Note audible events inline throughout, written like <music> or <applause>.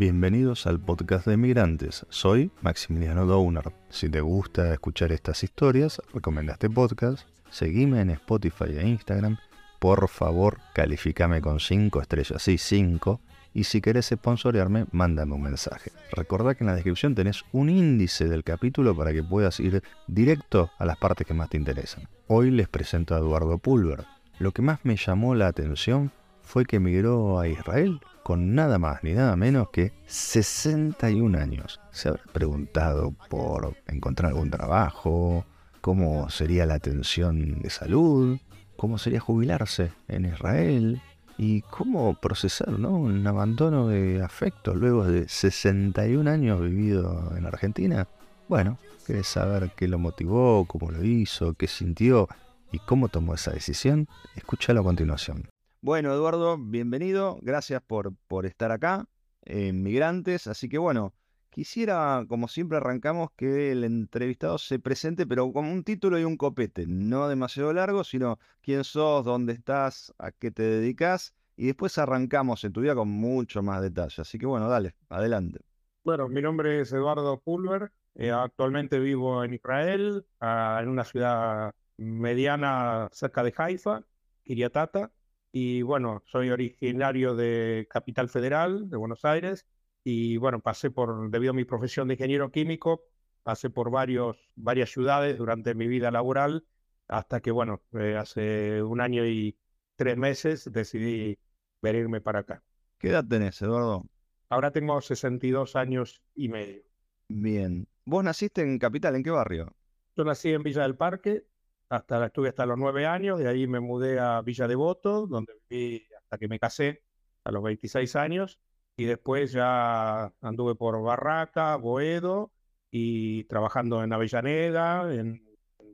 Bienvenidos al podcast de Migrantes. Soy Maximiliano Downer. Si te gusta escuchar estas historias, recomienda este podcast. Seguime en Spotify e Instagram. Por favor, calificame con 5 estrellas, sí, 5. Y si querés sponsorearme, mándame un mensaje. Recordá que en la descripción tenés un índice del capítulo para que puedas ir directo a las partes que más te interesan. Hoy les presento a Eduardo Pulver. Lo que más me llamó la atención fue que emigró a Israel con nada más ni nada menos que 61 años. Se habrá preguntado por encontrar algún trabajo, cómo sería la atención de salud, cómo sería jubilarse en Israel y cómo procesar un abandono de afecto luego de 61 años vivido en Argentina. Bueno, ¿querés saber qué lo motivó, cómo lo hizo, qué sintió y cómo tomó esa decisión? Escúchalo a continuación. Bueno, Eduardo, bienvenido. Gracias por, por estar acá en Migrantes. Así que bueno, quisiera, como siempre arrancamos, que el entrevistado se presente, pero con un título y un copete. No demasiado largo, sino quién sos, dónde estás, a qué te dedicas. Y después arrancamos en tu vida con mucho más detalle. Así que bueno, dale, adelante. Bueno, mi nombre es Eduardo Pulver. Eh, actualmente vivo en Israel, ah, en una ciudad mediana cerca de Haifa, Kiriatata. Y bueno, soy originario de Capital Federal, de Buenos Aires, y bueno, pasé por, debido a mi profesión de ingeniero químico, pasé por varios, varias ciudades durante mi vida laboral, hasta que bueno, eh, hace un año y tres meses decidí venirme para acá. ¿Qué edad tenés, Eduardo? Ahora tengo 62 años y medio. Bien. ¿Vos naciste en Capital? ¿En qué barrio? Yo nací en Villa del Parque, hasta estuve hasta los nueve años, de ahí me mudé a Villa Devoto, donde viví hasta que me casé a los 26 años, y después ya anduve por Barraca, Boedo, y trabajando en Avellaneda, en,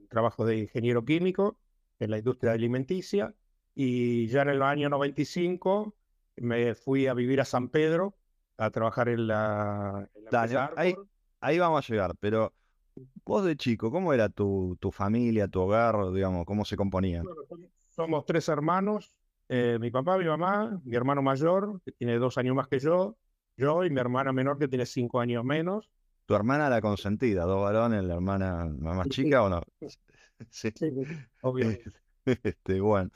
trabajo de ingeniero químico, en la industria alimenticia, y ya en el año 95 me fui a vivir a San Pedro, a trabajar en la... ahí, ahí vamos a llegar, pero Vos de chico, ¿cómo era tu, tu familia, tu hogar, digamos, cómo se componían? somos tres hermanos, eh, mi papá, mi mamá, mi hermano mayor, que tiene dos años más que yo, yo y mi hermana menor, que tiene cinco años menos. ¿Tu hermana la consentida, dos varones, la hermana más chica o no? Sí, <laughs> obviamente. <laughs> Este, bueno.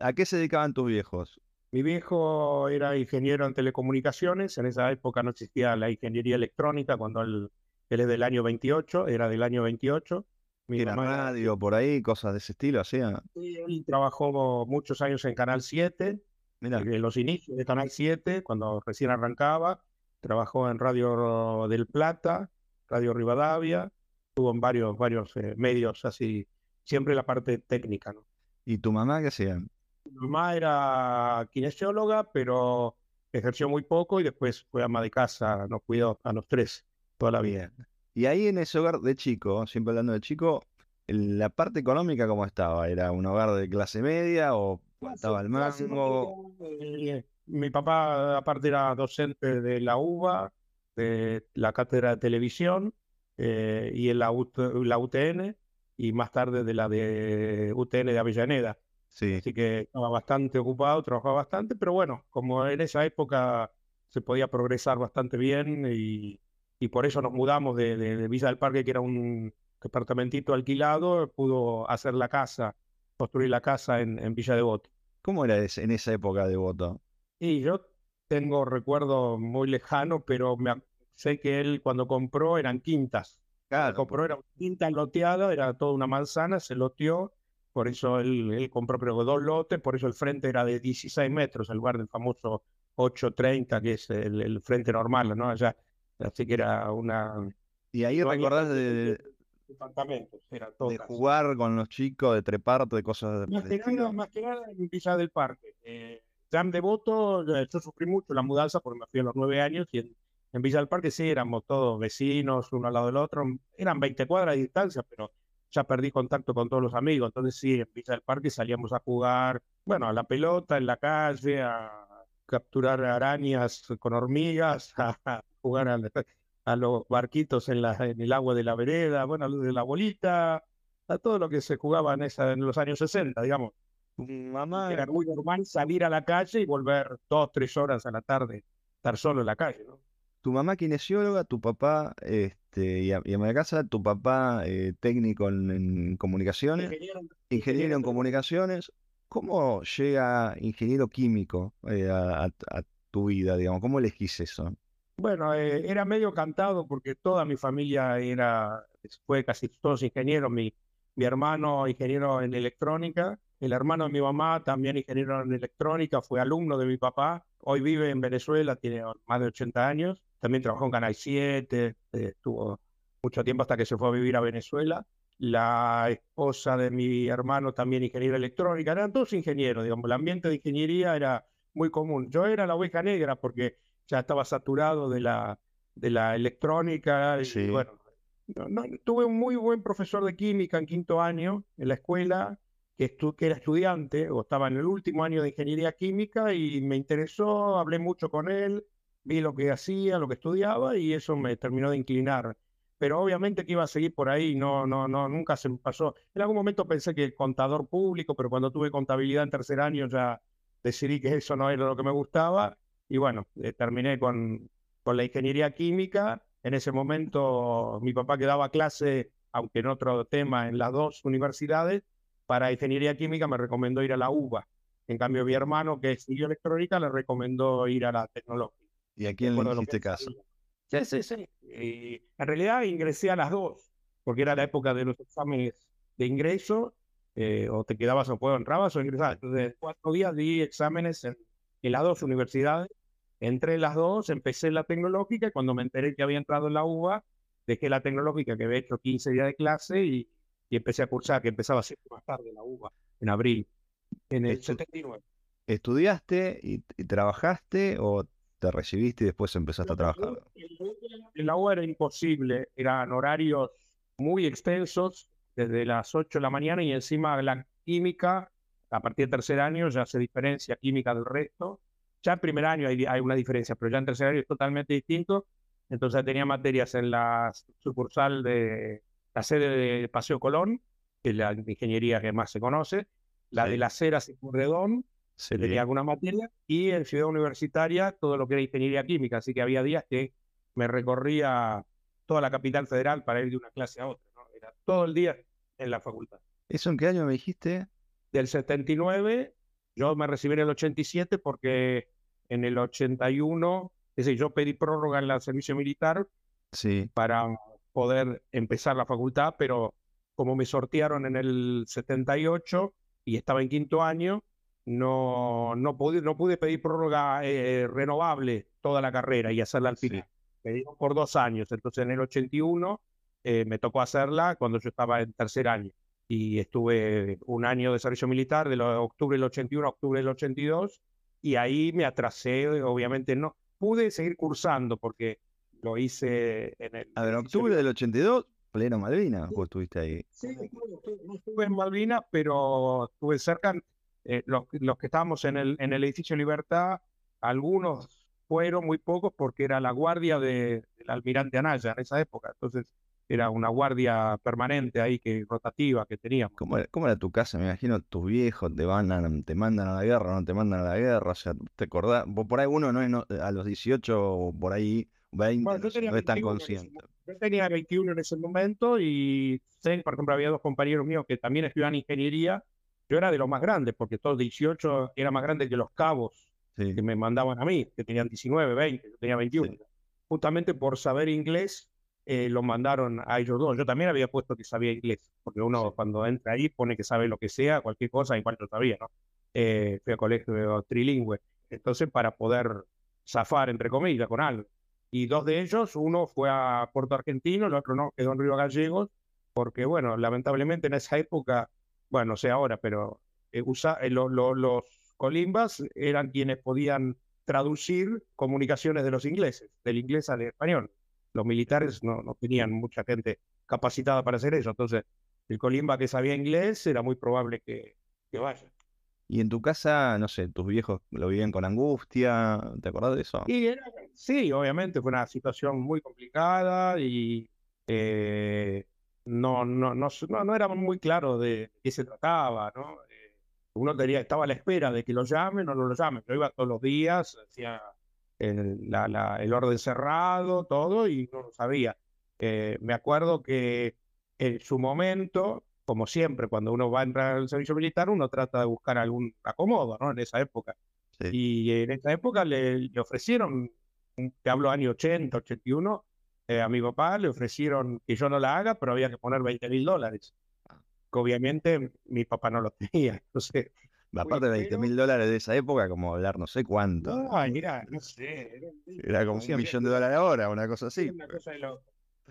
¿A qué se dedicaban tus viejos? Mi viejo era ingeniero en telecomunicaciones, en esa época no existía la ingeniería electrónica, cuando él él es del año 28, era del año 28. Mi Era radio, por ahí, cosas de ese estilo, hacía. Él trabajó muchos años en Canal 7, Mira. en los inicios de Canal 7, cuando recién arrancaba. Trabajó en Radio del Plata, Radio Rivadavia, estuvo en varios, varios eh, medios así, siempre la parte técnica, ¿no? ¿Y tu mamá qué hacía? Mi mamá era kinesióloga, pero ejerció muy poco y después fue ama de casa, nos cuidó a los tres toda la vida. Y ahí en ese hogar de chico, siempre hablando de chico, la parte económica, ¿cómo estaba? ¿Era un hogar de clase media o estaba al máximo? Mi papá, aparte, era docente de la UBA, de la cátedra de televisión eh, y en la, la UTN, y más tarde de la de UTN de Avellaneda. Sí. Así que estaba bastante ocupado, trabajaba bastante, pero bueno, como en esa época se podía progresar bastante bien y, y por eso nos mudamos de, Villa del Parque, que era un departamentito alquilado, pudo hacer la casa, construir la casa en, en Villa Devoto. ¿Cómo era en esa época de Devoto? Y yo tengo recuerdos muy lejanos, pero me, sé que él cuando compró eran quintas. Claro. Compró era una quinta loteada, era toda una manzana, se loteó, por eso él, él compró pero dos lotes, por eso el frente era de 16 metros, en lugar del famoso 830, que es el, el frente normal, ¿no? Allá Así que era una... Y ahí recordás de, departamentos, era de jugar con los chicos, de treparte, de cosas... Más, que nada, más que nada en Villa del Parque. Eh, Jam de Voto, yo sufrí mucho la mudanza porque me fui a los nueve años y en, en Villa del Parque sí éramos todos vecinos, uno al lado del otro. Eran 20 cuadras de distancia, pero ya perdí contacto con todos los amigos. Entonces sí, en Villa del Parque salíamos a jugar, bueno, a la pelota, en la calle, a capturar arañas con hormigas, <laughs> a, jugar a, los barquitos en, la, en el agua de la vereda, bueno, de la bolita, a todo lo que se jugaba en, esa, en los años 60, digamos. Mamá era muy normal salir a la calle y volver dos, tres horas a la tarde estar solo en la calle, ¿no? Tu mamá kinesióloga, tu papá, este, y a, y a casa, tu papá eh, técnico en, comunicaciones, ingeniero, en comunicaciones. ¿Cómo llega ingeniero químico eh, a, tu vida, digamos? ¿Cómo elegís eso? Bueno, eh, era medio cantado porque toda mi familia era, fue casi todos ingenieros. Mi, mi hermano ingeniero en electrónica, el hermano de mi mamá también ingeniero en electrónica, fue alumno de mi papá. Hoy vive en Venezuela, tiene más de 80 años también trabajó en Canal 7, eh, estuvo mucho tiempo hasta que se fue a vivir a Venezuela. La esposa de mi hermano también ingeniera electrónica, eran todos ingenieros, digamos, el ambiente de ingeniería era muy común. Yo era la oveja negra porque ya estaba saturado de la, de la electrónica y bueno, tuve un muy buen profesor de química en quinto año en la escuela, que, que, era estudiante o estaba en el último año de ingeniería química y me interesó, hablé mucho con él, vi lo que hacía, lo que estudiaba y eso me terminó de inclinar. Pero obviamente que iba a seguir por ahí, no, no, no, nunca se me pasó. En algún momento pensé que el contador público, pero cuando tuve contabilidad en tercer año ya decidí que eso no era lo que me gustaba y bueno, eh, terminé con, con la ingeniería química. En ese momento mi papá que daba clase, aunque en otro tema, en las dos universidades, para ingeniería química me recomendó ir a la UBA. En cambio, mi hermano, que estudió electrónica, le recomendó ir a la tecnológica. ¿Y a quién le hiciste caso? Sí, sí, sí. en realidad ingresé a las dos, porque era la época de los exámenes de ingreso, eh, o te quedabas o puedo entrabas o ingresabas. Entonces, cuatro días di exámenes en, las dos universidades. Entré en las dos, empecé la tecnológica y cuando me enteré que había entrado en la UBA, dejé la tecnológica que había hecho 15 días de clase y, empecé a cursar, que empezaba a ser más tarde la UBA, en abril, en el 79. ¿Estudiaste y trabajaste o te recibiste y después empezaste a trabajar? En la U era imposible, eran horarios muy extensos, desde las 8 de la mañana y encima la química, a partir del tercer año ya se diferencia química del resto. Ya en primer año hay, hay una diferencia, pero ya en tercer año es totalmente distinto. Entonces tenía materias en la sucursal de la sede de Paseo Colón, que es la ingeniería que más se conoce, la de las Heras y Curredón, se tenía alguna materia, y en Ciudad Universitaria todo lo que era ingeniería química, así que había días que me recorría toda la capital federal para ir de una clase a otra, Era todo el día en la facultad. ¿Eso en qué año me dijiste? Del 79, yo me recibí en el 87 porque en el 81, es decir, yo pedí prórroga en el servicio militar sí. para poder empezar la facultad, pero como me sortearon en el 78 y estaba en quinto año, no, no, pude, no pude pedir prórroga eh, renovable toda la carrera y hacerla al final. Pedí por dos años. Entonces en el 81 eh, me tocó hacerla cuando yo estaba en tercer año. Y estuve un año de servicio militar, de octubre del 81 a octubre del 82, y ahí me atrasé, obviamente no. Pude seguir cursando porque lo hice en el... A ver, octubre del 82, pleno Malvinas, vos estuviste ahí. Sí, no estuve en Malvinas, pero estuve cerca, eh, los, que estábamos en el, en el edificio Libertad, algunos fueron muy pocos porque era la guardia de, del almirante Anaya en esa época. Entonces era una guardia permanente ahí, que rotativa que teníamos. ¿Cómo era, cómo era tu casa? Me imagino tus viejos te, van te mandan a la guerra, no te mandan a la guerra. O sea, ¿te acordás? Por ahí uno no es a los 18 por ahí 20, no, es tan consciente. Yo tenía 21 en ese momento y sé, por ejemplo, había dos compañeros míos que también estudiaban ingeniería yo era de los más grandes, porque todos 18 era más grande que los cabos que me mandaban a mí, que tenían 19, 20, yo tenía 21. Justamente por saber inglés, eh, los mandaron a ellos dos. Yo también había puesto que sabía inglés, porque uno cuando entra ahí pone que sabe lo que sea, cualquier cosa, igual yo sabía, ¿no? Eh, fui a colegio trilingüe. Entonces, para poder zafar, entre comillas, con algo. Y dos de ellos, uno fue a Puerto Argentino, el otro no, quedó en Río Gallegos, porque, bueno, lamentablemente en esa época bueno, no sé ahora, pero eh, usa, eh, los colimbas eran quienes podían traducir comunicaciones de los ingleses, del inglés al español. Los militares no, no tenían mucha gente capacitada para hacer eso, entonces el colimba que sabía inglés era muy probable que, que vaya. Y en tu casa, no sé, tus viejos lo vivían con angustia, ¿te acordás de eso? Y sí, obviamente fue una situación muy complicada y eh, no, no, no, no, era muy claro de qué se trataba, ¿no? Eh, uno tenía, estaba a la espera de que lo llamen o no lo llamen. Yo iba todos los días, hacía el, la, el orden cerrado, todo, y no lo sabía. Eh, me acuerdo que en su momento, como siempre, cuando uno va a entrar al servicio militar, uno trata de buscar algún acomodo, ¿no? En esa época. Y en esa época le, ofrecieron, te hablo año 80, 81, eh, a mi papá le ofrecieron que yo no la haga, pero había que poner 20 mil dólares. Ah. Que obviamente mi papá no lo <laughs> tenía. Entonces, Aparte de 20 mil dólares de esa época, como hablar no sé cuánto. No, mira, no sé. Era, <laughs> como un millón de dólares ahora, una cosa así. Una cosa de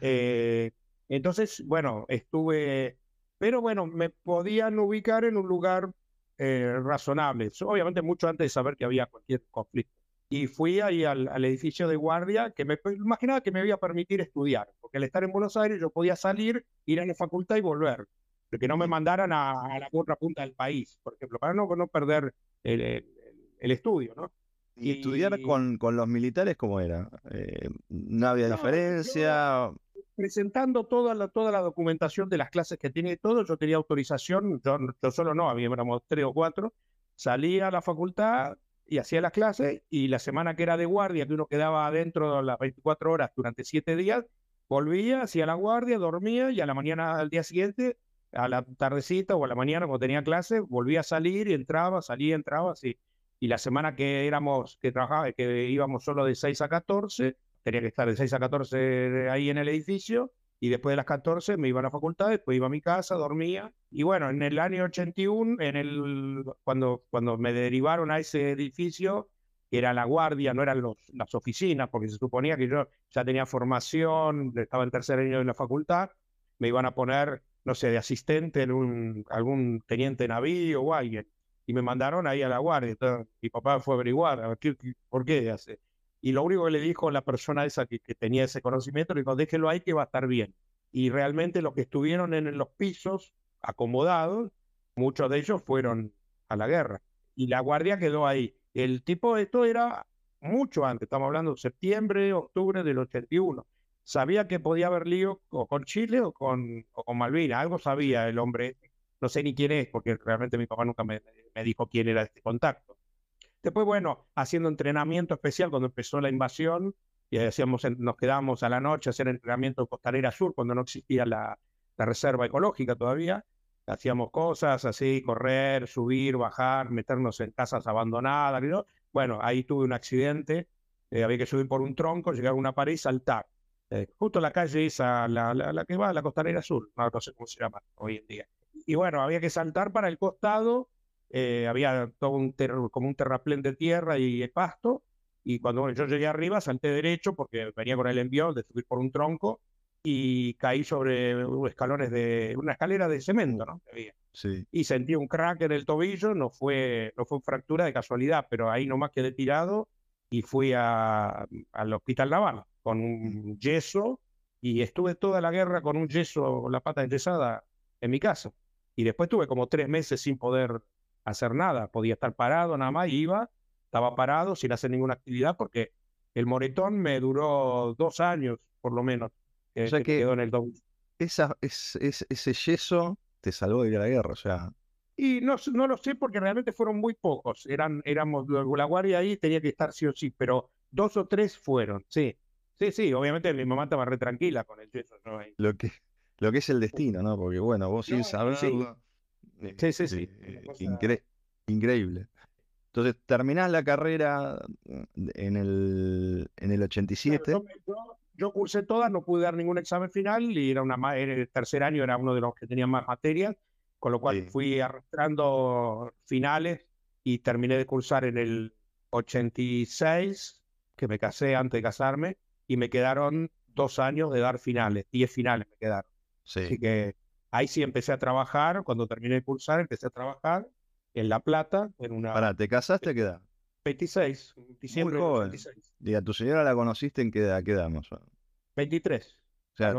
eh, entonces, bueno, estuve, pero bueno, me podían ubicar en un lugar eh, razonable. Obviamente mucho antes de saber que había cualquier conflicto. Y fui ahí al, edificio de guardia, que me imaginaba que me iba a permitir estudiar, porque al estar en Buenos Aires yo podía salir, ir a la facultad y volver que no me mandaran a, la otra punta del país, por ejemplo, para no, no perder el, estudio, ¿no? ¿Y, estudiar con, con, los militares cómo era? Eh, ¿No había diferencia? presentando toda la, toda la documentación de las clases que tiene y todo, yo tenía autorización, yo, solo no, habíamos tres o cuatro, salía a la facultad y hacía las clases y la semana que era de guardia, que uno quedaba adentro las 24 horas durante siete días, volvía, hacía la guardia, dormía y a la mañana al día siguiente a la tardecita o a la mañana cuando tenía clase, volvía a salir y entraba, salía, entraba, así. Y la semana que éramos, que trabajaba, que íbamos solo de 6 a 14, tenía que estar de 6 a 14 ahí en el edificio, y después de las 14 me iba a la facultad, después iba a mi casa, dormía. Y bueno, en el año 81, en el, cuando, cuando me derivaron a ese edificio, era la guardia, no eran los, las oficinas, porque se suponía que yo ya tenía formación, estaba en tercer año de la facultad, me iban a poner no sé, de asistente en algún teniente navío o alguien. Y me mandaron ahí a la guardia. Entonces, mi papá fue a averiguar, a ver, ¿qué, por qué hace? Y lo único que le dijo la persona esa que, tenía ese conocimiento, le dijo, déjelo ahí que va a estar bien. Y realmente los que estuvieron en los pisos acomodados, muchos de ellos fueron a la guerra. Y la guardia quedó ahí. El tipo, esto era mucho antes, estamos hablando de septiembre, octubre del 81 sabía que podía haber lío con Chile o con, o Malvinas, algo sabía el hombre, no sé ni quién es, porque realmente mi papá nunca me, dijo quién era este contacto. Después, bueno, haciendo entrenamiento especial cuando empezó la invasión, y hacíamos, nos quedábamos a la noche a hacer entrenamiento en Costanera Sur cuando no existía la, reserva ecológica todavía. Hacíamos cosas así, correr, subir, bajar, meternos en casas abandonadas. ¿no? Bueno, ahí tuve un accidente, eh, había que subir por un tronco, llegar a una pared y saltar. Eh, justo la calle esa, la, la, que va a la costanera sur, no, sé cómo se llama hoy en día. Y bueno, había que saltar para el costado, eh, había todo un como un terraplén de tierra y el pasto, y cuando yo llegué arriba salté derecho porque venía con el envío de subir por un tronco y caí sobre escalones de una escalera de cemento, ¿no? Sí. Y sentí un crack en el tobillo, no fue, no fue fractura de casualidad, pero ahí nomás quedé tirado y fui a, al hospital naval con un yeso y estuve toda la guerra con un yeso, la pata enyesada en mi casa. Y después tuve como tres meses sin poder hacer nada, podía estar parado nada más, iba, estaba parado sin hacer ninguna actividad porque el moretón me duró dos años por lo menos. o sea que, quedó en el esa, es, ese yeso te salvó de ir a la guerra, o sea. Y no, no lo sé porque realmente fueron muy pocos. Eran, éramos la guardia ahí, tenía que estar sí o sí, pero dos o tres fueron, sí. Sí, sí, obviamente mi mamá estaba re tranquila con el yeso. Lo, que, lo que es el destino, ¿no? Porque bueno, vos sí sabés. Sí, sí, sí. sí, increíble. Entonces, terminás la carrera en el, en el 87. yo, cursé todas, no pude dar ningún examen final y era una el tercer año era uno de los que tenía más materias, con lo cual fui arrastrando finales y terminé de cursar en el 86, que me casé antes de casarme, y me quedaron dos años de dar finales, diez finales me quedaron. Así que ahí sí empecé a trabajar, cuando terminé de cursar empecé a trabajar en La Plata, en una... Para, ¿te casaste a qué edad? 26, diciembre Muy joven. 26. ¿Y a tu señora la conociste en qué edad, más 23. O sea,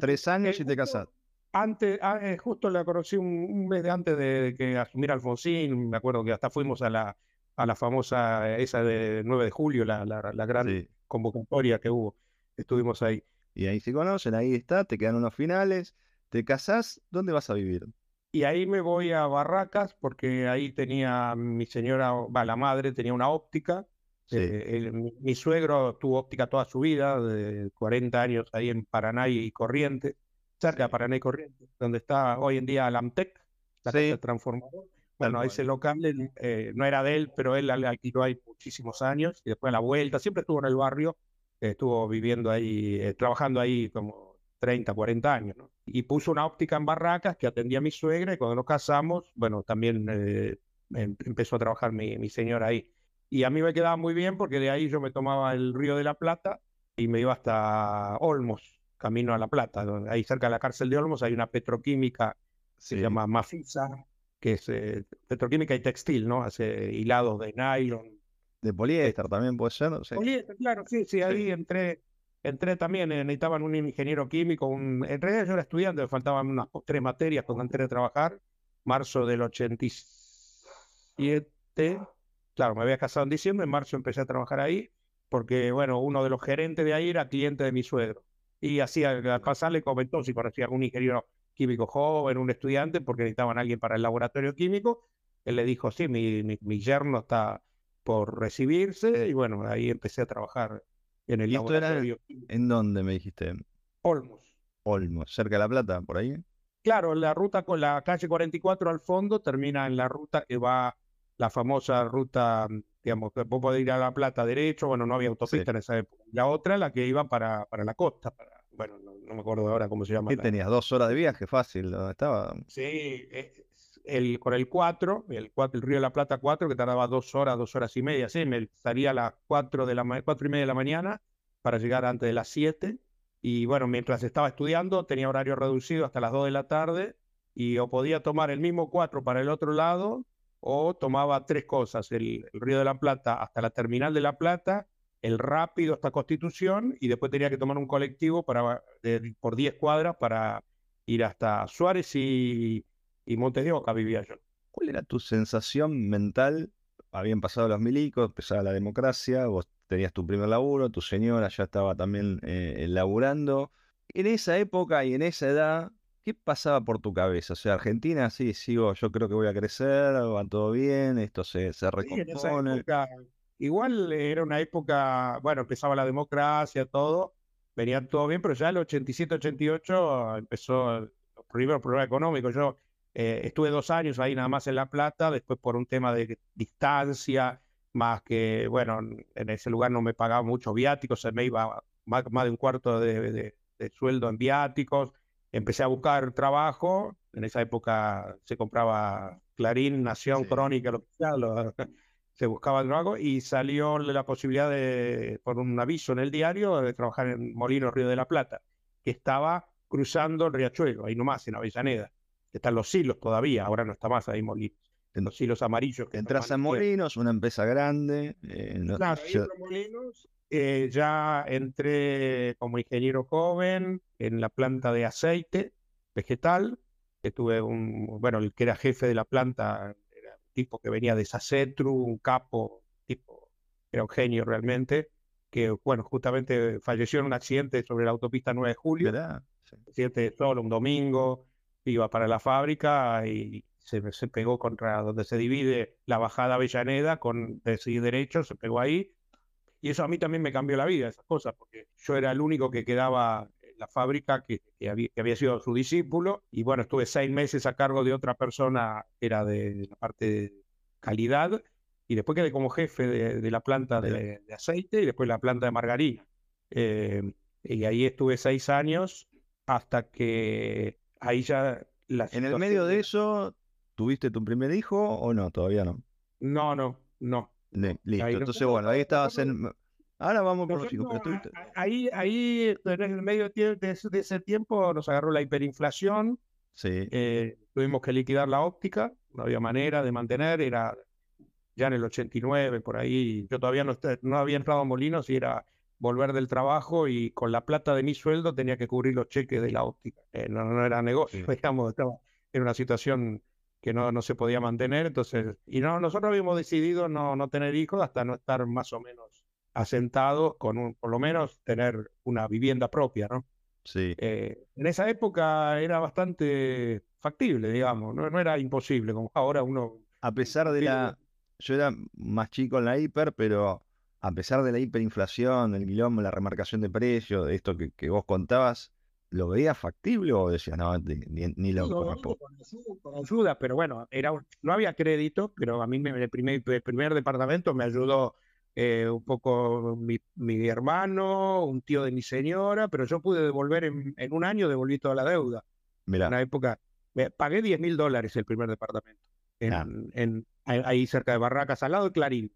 tres años y te casaste. Antes, ah, eh, justo la conocí un, mes de antes de que asumiera Alfonsín, me acuerdo que hasta fuimos a la, a la famosa, esa de 9 de julio, la, la, la gran convocatoria que hubo. Estuvimos ahí. Y ahí se conocen, ahí está, te quedan unos finales, te casás, ¿dónde vas a vivir? Y ahí me voy a Barracas porque ahí tenía mi señora, va, la madre tenía una óptica Eh, mi, suegro tuvo óptica toda su vida, de 40 años ahí en Paraná y Corriente, cerca de Paraná y Corriente, donde está hoy en día Lamtec, la sí. transformador. Bueno, ese local eh, no era de él, pero él alquiló ahí muchísimos años y después a la vuelta, siempre estuvo en el barrio, estuvo viviendo ahí, eh, trabajando ahí como 30, 40 años, ¿no? Y puso una óptica en Barracas que atendía a mi suegra y cuando nos casamos, bueno, también em, empezó a trabajar mi, mi señora ahí. Y a mí me quedaba muy bien porque de ahí yo me tomaba el río de la Plata y me iba hasta Olmos, camino a la Plata. Donde, ahí cerca de la cárcel de Olmos hay una petroquímica, se llama Mafisa, que es eh, petroquímica y textil, ¿no? Hace hilados de nylon. De poliéster también puede ser. Poliéster, claro, sí, sí, ahí entré, entré también, eh, necesitaban un ingeniero químico, un... en realidad yo era estudiante, me faltaban unas tres materias cuando entré a trabajar, marzo del 87, Claro, me había casado en diciembre, en marzo empecé a trabajar ahí, porque, bueno, uno de los gerentes de ahí era cliente de mi suegro. Y así al pasar le comentó si conocía algún ingeniero químico joven, un estudiante, porque necesitaban a alguien para el laboratorio químico. Él le dijo, sí, mi, mi, yerno está por recibirse, y bueno, ahí empecé a trabajar en el ¿Y laboratorio. ¿En dónde me dijiste? Olmos. Olmos, cerca de La Plata, por ahí. Claro, la ruta con la calle 44 al fondo termina en la ruta que va la famosa ruta, digamos, que vos podés ir a La Plata derecho, bueno, no había autopista en esa época. La otra, la que iba para, para la costa, para, bueno, no, me acuerdo ahora cómo se llama. ¿Qué tenías? ¿Dos horas de viaje fácil? ¿Dónde estaba? Sí, el, con el 4, el, 4, el Río de la Plata 4, que tardaba dos horas, dos horas y media, sí, me estaría a las 4, de la, cuatro y media de la mañana para llegar antes de las 7. Y bueno, mientras estaba estudiando, tenía horario reducido hasta las 2 de la tarde y o podía tomar el mismo 4 para el otro lado o tomaba tres cosas, el, Río de la Plata hasta la terminal de La Plata, el rápido hasta Constitución y después tenía que tomar un colectivo para, por 10 cuadras para ir hasta Suárez y, y Montes de Oca vivía yo. ¿Cuál era tu sensación mental? Habían pasado los milicos, empezaba la democracia, vos tenías tu primer laburo, tu señora ya estaba también eh, laburando. En esa época y en esa edad, ¿Qué pasaba por tu cabeza? O sea, Argentina, sí, sigo, yo creo que voy a crecer, va todo bien, esto se, se recompone. Igual era una época, bueno, empezaba la democracia, todo, venía todo bien, pero ya el 87-88 empezó los primeros problemas económicos. Yo eh, estuve dos años ahí nada más en La Plata, después por un tema de distancia, más que, bueno, en ese lugar no me pagaba mucho viáticos, se me iba más, de un cuarto de sueldo en viáticos empecé a buscar trabajo. En esa época se compraba Clarín, Nación, Crónica, lo que sea, se buscaba trabajo y salió la posibilidad de, por un aviso en el diario, de trabajar en Molino Río de la Plata, que estaba cruzando el riachuelo, ahí nomás, en Avellaneda. Están los silos todavía, ahora no está más ahí Molinos. En los silos amarillos. Que Entras a Molinos, una empresa grande. Eh, claro, Molinos eh, ya entré como ingeniero joven en la planta de aceite vegetal, que tuve un, bueno, el que era jefe de la planta tipo que venía de Sacetru, un capo, tipo, era un genio realmente, que, bueno, justamente falleció en un accidente sobre la autopista 9 de julio, ¿verdad? accidente solo, un domingo, iba para la fábrica y se, se pegó contra donde se divide la bajada Avellaneda con de derecho, se pegó ahí y eso a mí también me cambió la vida, esas cosas, porque yo era el único que quedaba la fábrica que, había, sido su discípulo. Y bueno, estuve seis meses a cargo de otra persona que era de la parte de calidad. Y después quedé como jefe de, la planta de, aceite y después la planta de margarina. Eh, y ahí estuve seis años hasta que ahí ya... La ¿En el medio de eso tuviste tu primer hijo o no? Todavía no. No, no, no listo. Entonces, bueno, ahí estabas en. Ahora vamos por los hijos. Ahí, ahí, en el medio de, ese tiempo nos agarró la hiperinflación. Sí. Eh, tuvimos que liquidar la óptica. No había manera de mantener. Era ya en el 89, por ahí. Yo todavía no, no había entrado a Molinos y era volver del trabajo y con la plata de mi sueldo tenía que cubrir los cheques de la óptica. Eh, no, no era negocio, <laughs> digamos. Estaba en una situación que no, no se podía mantener. Entonces, y no, nosotros habíamos decidido no, no tener hijos hasta no estar más o menos asentados con un, por lo menos tener una vivienda propia, ¿no? Sí. Eh, en esa época era bastante factible, digamos, no, no era imposible, como ahora uno... A pesar de la... Yo era más chico en la hiper, pero a pesar de la hiperinflación, el quilombo, la remarcación de precios, esto que, que vos contabas, ¿lo veías factible o decías, no, ni, ni lo conozco? Con ayuda, pero bueno, era no había crédito, pero a mí me, el, primer, el primer departamento me ayudó eh, un poco mi, mi, hermano, un tío de mi señora, pero yo pude devolver en, en un año, devolví toda la deuda. Mira. En una época, pagué 10 mil dólares el primer departamento, en, Ah. en, ahí cerca de Barracas, al lado de Clarín,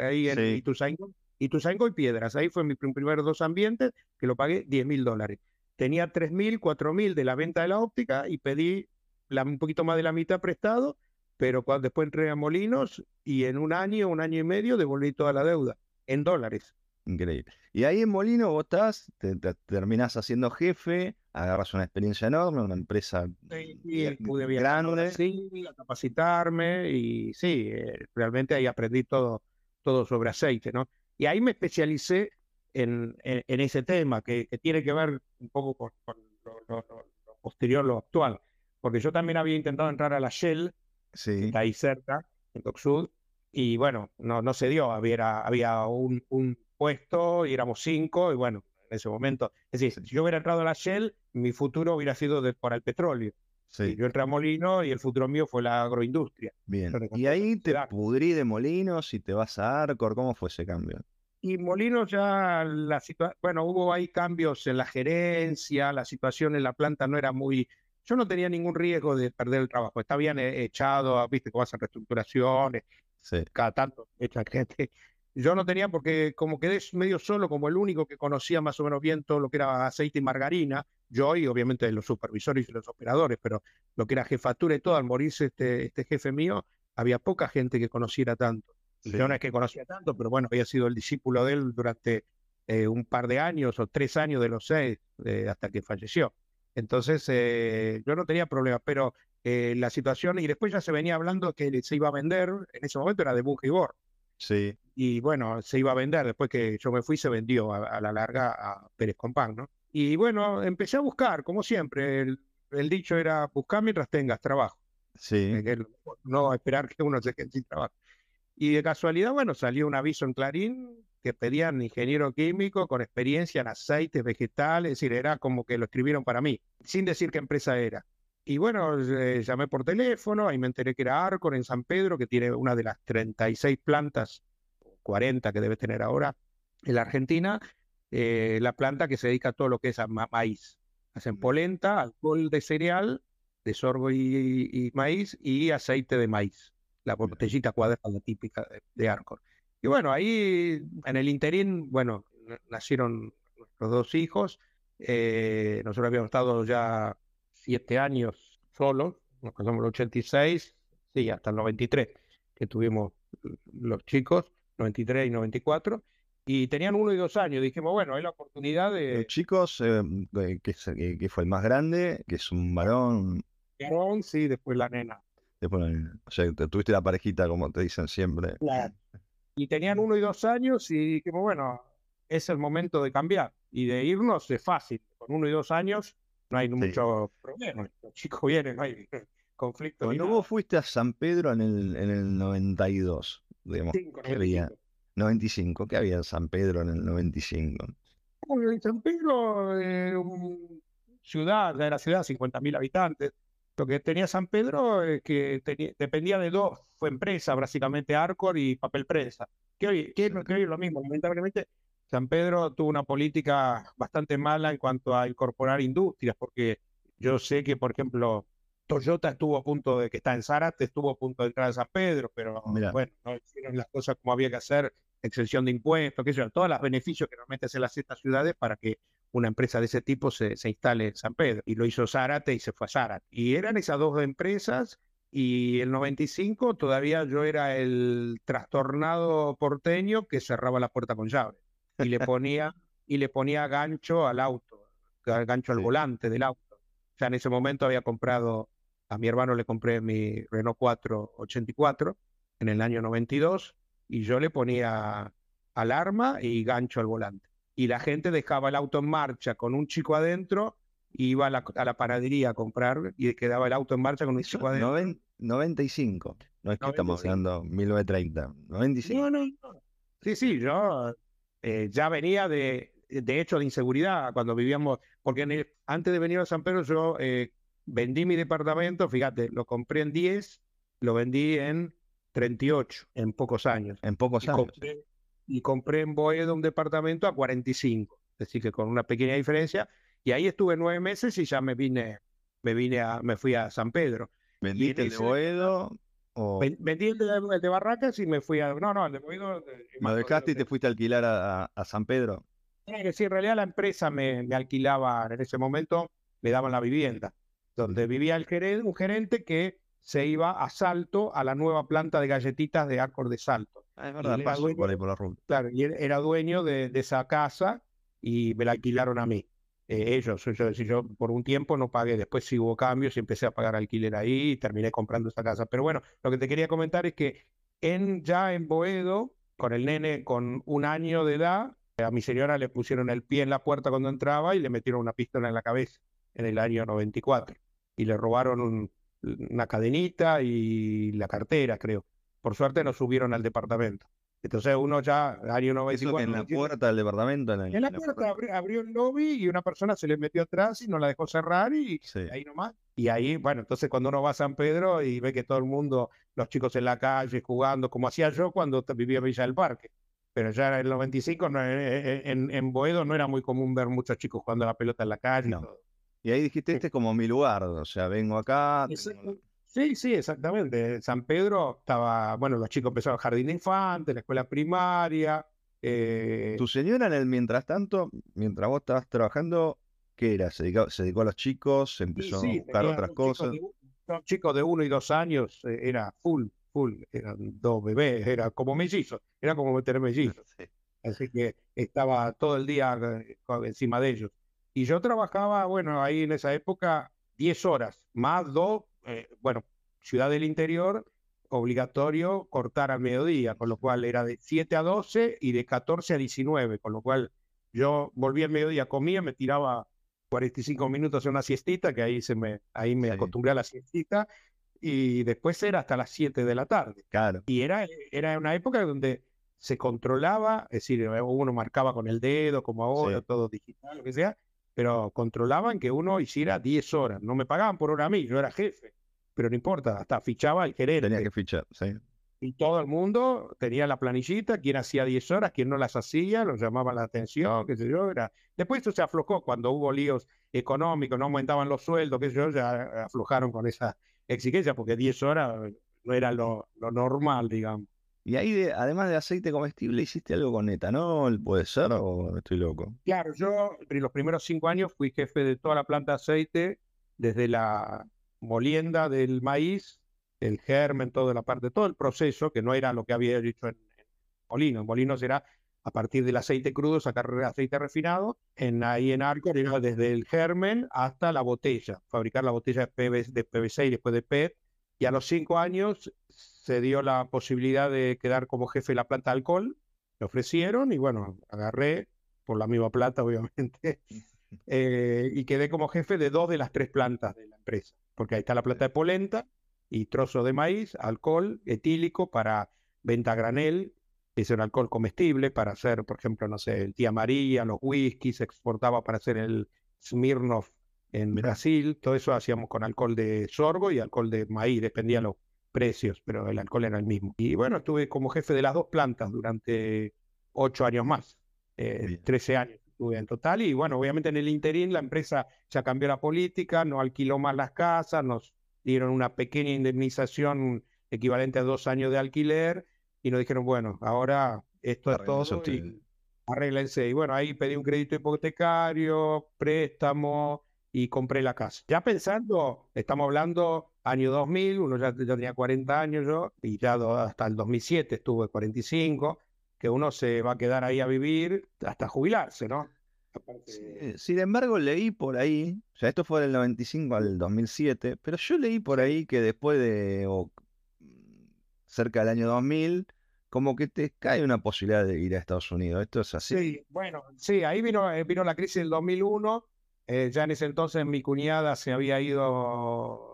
ahí en Sí. Ituzaingó, Ituzaingó y Piedras. Ahí fue mis prim- primeros dos ambientes, que lo pagué 10 mil dólares. Tenía 3 mil, 4 mil de la venta de la óptica y pedí la- un poquito más de la mitad prestado, pero cuando, después entré a Molinos y en un año, un año y medio devolví toda la deuda en dólares. Increíble. Y ahí en Molino vos estás, te, te terminás haciendo jefe, agarras una experiencia enorme, una empresa Sí, pude viajar grande. sí, a capacitarme y sí, eh, realmente ahí aprendí todo, todo sobre aceite, ¿no? Y ahí me especialicé en, en, en ese tema que, que tiene que ver un poco con, con lo, lo- lo- lo posterior, lo actual, porque yo también había intentado entrar a la Shell, que Sí, está ahí cerca, en Sud, y bueno, no, no se dio, había, había un, un puesto y éramos cinco, y bueno, en ese momento, es decir, si yo hubiera entrado a la Shell, mi futuro hubiera sido de, por el petróleo. sí, yo entré a Molino y el futuro mío fue la agroindustria. bien. Y ahí te pudrí de Molinos y te vas a Arcor, ¿cómo fue ese cambio? Y Molino ya la situación, bueno, hubo ahí cambios en la gerencia, la situación en la planta no era muy, yo no tenía ningún riesgo de perder el trabajo, está bien eh, echado, viste que vas a reestructuraciones, Sí, cada tanto echan gente. Yo no tenía porque como quedé medio solo, como el único que conocía más o menos bien todo lo que era aceite y margarina, yo y obviamente los supervisores y los operadores, pero lo que era jefatura y todo, al morirse este, este jefe mío, había poca gente que conociera tanto. sí, Yo no es que conocía tanto, pero bueno, había sido el discípulo de él durante eh, un par de años o tres años de los seis eh, hasta que falleció. Entonces, eh, yo no tenía problema, pero eh, la situación, y después ya se venía hablando que se iba a vender, en ese momento era de Bunge y Bor, sí, y bueno, se iba a vender, después que yo me fui se vendió a, a la larga a Pérez Compán, ¿no? Y bueno, empecé a buscar, como siempre, el, el dicho era buscar mientras tengas trabajo, sí, eh, el- no esperar que uno se quede sin trabajo. Y de casualidad, bueno, salió un aviso en Clarín que pedían ingeniero químico con experiencia en aceites vegetales, es decir, era como que lo escribieron para mí, sin decir qué empresa era. Y bueno, eh, llamé por teléfono, ahí me enteré que era Arcor en San Pedro, que tiene una de las 36 plantas, 40 que debe tener ahora en la Argentina, eh, la planta que se dedica a todo lo que es a ma- maíz. Hacen polenta, alcohol de cereal, de sorgo y, y maíz, y aceite de maíz la botellita cuadrada típica de, de Arcor. Y bueno, ahí en el interín, bueno, nacieron nuestros dos hijos. eh, nosotros habíamos estado ya siete años solos, nos casamos en el 86, sí, hasta el 93, que tuvimos los chicos, 93 y 94, y tenían uno y dos años. Dijimos, bueno, hay la oportunidad Los de... chicos, eh, que, que- fue el más grande, que es un varón, varón, Sí, después la nena. después, eh, o sea, te- tuviste la parejita, como te dicen siempre. Y tenían uno y dos años y dijimos, bueno, es el momento de cambiar y de irnos es fácil. Con uno y dos años no hay mucho problema. Los chicos vienen, no hay <laughs> conflicto. Cuando vos fuiste a San Pedro en el, en el 92, digamos, Cinco, ¿qué había? 95. 95, ¿qué había en San Pedro en el 95? Bueno, en San Pedro, eh, un- ciudad, era ciudad, 50.000 habitantes. Lo que tenía San Pedro es que tenía- dependía de dos empresas, básicamente Arcor y Papel Prensa. Que hoy, que, que hoy es lo mismo. Lamentablemente, San Pedro tuvo una política bastante mala en cuanto a incorporar industrias, porque yo sé que, por ejemplo, Toyota estuvo a punto de que está en Zárate, estuvo a punto de entrar a San Pedro, pero Mirá. bueno, no hicieron las cosas como había que hacer, exención de impuestos, qué sé yo, todos los beneficios que normalmente hacen las estas ciudades para que una empresa de ese tipo se, se instale en San Pedro. Y lo hizo Zárate y se fue a Zárate. Y eran esas dos empresas y el 95 todavía yo era el trastornado porteño que cerraba la puerta con llave y le <laughs> ponía y le ponía gancho al auto, ga- gancho al Sí. volante del auto. O sea, en ese momento había comprado, a mi hermano le compré mi Renault 484 en el año 92 y yo le ponía alarma y gancho al volante. Y la gente dejaba el auto en marcha con un chico adentro, iba a la, a la panadería a comprar y quedaba el auto en marcha con un chico adentro. Noven- 95, no es que estamos 95. hablando 1930, 95. No, no, no. Sí, sí, yo eh, ya venía de, de hecho, de inseguridad cuando vivíamos, porque antes de venir a San Pedro yo eh, vendí mi departamento, fíjate, lo compré en 10, lo vendí en 38 en pocos años. En pocos años. Y compré en Boedo un departamento a 45, es decir, que con una pequeña diferencia. Y ahí estuve nueve meses y ya me vine, me vine a, me fui a San Pedro. ¿Vendiste el de Boedo? O... Vendí el de, Barracas y me fui a. No, no, el de Boedo. ¿Me dejaste y te fuiste a alquilar a, San Pedro? Sí, en realidad la empresa me, me, alquilaba en ese momento, me daban la vivienda, donde vivía el gerente, un gerente que se iba a Salto, a la nueva planta de galletitas de Arcor de Salto. Ah, es verdad, paso por ahí por la ruta. Claro, y era dueño de, esa casa y me la alquilaron a mí. Eh, ellos, yo, yo por un tiempo no pagué, después sí hubo cambios y empecé a pagar alquiler ahí y terminé comprando esta casa. Pero bueno, lo que te quería comentar es que en, ya en Boedo, con el nene con un año de edad, a mi señora le pusieron el pie en la puerta cuando entraba y le metieron una pistola en la cabeza en el año 94 y le robaron un, una cadenita y la cartera, creo. Por suerte nos subieron al departamento. Entonces uno ya, año 94... en la puerta del departamento. En, la, puerta, Abrió, el lobby y una persona se le metió atrás y no la dejó cerrar y ahí nomás. Y ahí, bueno, entonces cuando uno va a San Pedro y ve que todo el mundo, los chicos en la calle jugando, como hacía yo cuando vivía en Villa del Parque. Pero ya en el 95, no, en, en, Boedo no era muy común ver muchos chicos jugando la pelota en la calle. Y todo. Y ahí dijiste, este es como mi lugar, o sea, vengo acá. Sí, sí, exactamente. San Pedro estaba, bueno, los chicos empezaron el jardín de infantes, la escuela primaria. Eh... ¿Tu señora en el mientras tanto, mientras vos estabas trabajando, qué era? ¿Se dedicó, se dedicó a los chicos? ¿Se empezó a buscar otras cosas? Chicos chicos de uno y dos años, eh, era full, full, eran dos bebés, era como mellizos, era como meter mellizos. <laughs> Así que estaba todo el día eh, encima de ellos. Y yo trabajaba, bueno, ahí en esa época 10 horas, más dos, eh, bueno, ciudad del interior, obligatorio cortar al mediodía, con lo cual era de 7 a 12 y de 14 a 19, con lo cual yo volvía al mediodía, comía, me tiraba 45 minutos en una siestita, que ahí, se me, ahí me acostumbré a la siestita, y después era hasta las 7 de la tarde. Claro. Y era, era una época donde se controlaba, es decir, uno marcaba con el dedo, como ahora, todo digital, lo que sea, pero controlaban que uno hiciera 10 horas. No me pagaban por hora a mí, yo era jefe, pero no importa, hasta fichaba el gerente. Tenía que fichar, sí. Y todo el mundo tenía la planillita, quién hacía 10 horas, quién no las hacía, los llamaba la atención, qué sé yo. Era... Después eso se aflojó cuando hubo líos económicos, no aumentaban los sueldos, qué sé yo, ya aflojaron con esa exigencia, porque 10 horas no era lo, lo normal, digamos. Y ahí, además de aceite comestible, hiciste algo con etanol, ¿puede ser o estoy loco? Claro, yo los primeros cinco años fui jefe de toda la planta de aceite, desde la molienda del maíz, el germen, toda la parte, todo el proceso, que no era lo que había dicho en, Molinos. En Molinos era a partir del aceite crudo sacar aceite refinado. En, ahí en Arcor era desde el germen hasta la botella, fabricar la botella de PVC y después de PET. Y a los cinco años se dio la posibilidad de quedar como jefe de la planta de alcohol, me ofrecieron y bueno, agarré por la misma plata, <laughs> obviamente, <laughs> eh, y quedé como jefe de dos de las tres plantas de la empresa, porque ahí está la planta de polenta y trozo de maíz, alcohol etílico para venta a granel, es un alcohol comestible para hacer, por ejemplo, no sé, el tía María, los whiskies, se exportaba para hacer el Smirnoff en Brasil, todo eso hacíamos con alcohol de sorgo y alcohol de maíz, dependía de los precios, pero el alcohol era el mismo. Y bueno, estuve como jefe de las dos plantas durante ocho años más, eh, 13 años estuve en total. Y bueno, obviamente en el interín la empresa ya cambió la política, no alquiló más las casas, nos dieron una pequeña indemnización equivalente a dos años de alquiler y nos dijeron, bueno, ahora esto es todo. Y arréglense. Y bueno, ahí pedí un crédito hipotecario, préstamo y compré la casa. Ya pensando, estamos hablando año 2000, uno ya, tenía 40 años yo, y ya hasta el 2007 estuve 45, que uno se va a quedar ahí a vivir hasta jubilarse, ¿no? sin embargo, leí por ahí, o sea, esto fue del 95 al 2007, pero yo leí por ahí que después de cerca del año 2000, como que te cae una posibilidad de ir a Estados Unidos. ¿Esto es así? Sí, bueno, sí, ahí vino, eh, vino la crisis del 2001 eh, ya en ese entonces mi cuñada se había ido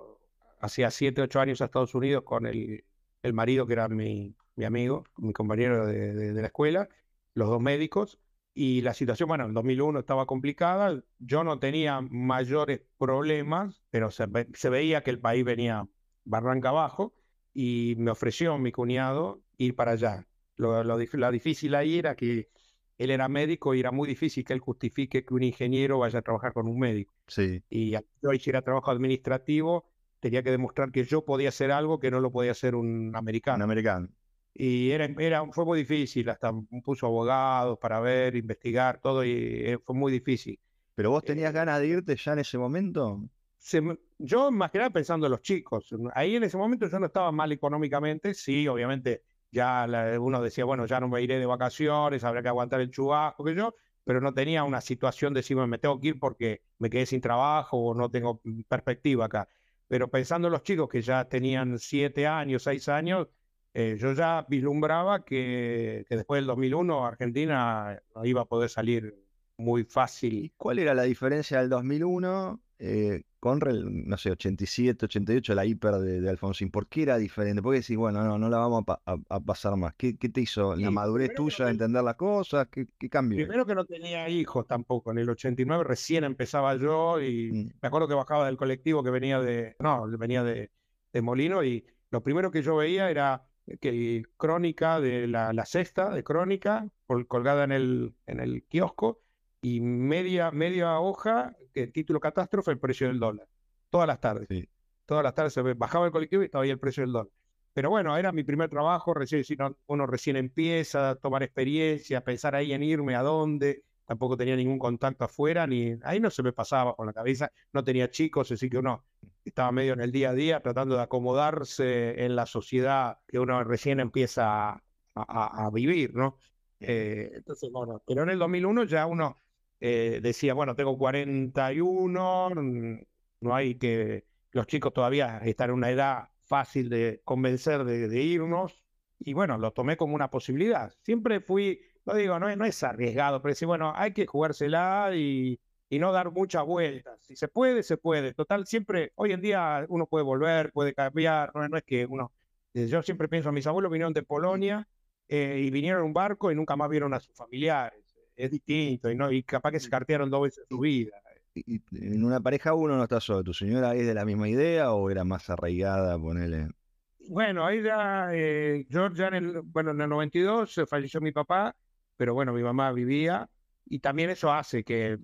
hacía 7, 8 años a Estados Unidos con el, el marido que era mi, mi amigo, mi compañero de, la escuela, los dos médicos, y la situación, bueno, en 2001 estaba complicada, yo no tenía mayores problemas, pero se, veía que el país venía barranca abajo, y me ofreció mi cuñado ir para allá. Lo, lo, la difícil ahí era que él era médico y era muy difícil que él justifique que un ingeniero vaya a trabajar con un médico. Sí. Y yo hiciera trabajo administrativo, tenía que demostrar que yo podía hacer algo que no lo podía hacer un americano. Un americano. Y era, era, fue muy difícil, hasta puso abogados para ver, investigar, todo, y eh, fue muy difícil. ¿Pero vos tenías eh, ganas de irte ya en ese momento? yo más que nada pensando en los chicos. Ahí en ese momento yo no estaba mal económicamente, sí, obviamente ya uno decía, bueno, ya no me iré de vacaciones, habrá que aguantar el chubasco, que yo, pero no tenía una situación de decirme, me tengo que ir porque me quedé sin trabajo o no tengo perspectiva acá. Pero pensando en los chicos que ya tenían siete años, seis años, eh, yo ya vislumbraba que, después del 2001 Argentina no iba a poder salir muy fácil. ¿Cuál era la diferencia del 2001 eh, Conrel, no sé, 87, 88, la hiper de, Alfonsín, ¿por qué era diferente? ¿Por qué decís, bueno, no, no la vamos a, pasar más? ¿Qué, te hizo? ¿La madurez tuya de entender las cosas? ¿Qué, ¿Qué, cambió? Primero que no tenía hijos tampoco, en el 89 recién empezaba yo y mm. me acuerdo que bajaba del colectivo que venía de, no, venía de, de Molino y lo primero que yo veía era que crónica de la, la cesta de crónica colgada en el, en el kiosco y media, media hoja, que título catástrofe, el precio del dólar. Todas las tardes. Todas las tardes se bajaba el colectivo y estaba ahí el precio del dólar. Pero bueno, era mi primer trabajo, recién, uno recién empieza a tomar experiencia, pensar ahí en irme a dónde, tampoco tenía ningún contacto afuera, ni ahí no se me pasaba por la cabeza, no tenía chicos, así que uno estaba medio en el día a día tratando de acomodarse en la sociedad que uno recién empieza a, a vivir, ¿no? Eh, entonces, bueno, pero en el 2001 ya uno eh, decía, bueno, tengo 41, mm, no hay que, los chicos todavía están en una edad fácil de convencer de, irnos, y bueno, lo tomé como una posibilidad. Siempre fui, no digo, no, no es arriesgado, pero sí, bueno, hay que jugársela y, y no dar muchas vueltas. Si se puede, se puede. Total, siempre, hoy en día uno puede volver, puede cambiar, no, no es que uno, eh, yo siempre pienso, mis abuelos vinieron de Polonia eh, y vinieron en un barco y nunca más vieron a sus familiares es distinto y, no, y capaz que se cartearon dos veces su vida. Y, en una pareja uno no está solo. ¿Tu señora es de la misma idea o era más arraigada, ponele? Bueno, ahí ya, eh, yo ya en el, bueno, en el 92 falleció mi papá, pero bueno, mi mamá vivía y también eso hace que eh,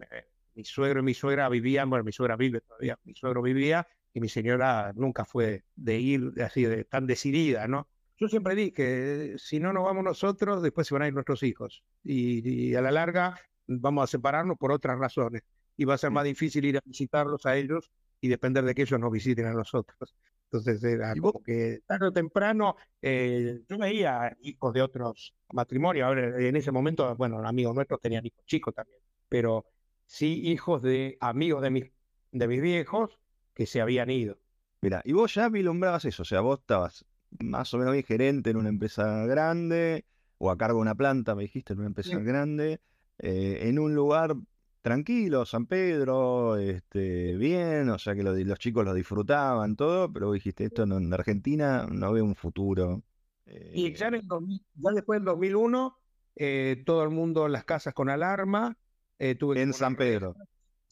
mi suegro y mi suegra vivían, bueno, mi suegra vive todavía, mi suegro vivía y mi señora nunca fue de ir así, de tan decidida, ¿no? Yo siempre dije, si no nos vamos nosotros, después se van a ir nuestros hijos. Y, a la larga vamos a separarnos por otras razones. Y va a ser más difícil ir a visitarlos a ellos y depender de que ellos nos visiten a nosotros. Entonces era como que tarde o temprano eh, yo veía hijos de otros matrimonios. Ahora, en ese momento, bueno, amigos nuestros tenían hijos chicos también, pero sí hijos de amigos de mis, de mis viejos que se habían ido. Mira, y vos ya vislumbrabas eso, o sea, vos estabas más o menos bien gerente en una empresa grande, o a cargo de una planta, me dijiste, en una empresa grande, eh, en un lugar tranquilo, San Pedro, este, bien, o sea que los chicos lo disfrutaban, todo, pero dijiste, esto en Argentina no veo un futuro. Y ya, eh. ya después del 2001, eh, todo el mundo en las casas con alarma. tuve en San Pedro.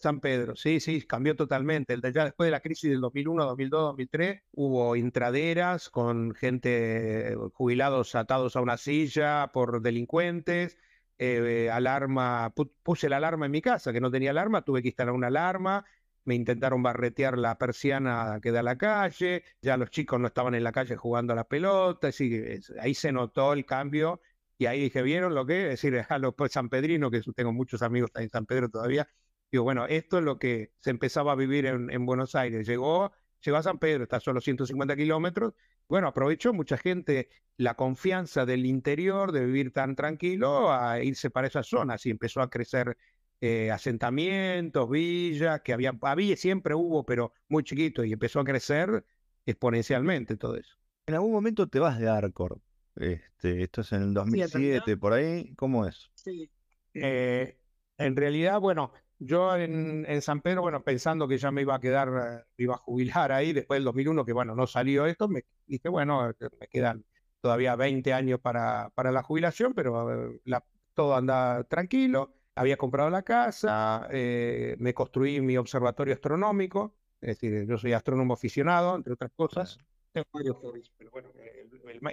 San Pedro, sí, sí, cambió totalmente. Ya después de la crisis del 2001, 2002, 2003, hubo intraderas con gente, eh, jubilados atados a una silla por delincuentes. Eh, alarma, puse la alarma en mi casa, que no tenía alarma, tuve que instalar una alarma. Me intentaron barretear la persiana que da a la calle. Ya los chicos no estaban en la calle jugando a la pelota. Así ahí se notó el cambio. Y ahí dije, ¿vieron lo que? Es decir, <laughs> a los sanpedrinos, que tengo muchos amigos en San Pedro todavía, Digo, bueno, esto es lo que se empezaba a vivir en, Buenos Aires. Llegó, llegó a San Pedro, está solo 150 kilómetros. Bueno, aprovechó mucha gente la confianza del interior de vivir tan tranquilo a irse para esas zonas y empezó a crecer eh, asentamientos, villas, que había, había, siempre hubo, pero muy chiquito, y empezó a crecer exponencialmente todo eso. En algún momento te vas de Arcor. Este, esto es en el 2007, por ahí. ¿Cómo es? Sí. Eh, en realidad, bueno, yo en, San Pedro, bueno, pensando que ya me iba a quedar, me iba a jubilar ahí después del 2001, que bueno, no salió esto, me dije, bueno, me quedan todavía 20 años para, para la jubilación, pero la, todo anda tranquilo. Había comprado la casa, eh, me construí mi observatorio astronómico, es decir, yo soy astrónomo aficionado, entre otras cosas. Tengo varios pero bueno,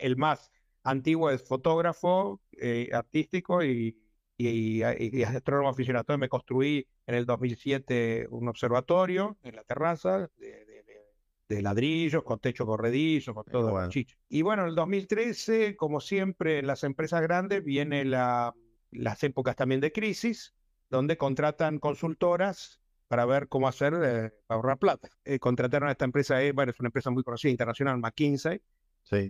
el, más antiguo es fotógrafo eh, artístico y, y, y, astrónomo aficionado. Entonces me construí en el 2007 un observatorio en la terraza de, de, ladrillos, con techo corredizo, con todo bueno. chicho. Y bueno, en el 2013, como siempre en las empresas grandes, viene la, las épocas también de crisis, donde contratan consultoras para ver cómo hacer eh, para ahorrar plata. Eh, contrataron a esta empresa, eh, bueno, es una empresa muy conocida internacional, McKinsey,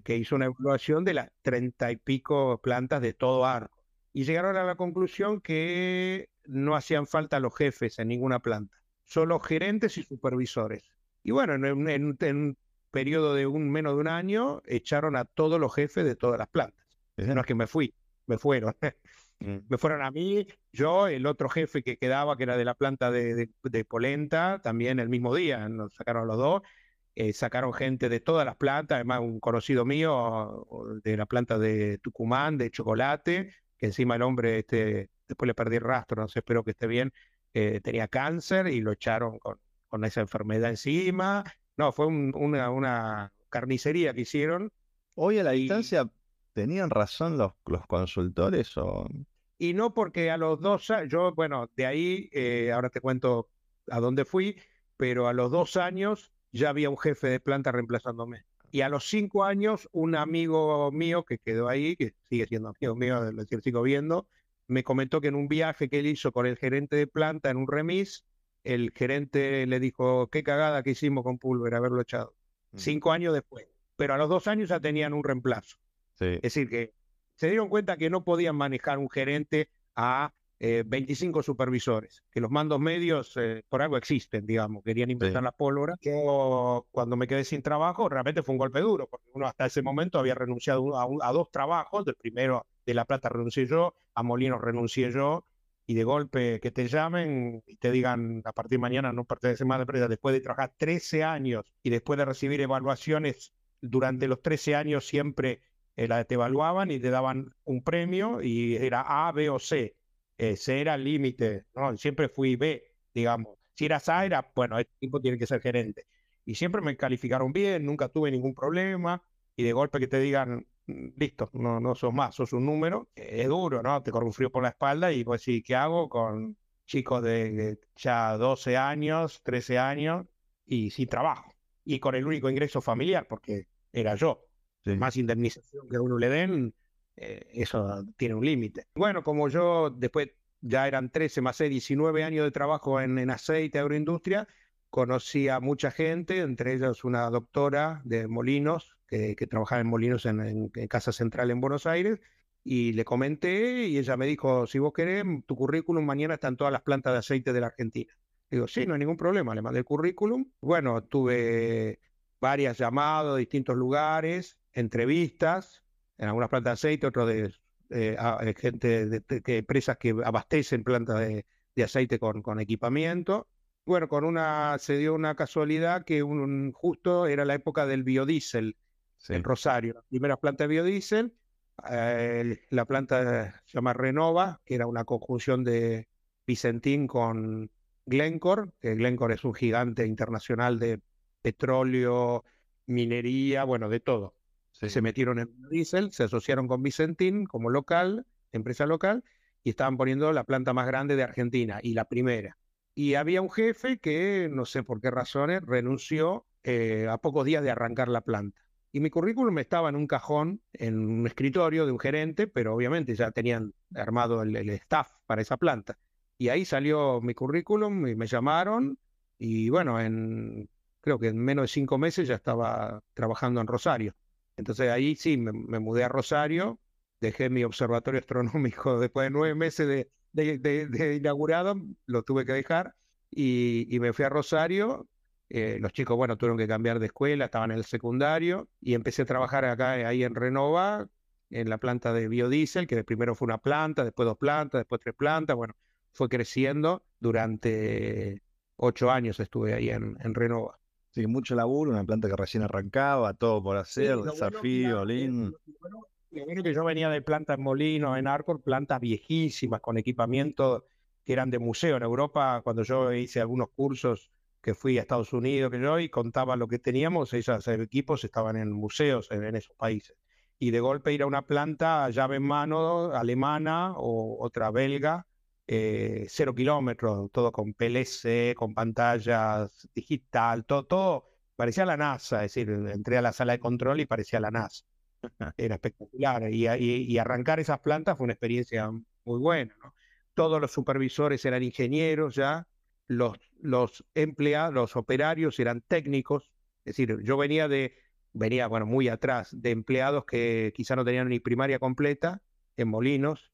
que hizo una evaluación de las treinta y pico plantas de todo arco. Y llegaron a la conclusión que no hacían falta los jefes en ninguna planta, solo gerentes y supervisores. Y bueno, en, un periodo de un menos de un año, echaron a todos los jefes de todas las plantas. No es que me fui, me fueron. Mm. Me fueron a mí, yo, el otro jefe que quedaba, que era de la planta de, Polenta, también el mismo día, nos sacaron los dos. Eh, sacaron gente de todas las plantas, además un conocido mío de la planta de Tucumán, de chocolate, que encima el hombre, este, después le perdí el rastro, no sé, espero que esté bien, eh, tenía cáncer y lo echaron con, con esa enfermedad encima. No, fue una, una carnicería que hicieron. Hoy a la distancia, ¿tenían razón los, los consultores o...? Y no porque a los dos años, yo, bueno, de ahí, eh, ahora te cuento a dónde fui, pero a los dos años ya había un jefe de planta reemplazándome. Y a los cinco años, un amigo mío que quedó ahí, que sigue siendo amigo mío, lo sigo viendo, me comentó que en un viaje que él hizo con el gerente de planta en un remis, el gerente le dijo, qué cagada que hicimos con Pulver, haberlo echado. Mm. Cinco años después. Pero a los dos años ya tenían un reemplazo. Es decir, que se dieron cuenta que no podían manejar un gerente a 25 eh, supervisores, que los mandos medios eh, por algo existen, digamos, querían inventar la pólvora. Yo cuando me quedé sin trabajo, realmente fue un golpe duro, porque uno hasta ese momento había renunciado a, a dos trabajos, del primero de La Plata renuncié yo, a Molinos renuncié yo, y de golpe que te llamen y te digan a partir de mañana no perteneces más a la empresa, después de trabajar 13 años y después de recibir evaluaciones durante los 13 años siempre eh, la, te evaluaban y te daban un premio y era A, B o C. Eh, C era el límite, ¿no? Siempre fui B, digamos. Si eras A, era, bueno, este tipo tiene que ser gerente. Y siempre me calificaron bien, nunca tuve ningún problema. Y de golpe que te digan, mm, listo, no, no sos más, sos un número, es duro, ¿no? Te corre un frío por la espalda y pues sí, ¿qué hago con chicos de ya 12 años, 13 años y sin trabajo? Y con el único ingreso familiar, porque era yo más indemnización que uno le den, eh, eso tiene un límite. Bueno, como yo después ya eran 13 más 6, 19 años de trabajo en, en aceite, agroindustria, conocí a mucha gente, entre ellas una doctora de Molinos, que, trabajaba en Molinos en, Casa Central en Buenos Aires, y le comenté y ella me dijo, si vos querés, tu currículum mañana está en todas las plantas de aceite de la Argentina. Digo, sí, no hay ningún problema, le mandé el currículum. Bueno, tuve varias llamadas de distintos lugares, entrevistas, en algunas plantas de aceite, otros de eh, gente de, empresas que abastecen plantas de, aceite con, con, equipamiento. Bueno, con una se dio una casualidad que un, justo era la época del biodiesel en Rosario, la primera planta de biodiesel, eh, la planta se llama Renova, que era una conjunción de Vicentín con Glencore, que Glencore es un gigante internacional de petróleo, minería, bueno, de todo. Se metieron en diésel, se asociaron con Vicentín como local, empresa local, y estaban poniendo la planta más grande de Argentina y la primera. Y había un jefe que, no sé por qué razones, renunció eh, a pocos días de arrancar la planta. Y mi currículum estaba en un cajón, en un escritorio de un gerente, pero obviamente ya tenían armado el, staff para esa planta. Y ahí salió mi currículum y me llamaron. Y bueno, en, creo que en menos de cinco meses ya estaba trabajando en Rosario. Entonces ahí sí, me, mudé a Rosario, dejé mi observatorio <laughs> astronómico después de nueve meses de, inaugurado, lo tuve que dejar y, me fui a Rosario. Eh, los chicos, bueno, tuvieron que cambiar de escuela, estaban en el secundario y empecé a trabajar acá, ahí en Renova, en la planta de biodiesel, que primero fue una planta, después dos plantas, después tres plantas, bueno, fue creciendo. Durante ocho años estuve ahí en Renova. Sí, mucho laburo, una planta que recién arrancaba, todo por hacer, desafío, lindo. Lo bueno que yo venía de plantas en Molino, en Arcor, plantas viejísimas con equipamiento que eran de museo. En Europa, cuando yo hice algunos cursos que fui a Estados Unidos, que yo, y contaba lo que teníamos, esos equipos estaban en museos en, esos países. Y de golpe ir a una planta llave en mano alemana o otra belga, eh, cero kilómetros, todo con PLC, con pantallas digital, todo, todo parecía la NASA, es decir, entré a la sala de control y parecía la NASA. <laughs> Era espectacular. Y, arrancar esas plantas fue una experiencia muy buena. Todos los supervisores eran ingenieros ya, los, los empleados, los operarios eran técnicos. Es decir, yo venía de, venía, bueno, muy atrás, de empleados que quizá no tenían ni primaria completa en Molinos.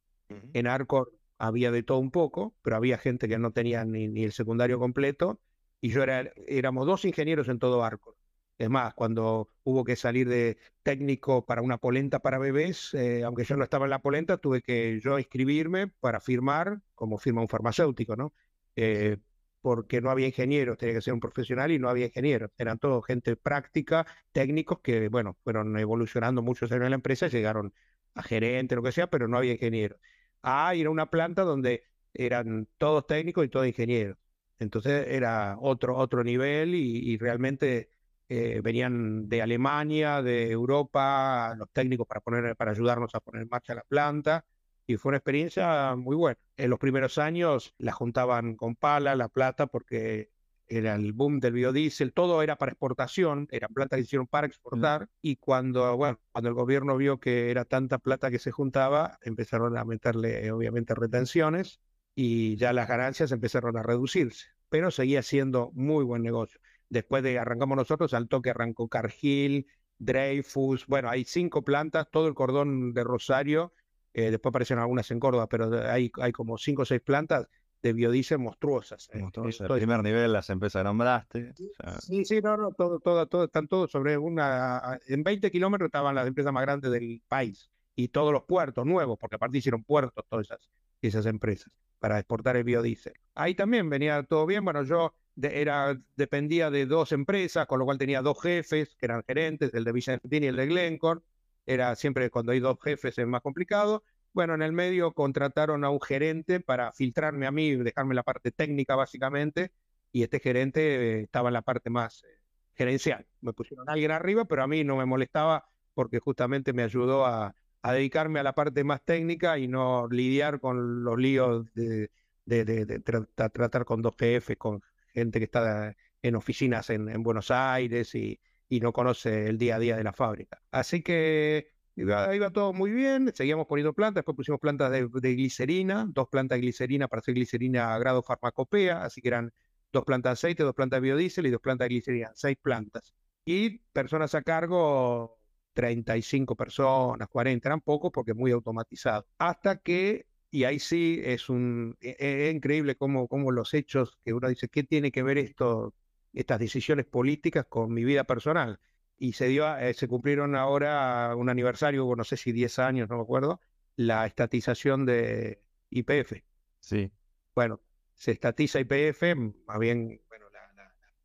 En Arcor había de todo un poco, pero había gente que no tenía ni, ni el secundario completo. Y yo era, éramos dos ingenieros en todo Arcor. Es más, cuando hubo que salir de técnico para una polenta para bebés, eh, aunque yo no estaba en la polenta, tuve que yo inscribirme para firmar, como firma un farmacéutico, ¿no? Eh, porque no había ingenieros, tenía que ser un profesional y no había ingenieros. Eran todos gente práctica, técnicos que, bueno, fueron evolucionando muchos años en la empresa, llegaron a gerente, lo que sea, pero no había ingenieros. Ah, era una planta donde eran todos técnicos y todos ingenieros. Entonces era otro, otro nivel y realmente eh, venían de Alemania, de Europa, los técnicos para, poner, para ayudarnos a poner en marcha la planta. Y fue una experiencia muy buena. En los primeros años la juntaban con pala, la plata, porque era el boom del biodiesel, todo era para exportación, eran plantas que hicieron para exportar, y cuando, bueno, cuando el gobierno vio que era tanta plata que se juntaba, empezaron a meterle obviamente retenciones y ya las ganancias empezaron a reducirse, pero seguía siendo muy buen negocio. Después de arrancamos nosotros, al toque arrancó Cargill, Dreyfus, bueno, hay cinco plantas, todo el cordón de Rosario, eh, después aparecieron algunas en Córdoba, pero hay, hay como cinco o seis plantas de biodiesel monstruosas. Eh, monstruosas. el primer nivel, las empresas nombraste. Sí, sí, no, no, todo, todo, todo, están todos sobre una, en 20 kilómetros estaban las empresas más grandes del país y todos los puertos nuevos, porque aparte hicieron puertos todas esas, esas empresas para exportar el biodiesel. Ahí también venía todo bien, bueno, yo era, dependía de dos empresas, con lo cual tenía dos jefes, que eran gerentes, el de Vicentín y el de Glencore. Era siempre cuando hay dos jefes es más complicado. Bueno, en el medio contrataron a un gerente para filtrarme a mí, dejarme la parte técnica básicamente, y este gerente eh, estaba en la parte más eh, gerencial. Me pusieron a alguien arriba, pero a mí no me molestaba porque justamente me ayudó a, dedicarme a la parte más técnica y no lidiar con los líos de, de, tratar con dos jefes, con gente que está en oficinas en, Buenos Aires y, no conoce el día a día de la fábrica. Así que iba, todo muy bien, seguíamos poniendo plantas, después pusimos plantas de, glicerina, dos plantas de glicerina para hacer glicerina a grado farmacopea, así que eran dos plantas de aceite, dos plantas de biodiesel y dos plantas de glicerina, seis plantas. Y personas a cargo, 35 personas, 40, eran pocos porque muy automatizado. Hasta que y ahí sí es un e, e, es, increíble cómo, cómo, los hechos que uno dice, ¿qué tiene que ver esto, estas decisiones políticas con mi vida personal? Y se dio, eh, se cumplieron ahora un aniversario, no sé si 10 años, no me acuerdo, la estatización de IPF. Sí. Bueno, se estatiza IPF, más bien, bueno,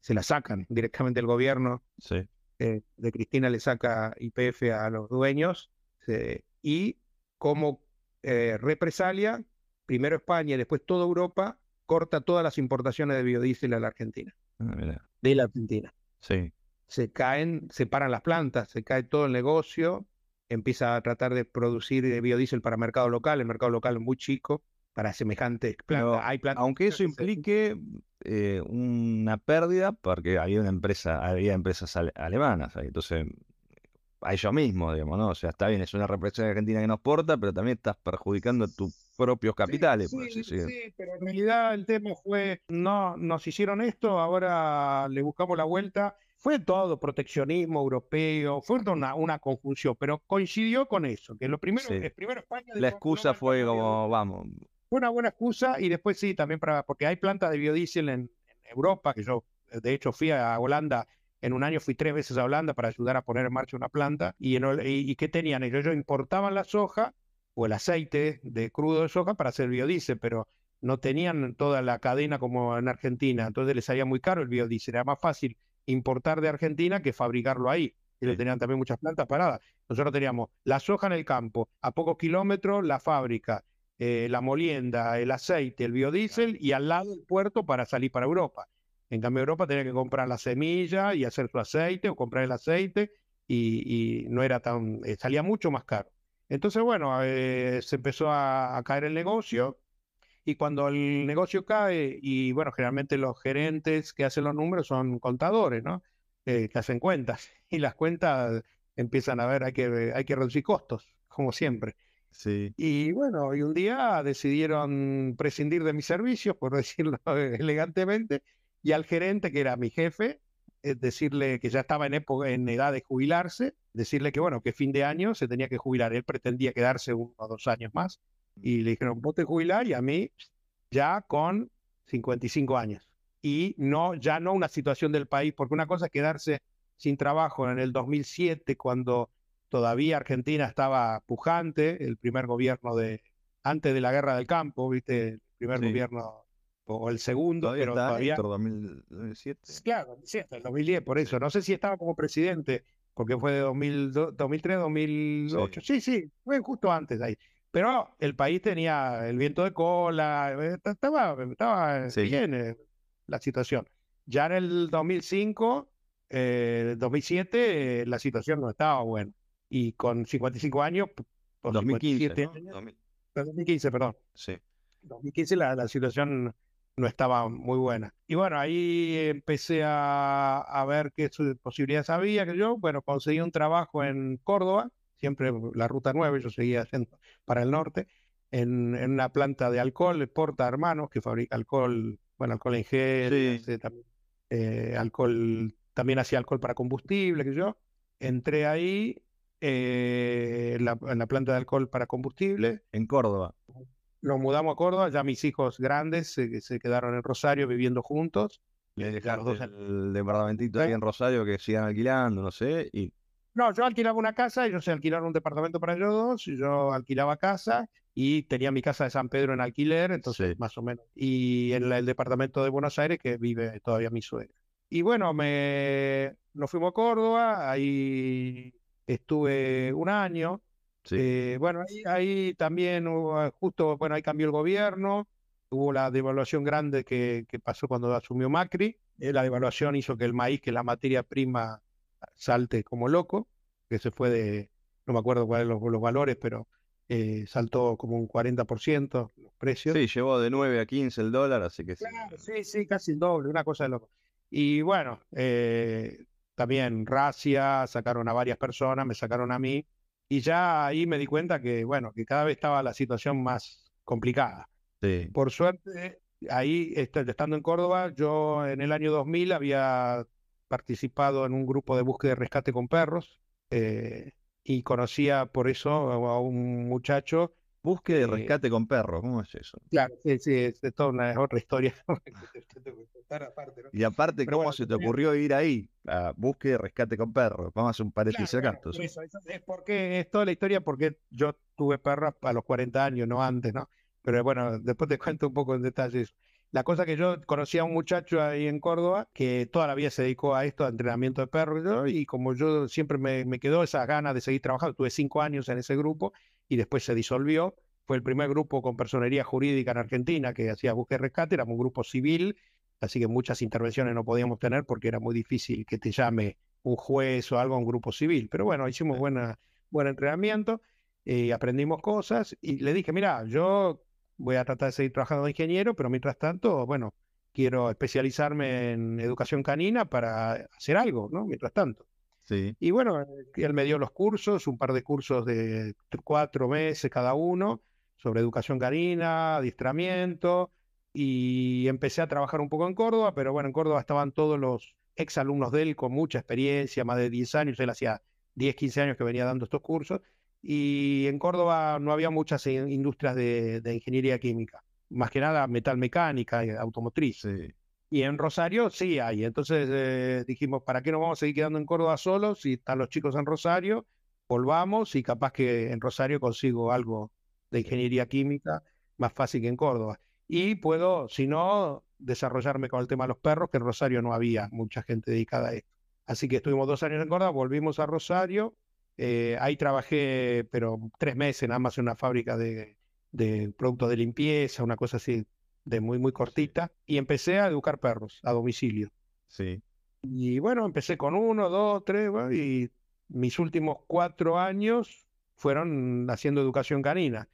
se la sacan directamente el gobierno. Sí. Eh, de Cristina le saca IPF a los dueños y como eh, represalia, primero España y después toda Europa, corta todas las importaciones de biodiesel a la Argentina. Ah, de la Argentina. Sí. Se caen, se paran las plantas, se cae todo el negocio, empieza a tratar de producir biodiesel para mercado local, el mercado local es muy chico para semejantes plantas. Hay aunque eso implique eh, una pérdida, porque había una empresa, había empresas alemanas, entonces a ellos mismos, digamos, ¿no? O sea, está bien, es una represión argentina que nos porta, pero también estás perjudicando tus propios capitales. Sí, sí, sí, pero en realidad el tema fue, no, nos hicieron esto, ahora le buscamos la vuelta. Fue todo proteccionismo europeo, fue una, una confusión, pero coincidió con eso, que lo primero, es primero España... La excusa fue como, vamos... Fue una buena excusa y después sí, también para, porque hay plantas de biodiesel en, en Europa, que yo de hecho fui a Holanda en un año fui tres veces a Holanda para ayudar a poner en marcha una planta. ¿Y, y, qué tenían ellos? Ellos importaban la soja o el aceite de crudo de soja para hacer biodiesel, pero no tenían toda la cadena como en Argentina. Entonces les salía muy caro el biodiesel. Era más fácil importar de Argentina que fabricarlo ahí. Ellos tenían también muchas plantas paradas. Nosotros teníamos la soja en el campo, a pocos kilómetros la fábrica, eh, la molienda, el aceite, el biodiesel y al lado el puerto para salir para Europa. En cambio, Europa tenía que comprar la semilla y hacer su aceite o comprar el aceite y, no era tan, eh, salía mucho más caro. Entonces, bueno, eh, se empezó a, caer el negocio y cuando el negocio cae, y bueno, generalmente los gerentes que hacen los números son contadores, ¿no? Eh, que hacen cuentas <laughs> y las cuentas empiezan a ver, hay que, hay que reducir costos, como siempre. Sí. Y bueno, y un día decidieron prescindir de mis servicios, por <laughs> decirlo elegantemente, y al gerente, que era mi jefe, es decirle que ya estaba en, época, en edad de jubilarse, decirle que bueno, que fin de año se tenía que jubilar. Él pretendía quedarse uno o dos años más. Y le dijeron, vos te jubilar y a mí ya con 55 años. Y no, ya no una situación del país, porque una cosa es quedarse sin trabajo en el 2007, cuando todavía Argentina estaba pujante, el primer gobierno de, antes de la guerra del campo, viste, el primer gobierno o el segundo, pero todavía... 2007. Claro, sí, hasta el 2010, por eso. No sé si estaba como presidente, porque fue de 2003, 2008. Sí. sí, fue justo antes ahí. Pero el país tenía el viento de cola, eh, estaba, estaba bien eh, la situación. Ya en el 2005, eh, 2007, la situación no estaba buena. Y con 55 años, 2015, 2015, perdón. Sí. 2015 la, la situación no estaba muy buena. Y bueno, ahí empecé a, a ver qué posibilidades había, que yo, bueno, conseguí un trabajo en Córdoba, siempre la ruta 9, yo seguía haciendo para el norte, en, en una planta de alcohol, Porta Hermanos, que fabrica alcohol, bueno, alcohol en gel, también, eh, alcohol, también hacía alcohol para combustible, que yo. Entré ahí eh, en, la, en la planta de alcohol para combustible. En Córdoba nos mudamos a Córdoba, ya mis hijos grandes se, quedaron en Rosario viviendo juntos. Le dejaron el departamentito ahí en Rosario que sigan alquilando, no sé, y... No, yo alquilaba una casa, ellos se alquilaron un departamento para ellos dos, y yo alquilaba casa y tenía mi casa de San Pedro en alquiler, entonces más o menos. Y en el departamento de Buenos Aires que vive todavía mi suegra. Y bueno, me nos fuimos a Córdoba, ahí estuve un año, eh, bueno, ahí, también hubo, justo, bueno, ahí cambió el gobierno, hubo la devaluación grande que, pasó cuando asumió Macri, eh, la devaluación hizo que el maíz, que es la materia prima, salte como loco, que se fue de, no me acuerdo cuáles los, los valores, pero eh, saltó como un 40% los precios. Sí, llevó de 9 a 15 el dólar, así que claro, sí. Sí, casi el doble, una cosa de loco. Y bueno, también Racia, sacaron a varias personas, me sacaron a mí, y ya ahí me di cuenta que, bueno, que cada vez estaba la situación más complicada. Sí. Por suerte, ahí, este, estando en Córdoba, yo en el año 2000 había participado en un grupo de búsqueda y rescate con perros eh, y conocía por eso a un muchacho Búsqueda de rescate con perros, ¿cómo es eso? Claro, sí, sí, es, toda una otra historia. <laughs> Y aparte, ¿cómo se te ocurrió ir ahí a búsqueda de rescate con perros? Vamos a hacer un paréntesis acá. es porque es toda la historia porque yo tuve perros a los 40 años, no antes, ¿no? Pero bueno, después te cuento un poco en detalles. La cosa que yo conocí a un muchacho ahí en Córdoba que toda la vida se dedicó a esto, a entrenamiento de perros, y como yo siempre me, me quedó esa ganas de seguir trabajando, tuve cinco años en ese grupo, y después se disolvió. Fue el primer grupo con personería jurídica en Argentina que hacía búsqueda y rescate, éramos un grupo civil, así que muchas intervenciones no podíamos tener porque era muy difícil que te llame un juez o algo a un grupo civil. Pero bueno, hicimos buena, buen entrenamiento y aprendimos cosas y le dije, mira, yo voy a tratar de seguir trabajando de ingeniero, pero mientras tanto, bueno, quiero especializarme en educación canina para hacer algo, ¿no? Mientras tanto. Y bueno, él me dio los cursos, un par de cursos de cuatro meses cada uno, sobre educación canina, adiestramiento, y empecé a trabajar un poco en Córdoba, pero bueno, en Córdoba estaban todos los exalumnos de él con mucha experiencia, más de 10 años, él hacía 10, 15 años que venía dando estos cursos, y en Córdoba no había muchas industrias de, de ingeniería química, más que nada metal mecánica, automotriz. Sí. Y en Rosario sí hay. Entonces eh, dijimos, ¿para qué nos vamos a seguir quedando en Córdoba solos si están los chicos en Rosario? Volvamos y capaz que en Rosario consigo algo de ingeniería química más fácil que en Córdoba. Y puedo, si no, desarrollarme con el tema de los perros, que en Rosario no había mucha gente dedicada a esto. Así que estuvimos dos años en Córdoba, volvimos a Rosario, eh, ahí trabajé, pero tres meses nada más en una fábrica de, de productos de limpieza, una cosa así de muy, muy cortita, y empecé a educar perros a domicilio. Sí. Y bueno, empecé con uno, dos, tres, y mis últimos cuatro años fueron haciendo educación canina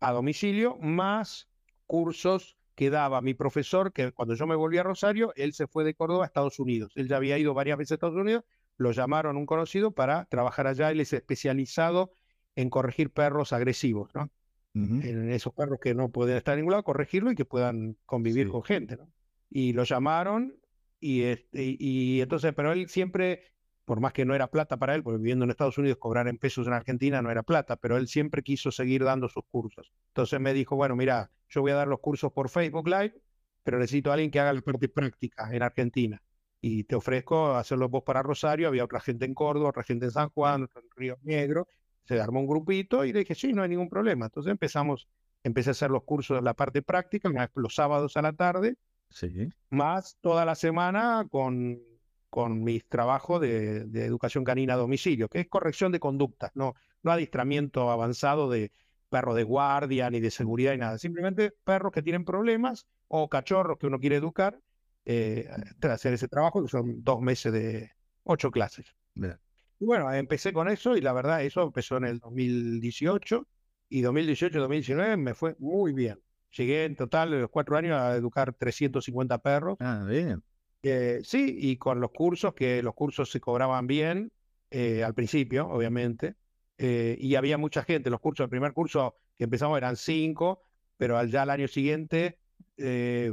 a domicilio, más cursos que daba mi profesor, que cuando yo me volví a Rosario, él se fue de Córdoba a Estados Unidos. Él ya había ido varias veces a Estados Unidos, lo llamaron un conocido para trabajar allá. Él es especializado en corregir perros agresivos, ¿no? En esos perros que no pueden estar en ningún lado, corregirlo y que puedan convivir con gente, ¿no? Y lo llamaron y, este, y entonces, pero él siempre por más que no era plata para él, porque viviendo en Estados Unidos cobrar en pesos en Argentina no era plata, pero él siempre quiso seguir dando sus cursos. Entonces me dijo, bueno, mira, yo voy a dar los cursos por Facebook Live, pero necesito a alguien que haga la parte práctica en Argentina. Y te ofrezco hacerlo vos para Rosario, había otra gente en Córdoba, otra gente en San Juan, en Río Negro, se armó un grupito y le dije, sí, no hay ningún problema. Entonces empezamos, empecé a hacer los cursos de la parte práctica, los sábados a la tarde, sí. más toda la semana con con mis trabajos de, educación canina a domicilio, que es corrección de conductas, no, no adiestramiento avanzado de perros de guardia ni de seguridad ni nada, simplemente perros que tienen problemas o cachorros que uno quiere educar, eh, hacer ese trabajo, que son dos meses de ocho clases. Y bueno, empecé con eso y la verdad, eso empezó en el 2018 y 2018-2019 me fue muy bien. Llegué en total de los cuatro años a educar 350 perros. Ah, bien. Eh, sí, y con los cursos, que los cursos se cobraban bien eh, al principio, obviamente, eh, y había mucha gente. Los cursos, el primer curso que empezamos eran cinco, pero al, ya al año siguiente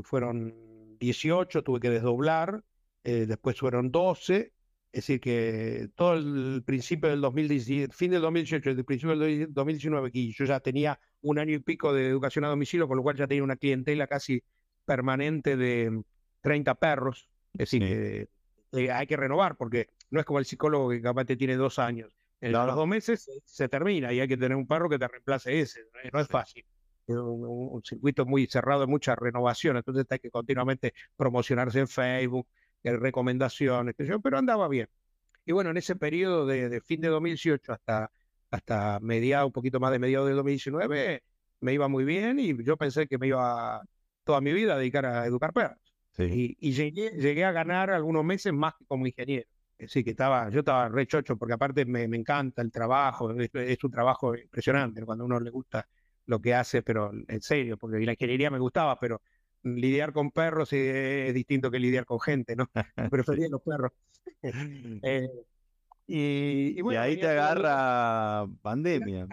fueron 18, tuve que desdoblar, después fueron 12, es decir, que todo el principio del 2017, fin del 2018, el principio del 2019, que yo ya tenía un año y pico de educación a domicilio, con lo cual ya tenía una clientela casi permanente de 30 perros es decir, hay que renovar porque no es como el psicólogo que capaz te tiene dos años. En los dos meses se termina y hay que tener un perro que te reemplace ese. No es fácil. Es un, circuito muy cerrado de mucha renovación. Entonces hay que continuamente promocionarse en Facebook, recomendaciones, pero andaba bien. Y bueno, en ese periodo de, fin de 2018 hasta, hasta mediado, un poquito más de mediados de 2019, me iba muy bien y yo pensé que me iba toda mi vida a dedicar a educar perros. Y, llegué, llegué, a ganar algunos meses más que como ingeniero. Sí, que estaba, yo estaba re chocho porque aparte me, me encanta el trabajo, es, un trabajo impresionante cuando a uno le gusta lo que hace, pero en serio, porque la ingeniería me gustaba, pero lidiar con perros es, distinto que lidiar con gente, ¿no? <laughs> Prefería los perros. <laughs> Eh, y, bueno, ahí te agarra pandemia.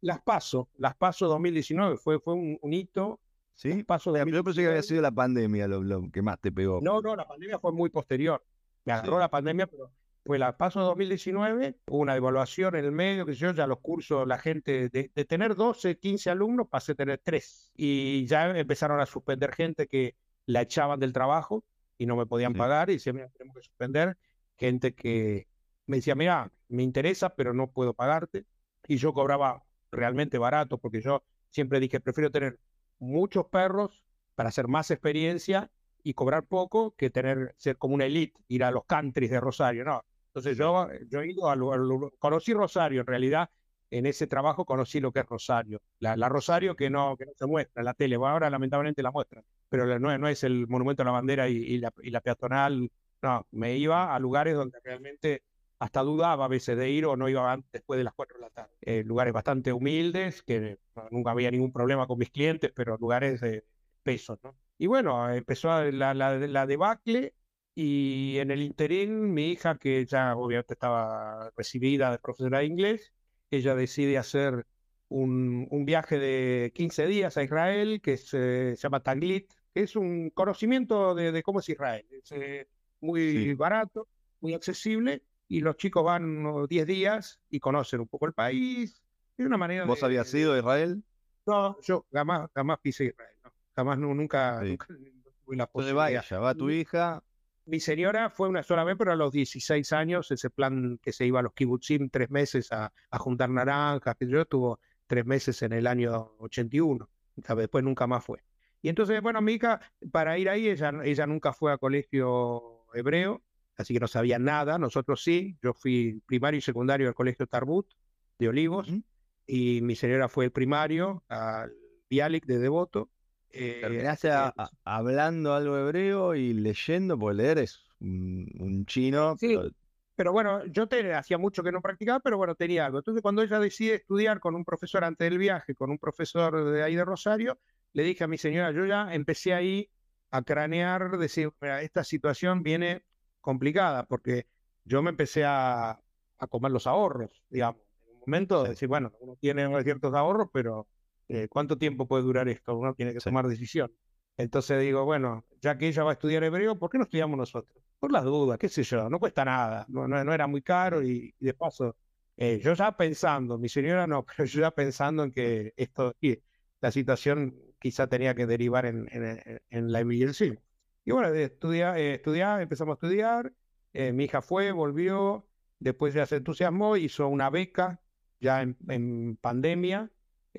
Las, paso, las paso 2019, fue, fue un, un hito ¿Sí? Paso de... Yo pensé que había sido la pandemia lo, que más te pegó. No, no, la pandemia fue muy posterior. Me agarró la pandemia, pero fue la paso 2019, hubo una evaluación en el medio, que yo, ya los cursos, la gente, de, tener 12, 15 alumnos, pasé a tener 3. Y ya empezaron a suspender gente que la echaban del trabajo y no me podían pagar y decían, mira, tenemos que suspender. Gente que me decía, mira, me interesa, pero no puedo pagarte. Y yo cobraba realmente barato, porque yo siempre dije, prefiero tener muchos perros para hacer más experiencia y cobrar poco que tener ser como una elite, ir a los countries de Rosario, no. Entonces yo, yo he ido a, conocí Rosario en realidad, en ese trabajo conocí lo que es Rosario. La, Rosario que no, que no se muestra en la tele, ahora lamentablemente la muestran, pero no, no es el monumento a la bandera y, la, y la peatonal, no, me iba a lugares donde realmente hasta dudaba a veces de ir o no iba después de las 4 de la tarde. Eh, lugares bastante humildes, que nunca había ningún problema con mis clientes, pero lugares de peso, ¿no? Y bueno, empezó la, la, debacle y en el interín mi hija, que ya obviamente estaba recibida de profesora de inglés, ella decide hacer un, un viaje de 15 días a Israel que se, llama Taglit, que es un conocimiento de, cómo es Israel. Es eh, muy barato, muy accesible y los chicos van 10 días y conocen un poco el país. Es una manera ¿Vos habías ido a Israel? No, yo jamás, jamás pisé Israel. Jamás, nunca, sí. tuve la posibilidad. Vaya, va tu hija. Mi señora fue una sola vez, pero a los 16 años, ese plan que se iba a los kibbutzim tres meses a, a juntar naranjas, que yo estuvo tres meses en el año 81. Después nunca más fue. Y entonces, bueno, mi hija, para ir ahí, ella, ella nunca fue a colegio hebreo, así que no sabía nada. Nosotros sí, yo fui primario y secundario al colegio Tarbut de Olivos, y mi señora fue el primario al Bialik de Devoto. Eh, ¿Terminaste hablando algo hebreo y leyendo? Porque leer es un, chino. Sí, pero... bueno, yo te, hacía mucho que no practicaba, pero bueno, tenía algo. Entonces, cuando ella decide estudiar con un profesor antes del viaje, con un profesor de ahí de Rosario, le dije a mi señora, yo ya empecé ahí a cranear, decir, mira, esta situación viene complicada, porque yo me empecé a, a comer los ahorros, digamos. En un momento, de decir, bueno, uno tiene ciertos ahorros, pero eh, ¿cuánto tiempo puede durar esto? Uno tiene que tomar decisión. Entonces digo, bueno, ya que ella va a estudiar hebreo, ¿por qué no estudiamos nosotros? Por las dudas, qué sé yo, no cuesta nada, no, no, era muy caro y, de paso, eh, yo ya pensando, mi señora no, <laughs> pero yo ya pensando en que esto, y la situación quizá tenía que derivar en, en, en la emigración. Y bueno, estudiar, eh, estudiar, empezamos a estudiar, mi hija fue, volvió, después ya se entusiasmó, hizo una beca ya en, en pandemia,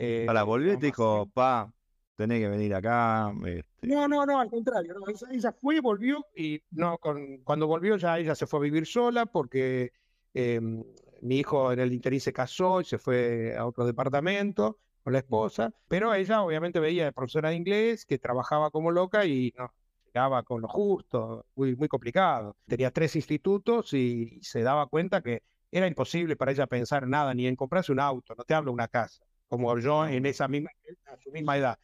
eh, Para volver te dijo, pa, tenés que venir acá. Este". No, no, no, al contrario. ella, fue, volvió y no, con, cuando volvió ya ella se fue a vivir sola porque em, mi hijo en el interín se casó y se fue a otro departamento con la esposa, pero ella obviamente veía de profesora de inglés que trabajaba como loca y no, llegaba con lo justo, muy, muy complicado. Tenía tres institutos y se daba cuenta que era imposible para ella pensar en nada, ni en comprarse un auto, no te hablo una casa como yo en esa misma, a su misma edad.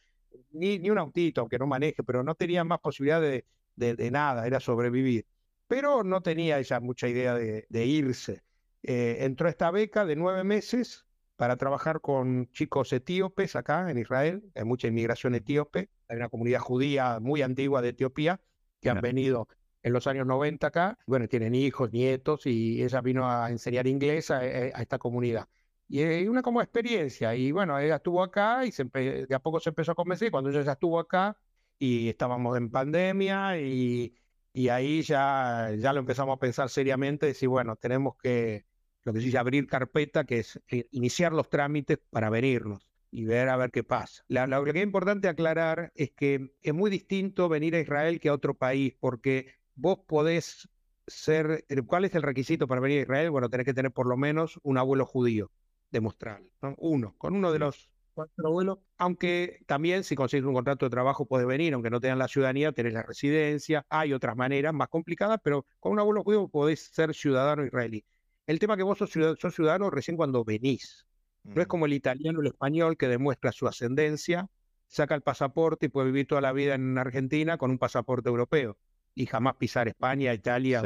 Ni, ni un autito, aunque no maneje, pero no tenía más posibilidad de, de, nada, era sobrevivir. Pero no tenía ella mucha idea de, de irse. Eh, entró a esta beca de nueve meses para trabajar con chicos etíopes acá en Israel. Hay mucha inmigración etíope. Hay una comunidad judía muy antigua de Etiopía que han venido en los años 90 acá. Bueno, tienen hijos, nietos y ella vino a enseñar inglés a esta comunidad. Y una como experiencia. Y bueno, ella estuvo acá y se de a poco se empezó a convencer. Cuando ella ya estuvo acá y estábamos en pandemia y, y ahí ya, ya lo empezamos a pensar seriamente, decir, bueno, tenemos que, lo que dice, abrir carpeta, que es eh, iniciar los trámites para venirnos y ver a ver qué pasa. Lo que es importante aclarar es que es muy distinto venir a Israel que a otro país, porque vos podés ser, ¿cuál es el requisito para venir a Israel? Bueno, tenés que tener por lo menos un abuelo judío demostrarlo. Uno, con uno de los cuatro abuelos, aunque también si consigues un contrato de trabajo puede venir, aunque no tengas la ciudadanía, tenés la residencia, hay otras maneras más complicadas, pero con un abuelo judío podés ser ciudadano israelí. El tema que vos sos ciudadano, recién cuando venís. No es mm. como el italiano o el español que demuestra su ascendencia, saca el pasaporte y puede vivir toda la vida en Argentina con un pasaporte europeo y jamás pisar España, Italia.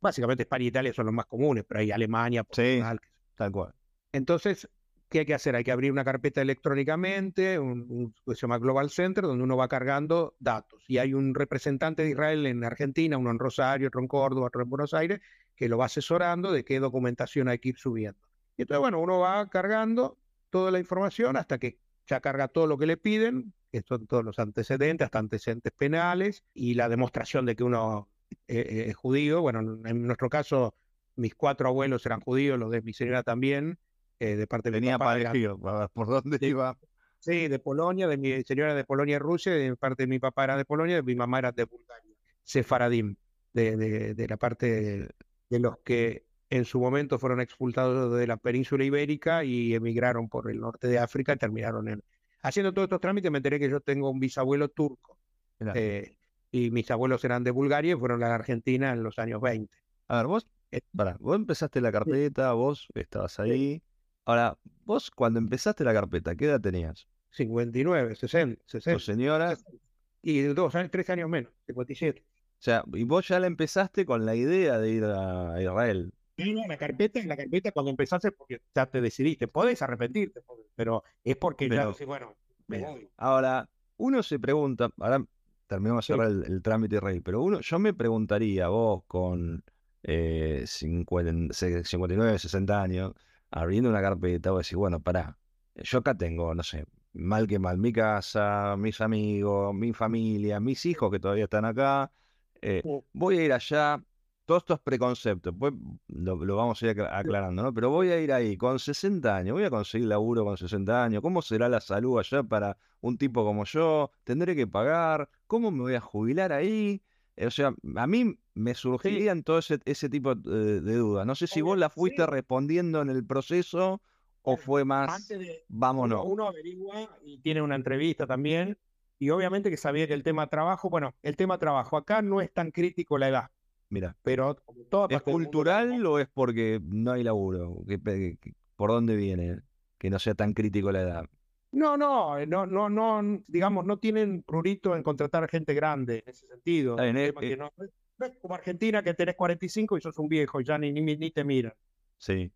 Básicamente España e Italia son los más comunes, pero hay Alemania, Portugal. tal cual. Entonces, ¿qué hay que hacer? Hay que abrir una carpeta electrónicamente, un, que se llama Global Center, donde uno va cargando datos. Y hay un representante de Israel en Argentina, uno en Rosario, otro en Córdoba, otro en Buenos Aires, que lo va asesorando de qué documentación hay que ir subiendo. Y entonces, bueno, uno va cargando toda la información hasta que ya carga todo lo que le piden, que son todos los antecedentes, hasta antecedentes penales, y la demostración de que uno eh, eh, es judío. Bueno, en nuestro caso, mis cuatro abuelos eran judíos, los de mi señora también eh, de parte de mi papá. ¿por dónde iba? Sí, de Polonia, de mi señora de Polonia y Rusia, de parte de mi papá era de Polonia, de mi mamá era de Bulgaria, Sefaradim, de, de, de la parte de, los que en su momento fueron expulsados de la península ibérica y emigraron por el norte de África y terminaron en... Haciendo todos estos trámites me enteré que yo tengo un bisabuelo turco eh, y mis abuelos eran de Bulgaria y fueron a la Argentina en los años 20. A ver, vos, eh, vos empezaste la carpeta, vos estabas ahí, Ahora, vos cuando empezaste la carpeta, ¿qué edad tenías? 59, 60, 60. ¿Tu señora? Y dos tres años menos, 57. O sea, y vos ya la empezaste con la idea de ir a Israel. Sí, la carpeta, la carpeta cuando empezaste porque ya te decidiste. Podés arrepentirte, pero es porque ya bueno, me voy. Ahora, uno se pregunta, ahora terminamos de cerrar el, trámite Israel, pero uno, yo me preguntaría, vos con eh, 59, 60 años, abriendo una carpeta, voy a decir, bueno, pará, yo acá tengo, no sé, mal que mal, mi casa, mis amigos, mi familia, mis hijos que todavía están acá, eh, voy a ir allá, todos estos preconceptos, pues lo, vamos a ir aclarando, ¿no? Pero voy a ir ahí con 60 años, voy a conseguir laburo con 60 años, ¿cómo será la salud allá para un tipo como yo? ¿Tendré que pagar? ¿Cómo me voy a jubilar ahí? Eh, o sea, a mí me surgirían todo ese, tipo de, dudas. No sé si vos la fuiste respondiendo en el proceso o fue más, vámonos. Uno, uno averigua y tiene una entrevista también, y obviamente que sabía que el tema trabajo, bueno, el tema trabajo acá no es tan crítico la edad. Mira, pero ¿es cultural o es porque no hay laburo? ¿Por dónde viene que no sea tan crítico la edad? No, no, eh, no, no, no, digamos, no tienen prurito en contratar gente grande en ese sentido. Eh, eh. no, es como Argentina que tenés 45 y sos un viejo y ya ni, ni, ni te miran. Sí.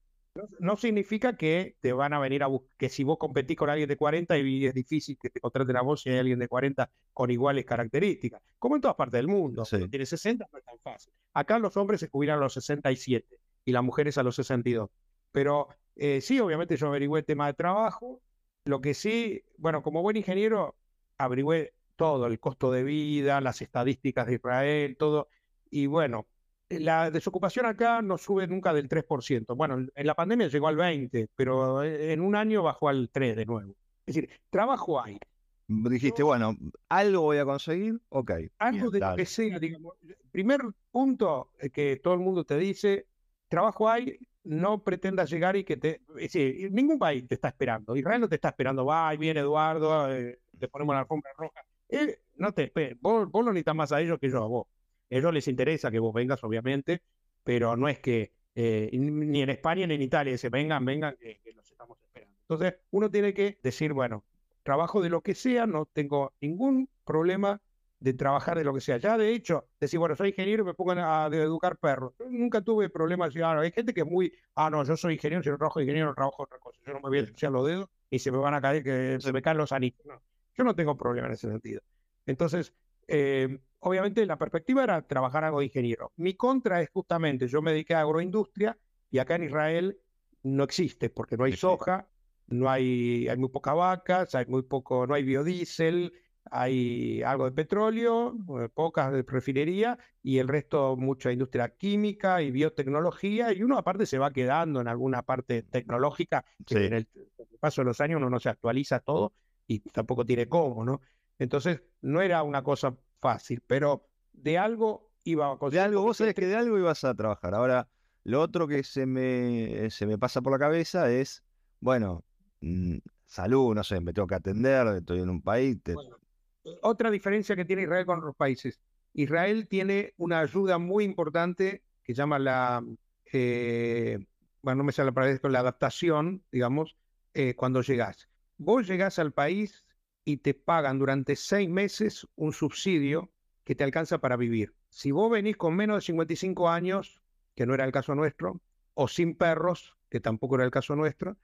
No, significa que te van a venir a buscar, que si vos competís con alguien de 40 y es difícil que te contraten a vos si hay alguien de 40 con iguales características, como en todas partes del mundo. Si tienes 60 no es tan fácil. Acá los hombres se jubilan a los 67 y las mujeres a los 62. Pero eh, sí, obviamente yo averigüé el tema de trabajo. Lo que sí, bueno, como buen ingeniero, averigüé todo, el costo de vida, las estadísticas de Israel, todo. Y bueno, la desocupación acá no sube nunca del 3%. Bueno, en la pandemia llegó al 20%, pero en un año bajó al 3% de nuevo. Es decir, trabajo hay. Dijiste, bueno, algo voy a conseguir, ok. Algo de lo que sea, digamos. Primer punto que todo el mundo te dice, trabajo hay, no pretendas llegar y que te... Decir, ningún país te está esperando. Israel no te está esperando, va, viene Eduardo, eh, te ponemos la alfombra roja. Eh, no te vos, vos lo necesitas más a ellos que yo a vos ellos les interesa que vos vengas, obviamente, pero no es que eh, ni en España ni en Italia se vengan, vengan, que, los estamos esperando. Entonces, uno tiene que decir, bueno, trabajo de lo que sea, no tengo ningún problema de trabajar de lo que sea. Ya de hecho, decir, bueno, soy ingeniero y me pongan a, educar perros. nunca tuve problemas. Ah, hay gente que es muy, ah, no, yo soy ingeniero, si no trabajo de ingeniero, no trabajo otra cosa. Yo no me voy a ensuciar los dedos y se me van a caer, que se me caen los anillos. No, yo no tengo problema en ese sentido. Entonces, eh, obviamente la perspectiva era trabajar algo de ingeniero. Mi contra es justamente, yo me dediqué a agroindustria y acá en Israel no existe porque no hay soja, no hay, hay muy pocas vacas, hay muy poco, no hay biodiesel, hay algo de petróleo, eh, pocas de refinería y el resto mucha industria química y biotecnología y uno aparte se va quedando en alguna parte tecnológica que en el, paso de los años uno no se actualiza todo y tampoco tiene cómo, ¿no? Entonces no era una cosa fácil, pero de algo iba a De algo, vos sabés que de algo ibas a trabajar. Ahora, lo otro que se me, se me pasa por la cabeza es, bueno, mm, salud, no sé, me tengo que atender, estoy en un país. Otra diferencia que tiene Israel con otros países. Israel tiene una ayuda muy importante que llama la, eh, bueno, no me sale la palabra, la adaptación, digamos, eh, cuando llegás. Vos llegás al país y te pagan durante seis meses un subsidio que te alcanza para vivir. Si vos venís con menos de 55 años, que no era el caso nuestro, o sin perros, que tampoco era el caso nuestro,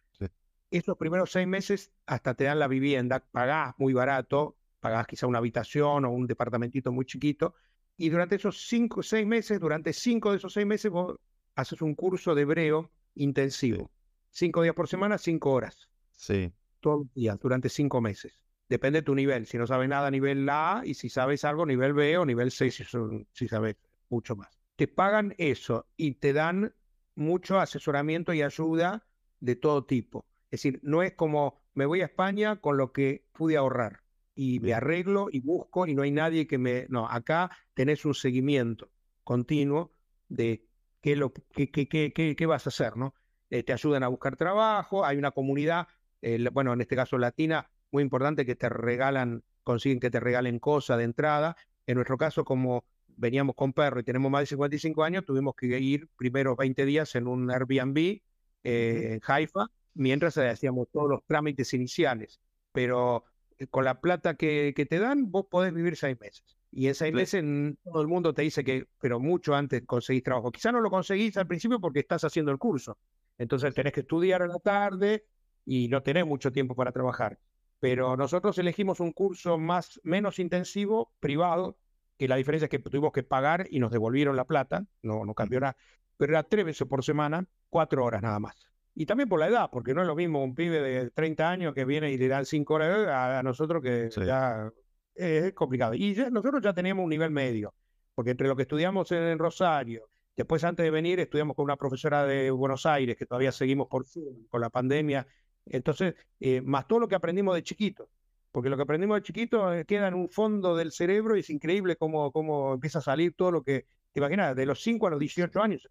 esos primeros seis meses hasta te dan la vivienda, pagás muy barato, pagás quizá una habitación o un departamentito muy chiquito, y durante esos cinco, seis meses, durante cinco de esos seis meses, vos haces un curso de hebreo intensivo. Cinco días por semana, cinco horas. Sí. Todos los días, durante cinco meses depende de tu nivel. Si no sabes nada, nivel A, y si sabes algo, nivel B o nivel C, si, sabes mucho más. Te pagan eso y te dan mucho asesoramiento y ayuda de todo tipo. Es decir, no es como me voy a España con lo que pude ahorrar y me arreglo y busco y no hay nadie que me... No, acá tenés un seguimiento continuo de qué, lo, qué, qué, qué, qué vas a hacer, ¿no? Eh, te ayudan a buscar trabajo, hay una comunidad, eh, bueno, en este caso latina, muy importante que te regalan, consiguen que te regalen cosas de entrada. En nuestro caso, como veníamos con perro y tenemos más de 55 años, tuvimos que ir primero 20 días en un Airbnb eh, en Haifa, mientras hacíamos todos los trámites iniciales. Pero con la plata que, que, te dan, vos podés vivir seis meses. Y en seis meses todo el mundo te dice que, pero mucho antes conseguís trabajo. Quizá no lo conseguís al principio porque estás haciendo el curso. Entonces tenés que estudiar a la tarde y no tenés mucho tiempo para trabajar pero nosotros elegimos un curso más, menos intensivo, privado, que la diferencia es que tuvimos que pagar y nos devolvieron la plata, no, no cambió nada, pero era tres veces por semana, cuatro horas nada más. Y también por la edad, porque no es lo mismo un pibe de 30 años que viene y le dan cinco horas a, nosotros que ya es complicado. Y nosotros ya teníamos un nivel medio, porque entre lo que estudiamos en Rosario, Después, antes de venir, estudiamos con una profesora de Buenos Aires, que todavía seguimos por con la pandemia. Entonces, eh, más todo lo que aprendimos de chiquito. Porque lo que aprendimos de chiquito eh, queda en un fondo del cerebro y es increíble cómo, cómo empieza a salir todo lo que. Te imaginas, de los 5 a los 18 años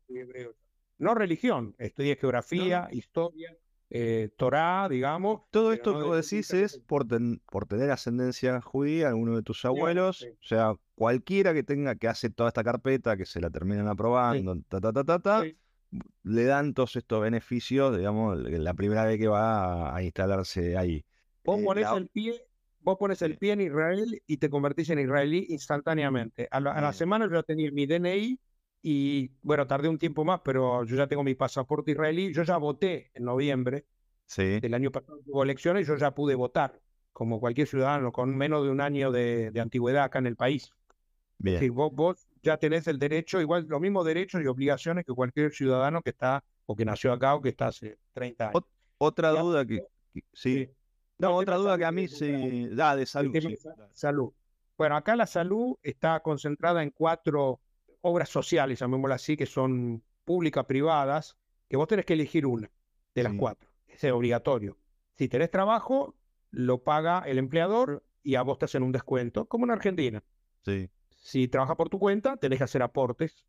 No religión, estudié geografía, historia, eh, Torah, digamos. Todo esto que vos decís es por, por tener ascendencia judía, alguno de tus abuelos, o sea, cualquiera que tenga que hace toda esta carpeta, que se la terminan aprobando, ta, ta, ta, ta, ta le dan todos estos beneficios, digamos, la primera vez que va a, instalarse ahí. Vos eh, pones el pie, vos pones el pie en Israel y te convertís en israelí instantáneamente. A la, semana yo tenía mi DNI y bueno, tardé un tiempo más, pero yo ya tengo mi pasaporte israelí. Yo ya voté en noviembre sí. del año pasado, hubo elecciones, yo ya pude votar como cualquier ciudadano con menos de un año de, antigüedad acá en el país. Bien. vos, vos ya tenés el derecho, igual los mismos derechos y obligaciones que cualquier ciudadano que está o que nació acá o que está hace 30 años. otra duda que, sí. No, otra duda que a mí se da de salud. Salud. Bueno, acá la salud está concentrada en cuatro obras sociales, llamémoslo así, que son públicas, privadas, que vos tenés que elegir una de las cuatro. Es obligatorio. Si tenés trabajo, lo paga el empleador y a vos te hacen un descuento, como en Argentina. Sí. Si trabajas por tu cuenta, tenés que hacer aportes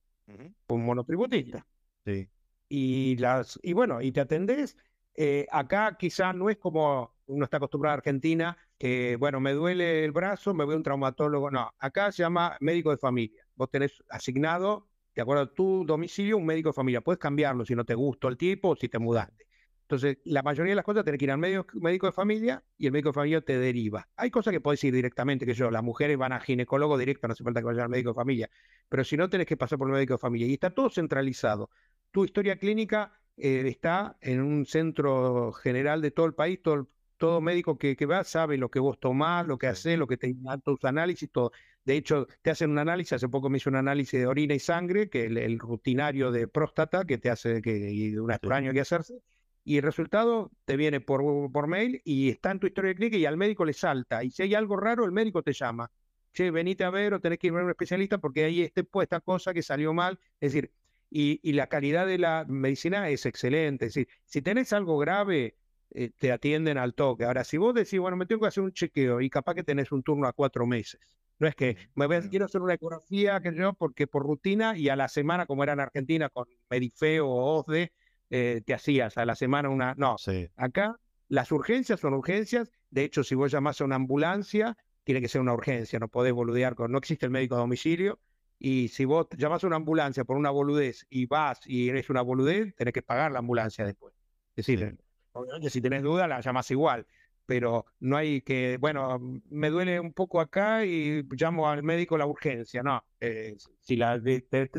como monotributista. Sí. Y, las, y bueno, y te atendés. Eh, acá quizá no es como uno está acostumbrado a Argentina, que bueno, me duele el brazo, me voy a un traumatólogo. No, acá se llama médico de familia. Vos tenés asignado, de acuerdo a tu domicilio, un médico de familia. Puedes cambiarlo si no te gustó el tipo o si te mudaste. Entonces, la mayoría de las cosas tenés que ir al médico, de familia y el médico de familia te deriva. Hay cosas que podés ir directamente, que yo, las mujeres van a ginecólogo directo, no hace falta que vayan al médico de familia. Pero si no, tenés que pasar por el médico de familia. Y está todo centralizado. Tu historia clínica eh, está en un centro general de todo el país, todo, todo médico que, va sabe lo que vos tomás, lo que haces, lo que te dan tus análisis, todo. De hecho, te hacen un análisis, hace poco me hizo un análisis de orina y sangre, que es el, rutinario de próstata, que te hace, que y una vez por año hay que hacerse y el resultado te viene por, por mail y está en tu historia clínica y al médico le salta. Y si hay algo raro, el médico te llama. Che, venite a ver o tenés que ir a un especialista porque ahí este, pues, esta cosa que salió mal. Es decir, y, y, la calidad de la medicina es excelente. Es decir, si tenés algo grave, eh, te atienden al toque. Ahora, si vos decís, bueno, me tengo que hacer un chequeo y capaz que tenés un turno a cuatro meses. No es que me voy quiero hacer una ecografía, que yo, porque por rutina y a la semana, como era en Argentina con Medifeo o OSDE, eh, te hacías a la semana una... No, acá las urgencias son urgencias. De hecho, si vos llamás a una ambulancia, tiene que ser una urgencia, no podés boludear con... No existe el médico a domicilio. Y si vos llamás a una ambulancia por una boludez y vas y eres una boludez, tenés que pagar la ambulancia después. Es decir, si tenés duda, la llamás igual. Pero no hay que, bueno, me duele un poco acá y llamo al médico la urgencia. No, eh, si la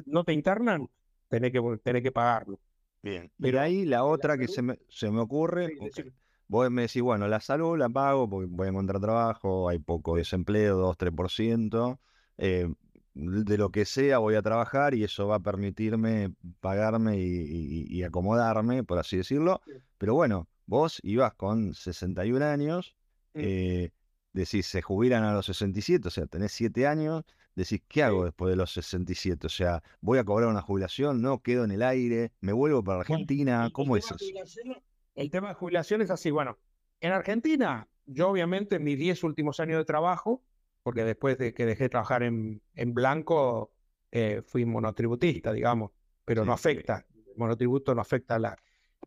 no te internan, tenés que, tenés que pagarlo. Bien. Pero ahí la otra que se me, se me ocurre, vos me decís, bueno, la salud la pago porque voy a encontrar trabajo, hay poco desempleo, 2, 3%, eh, de lo que sea voy a trabajar y eso va a permitirme pagarme y, acomodarme, por así decirlo. Pero bueno, vos ibas con 61 años, mm. eh, decís, se jubilan a los 67, o sea, tenés 7 años, decís, ¿qué hago después de los 67? O sea, ¿voy a cobrar una jubilación? ¿No? ¿Quedo en el aire? ¿Me vuelvo para Argentina? ¿Cómo es eso? El tema de jubilación es así, bueno, en Argentina, yo obviamente en mis 10 últimos años de trabajo, porque después de que dejé de trabajar en, en blanco, eh, fui monotributista, digamos, pero no afecta, el monotributo no afecta a la...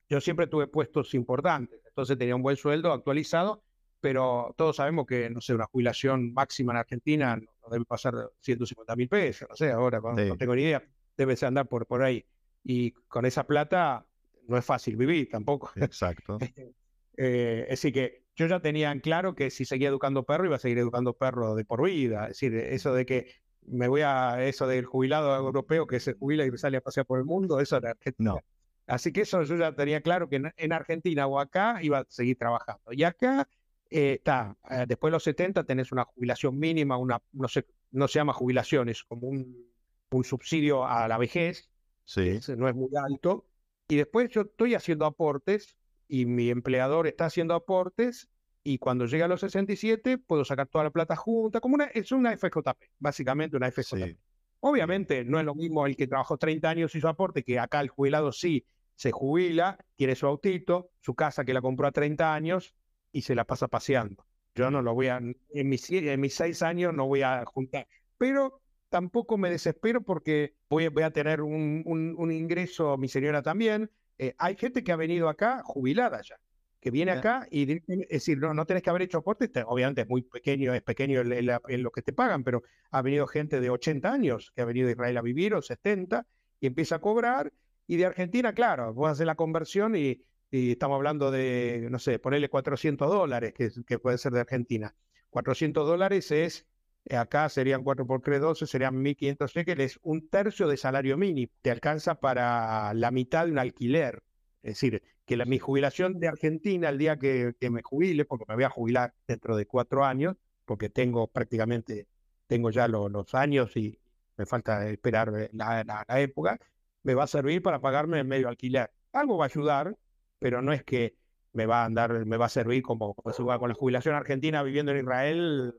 Yo siempre tuve puestos importantes, entonces tenía un buen sueldo actualizado pero todos sabemos que, no sé, una jubilación máxima en Argentina no, debe pasar 150 mil pesos, no sé, ahora no tengo ni idea, debe andar por, por ahí. Y con esa plata no es fácil vivir tampoco. Exacto. <laughs> eh, así que yo ya tenía en claro que si seguía educando perro, iba a seguir educando perro de por vida. Es decir, eso de que me voy a eso del jubilado europeo que se jubila y sale a pasear por el mundo, eso era Argentina. No. Así que eso yo ya tenía claro que en Argentina o acá iba a seguir trabajando. Y acá eh, está, eh, después de los 70 tenés una jubilación mínima, una, no, se, no se llama jubilación, es como un, un subsidio a la vejez, sí. no es muy alto, y después yo estoy haciendo aportes y mi empleador está haciendo aportes y cuando llega a los 67 puedo sacar toda la plata junta, como una, es una FJP, básicamente una FJP. Obviamente no es lo mismo el que trabajó 30 años y su aporte, que acá el jubilado sí se jubila, tiene su autito, su casa que la compró a 30 años y se la pasa paseando. Yo no lo voy a, en mis, en mis seis años no voy a juntar. Pero tampoco me desespero porque voy, voy a tener un, un, ingreso, mi señora también. Eh, hay gente que ha venido acá jubilada ya, que viene acá y es decir, no, no tenés que haber hecho aporte, obviamente es muy pequeño, es pequeño en, lo que te pagan, pero ha venido gente de 80 años que ha venido a Israel a vivir o 70 y empieza a cobrar. Y de Argentina, claro, vos hacer la conversión y y estamos hablando de, no sé, ponerle 400 dólares, que, que puede ser de Argentina. 400 dólares es, eh, acá serían 4 por 3, 12, serían 1.500 shekels, un tercio de salario mínimo. Te alcanza para la mitad de un alquiler. Es decir, que la, mi jubilación de Argentina, el día que, que, me jubile, porque me voy a jubilar dentro de cuatro años, porque tengo prácticamente, tengo ya los años y me falta esperar eh, la, la, época, me va a servir para pagarme el medio alquiler. Algo va a ayudar, pero no es que me va a andar, me va a servir como, como con la jubilación argentina viviendo en Israel,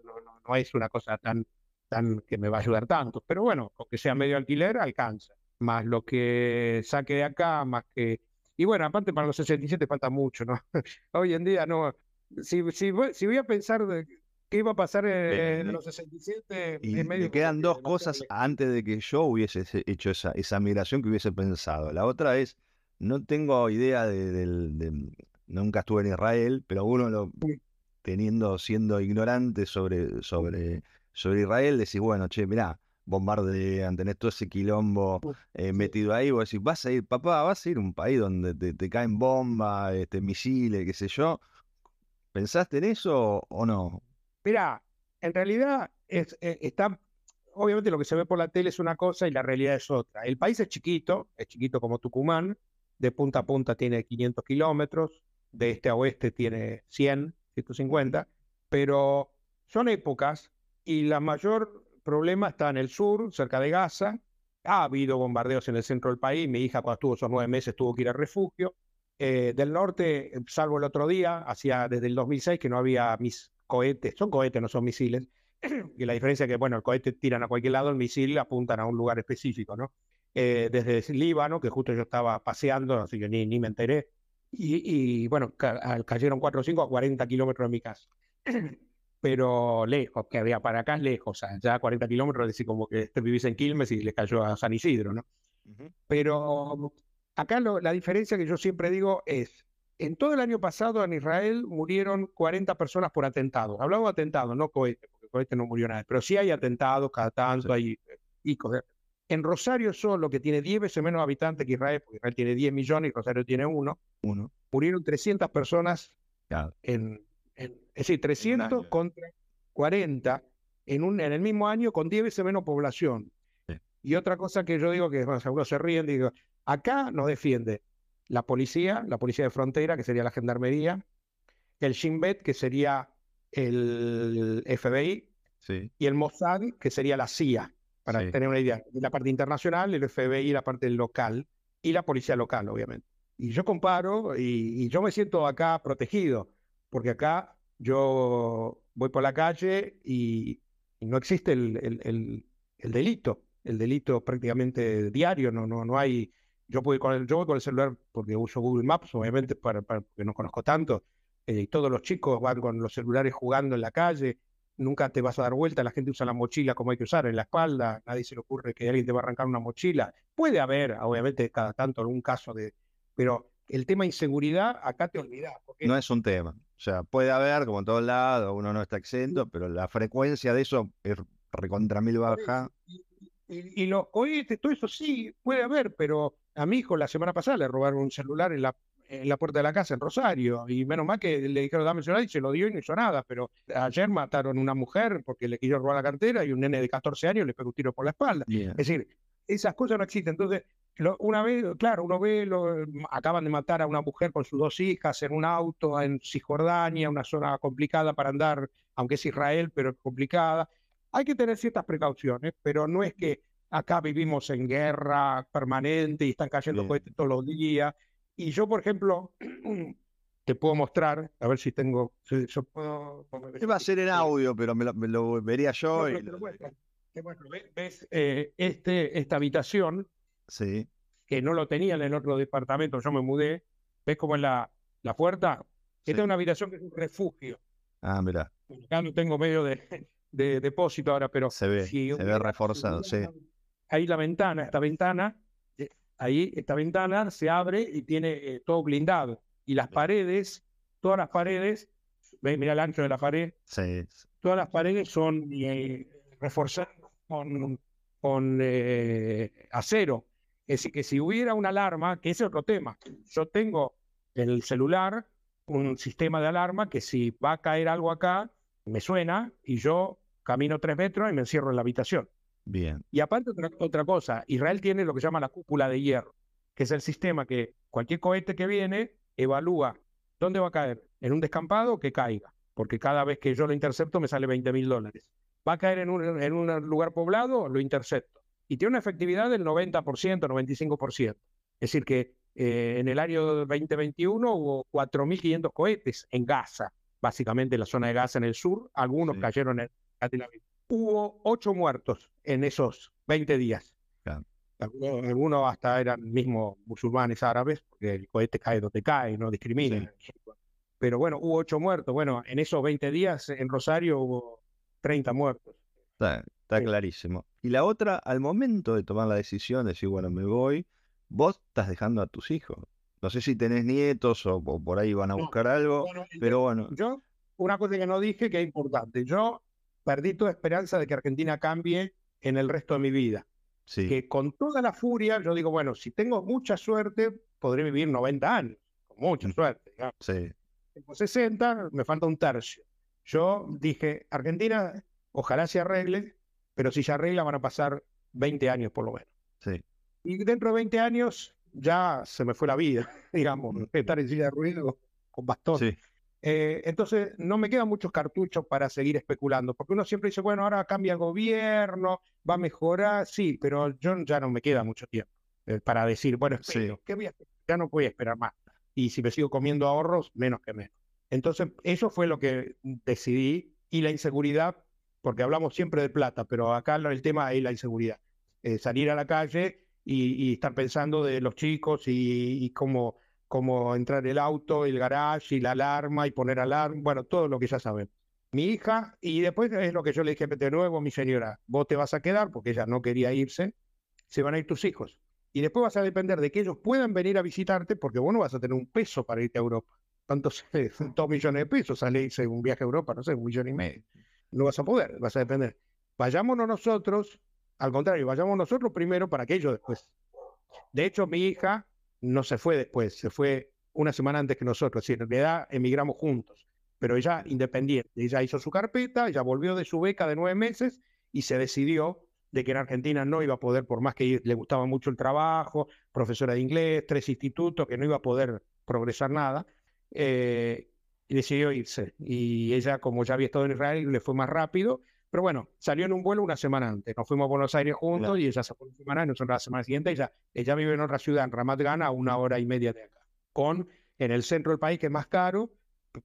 no, es una cosa tan, tan que me va a ayudar tanto. Pero bueno, aunque sea medio alquiler, alcanza. Más lo que saque de acá, más que. Y bueno, aparte para los 67 falta mucho, ¿no? <laughs> Hoy en día no. Si, si, si voy a pensar de, qué iba a pasar en, los 67. Y me quedan dos cosas antes de que yo hubiese hecho esa, esa migración que hubiese pensado. La otra es no tengo idea de, nunca estuve en Israel, pero uno lo teniendo, siendo ignorante sobre, sobre, sobre Israel, decís, bueno, che, mirá, bombardean, tenés todo ese quilombo eh, metido ahí, vos decís, vas a ir, papá, vas a ir a un país donde te, caen bombas, este, misiles, qué sé yo. ¿Pensaste en eso o no? Mirá, en realidad es, eh, está, obviamente lo que se ve por la tele es una cosa y la realidad es otra. El país es chiquito, es chiquito como Tucumán, de punta a punta tiene 500 kilómetros, de este a oeste tiene 100, 150, pero son épocas y la mayor problema está en el sur, cerca de Gaza. Ha habido bombardeos en el centro del país. Mi hija, cuando estuvo esos nueve meses, tuvo que ir al refugio. Eh, del norte, salvo el otro día, hacía desde el 2006 que no había mis cohetes, son cohetes, no son misiles. <clears throat> y la diferencia es que, bueno, el cohete tiran a cualquier lado, el misil apuntan a un lugar específico, ¿no? Eh, desde Líbano, que justo yo estaba paseando, así que ni, ni me enteré. Y, bueno, cayeron 4 o 5 a 40 kilómetros de mi casa. <clears throat> Pero lejos, que había para acá lejos, o sea, ya 40 kilómetros, decir como que este vivís en Quilmes y le cayó a San Isidro, ¿no? Pero acá la diferencia que yo siempre digo es, en todo el año pasado en Israel murieron 40 personas por atentados. Hablamos de atentados, no cohete, porque cohete no murió nadie, pero sí hay atentados cada tanto, hay eh, hijos en Rosario solo, que tiene 10 veces menos habitantes que Israel, porque Israel tiene 10 millones y Rosario tiene 1, uno, murieron 300 personas en, es decir, 300 contra 40 en, un, en el mismo año con 10 veces menos población. Y otra cosa que yo digo que algunos se ríen, digo, acá nos defiende la policía, la policía de frontera, que sería la gendarmería, el Shin Bet, que sería el FBI, y el Mossad, que sería la CIA para tener una idea. La parte internacional, el FBI, la parte local y la policía local, obviamente. Y yo comparo y, yo me siento acá protegido, porque acá yo voy por la calle y, no existe el, el, el, delito, el delito prácticamente diario, no, no, no hay... Yo voy, con el, yo voy con el celular porque uso Google Maps, obviamente, para, porque no conozco tanto. Eh, todos los chicos van con los celulares jugando en la calle nunca te vas a dar vuelta, la gente usa la mochila como hay que usar en la espalda, nadie se le ocurre que alguien te va a arrancar una mochila. Puede haber, obviamente, cada tanto algún caso de... Pero el tema inseguridad, acá te olvidas. No es un tema. O sea, puede haber, como en todos lados, uno no está exento, pero la frecuencia de eso es recontra mil baja. Y, y, los cohetes, todo eso sí, puede haber, pero a mi hijo la semana pasada le robaron un celular en la en la puerta de la casa en Rosario. Y menos mal que le dijeron dame el celular y se lo dio y no hizo nada. Pero ayer mataron a una mujer porque le quiso robar la cartera y un nene de 14 años le pegó un tiro por la espalda. Es decir, esas cosas no existen. Entonces, una vez, claro, uno ve, lo, acaban de matar a una mujer con sus dos hijas en un auto en Cisjordania, una zona complicada para andar, aunque es Israel, pero es complicada. Hay que tener ciertas precauciones, pero no es que acá vivimos en guerra permanente y están cayendo cohetes todos los días y yo, por ejemplo, <clears throat> te puedo mostrar, a ver si tengo. yo puedo, Va a ser en audio, pero me lo, vería yo. ves eh, este, esta habitación, sí. que no lo tenía en el otro departamento, yo me mudé, ves cómo es la, la puerta, esta es una habitación que es un refugio. Ah, mira. Acá no tengo medio de, de depósito ahora, pero se ve, se ve reforzado, sí. Ahí la ventana, esta ventana, eh, ahí esta ventana se abre y tiene eh, todo blindado. Y las paredes, todas las paredes, ¿ves? mira el ancho de la pared. Sí. Todas las paredes son eh, reforzadas con, con acero. Es decir, que si hubiera una alarma, que ese es otro tema, yo tengo en el celular un sistema de alarma que si va a caer algo acá, me suena y yo camino tres metros y me encierro en la habitación. Bien. Y aparte otra, cosa, Israel tiene lo que se llama la cúpula de hierro, que es el sistema que cualquier cohete que viene evalúa dónde va a caer, en un descampado que caiga, porque cada vez que yo lo intercepto me sale 20 mil dólares. Va a caer en un, en un lugar poblado, lo intercepto. Y tiene una efectividad del 90%, 95%. Es decir, que eh, en el año 2021 hubo 4.500 cohetes en Gaza, básicamente en la zona de Gaza en el sur, algunos cayeron en Hubo ocho muertos en esos 20 días. Algunos, hasta eran mismos musulmanes árabes, porque el cohete cae donde cae, no discrimina. Pero bueno, hubo ocho muertos. Bueno, en esos 20 días en Rosario hubo 30 muertos. Está, clarísimo. Y la otra, al momento de tomar la decisión de decir, bueno, me voy, vos estás dejando a tus hijos. No sé si tenés nietos o, por ahí van a buscar algo, pero bueno. Yo, una cosa que no dije que es importante, yo perdí toda esperanza de que Argentina cambie en el resto de mi vida. Sí. Que con toda la furia, yo digo, bueno, si tengo mucha suerte, podré vivir 90 años, con mucha mm. suerte. Sí. Tengo 60, me falta un tercio. Yo dije, Argentina, ojalá se arregle, pero si se arregla van a pasar 20 años por lo menos. Sí. Y dentro de 20 años ya se me fue la vida, <laughs> digamos, mm. estar en silla de ruido con bastón. Sí. Eh, entonces, no me quedan muchos cartuchos para seguir especulando, porque uno siempre dice, bueno, ahora cambia el gobierno, va a mejorar, sí, pero yo ya no me queda mucho tiempo eh, para decir, bueno, espero, ¿qué voy a Ya no voy a esperar más. Y si me sigo comiendo ahorros, menos que menos. Entonces, eso fue lo que decidí. Y la inseguridad, porque hablamos siempre de plata, pero acá el tema es la inseguridad. Eh, salir a la calle y, estar pensando de los chicos y cómo como entrar el auto, el garage y la alarma y poner alarma, bueno, todo lo que ya saben. Mi hija, y después es lo que yo le dije de nuevo, mi señora, vos te vas a quedar porque ella no quería irse, se van a ir tus hijos. Y después vas a depender de que ellos puedan venir a visitarte porque vos no vas a tener un peso para irte a Europa. ¿Cuántos? <laughs> Dos millones de pesos sale irse un viaje a Europa, no sé, un millón y medio. No vas a poder, vas a depender. Vayámonos nosotros, al contrario, vayamos nosotros primero para que ellos después. De hecho, mi hija no se fue después, se fue una semana antes que nosotros, en realidad emigramos juntos, pero ella independiente, ella hizo su carpeta, ella volvió de su beca de nueve meses y se decidió de que en Argentina no iba a poder, por más que le gustaba mucho el trabajo, profesora de inglés, tres institutos, que no iba a poder progresar nada, eh, y decidió irse. Y ella, como ya había estado en Israel, le fue más rápido pero bueno, salió en un vuelo una semana antes. Nos fuimos a Buenos Aires juntos y ella se fue una semana y nosotros la semana siguiente. Ella, ella vive en otra ciudad, en Ramat Gana, a una hora y media de acá. Con, en el centro del país, que es más caro,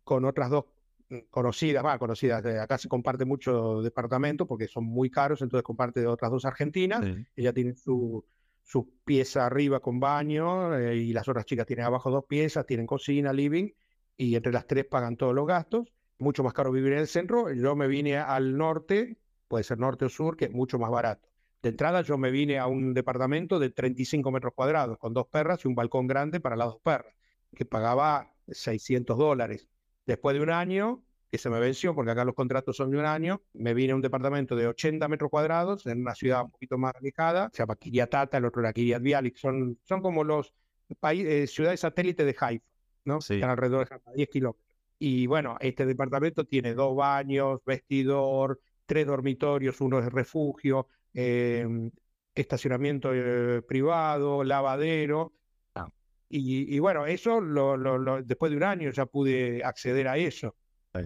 con otras dos mm, conocidas, va, conocidas, de acá se comparte mucho departamento porque son muy caros, entonces comparte de otras dos argentinas. Ella tiene su, su pieza arriba con baño eh, y las otras chicas tienen abajo dos piezas, tienen cocina, living, y entre las tres pagan todos los gastos mucho más caro vivir en el centro. Yo me vine al norte, puede ser norte o sur, que es mucho más barato. De entrada yo me vine a un departamento de 35 metros cuadrados, con dos perras y un balcón grande para las dos perras, que pagaba 600 dólares. Después de un año, que se me venció, porque acá los contratos son de un año, me vine a un departamento de 80 metros cuadrados en una ciudad un poquito más alejada, se llama Kiriatata, el otro era Kiryat Bialik, son, son como los eh, ciudades satélites de Haifa, ¿no? Están alrededor de 10 kilómetros. Y bueno, este departamento tiene dos baños, vestidor, tres dormitorios, uno de refugio, em, estacionamiento eh, privado, lavadero. Ah. Y, bueno, eso lo, después de un año ya pude acceder a eso.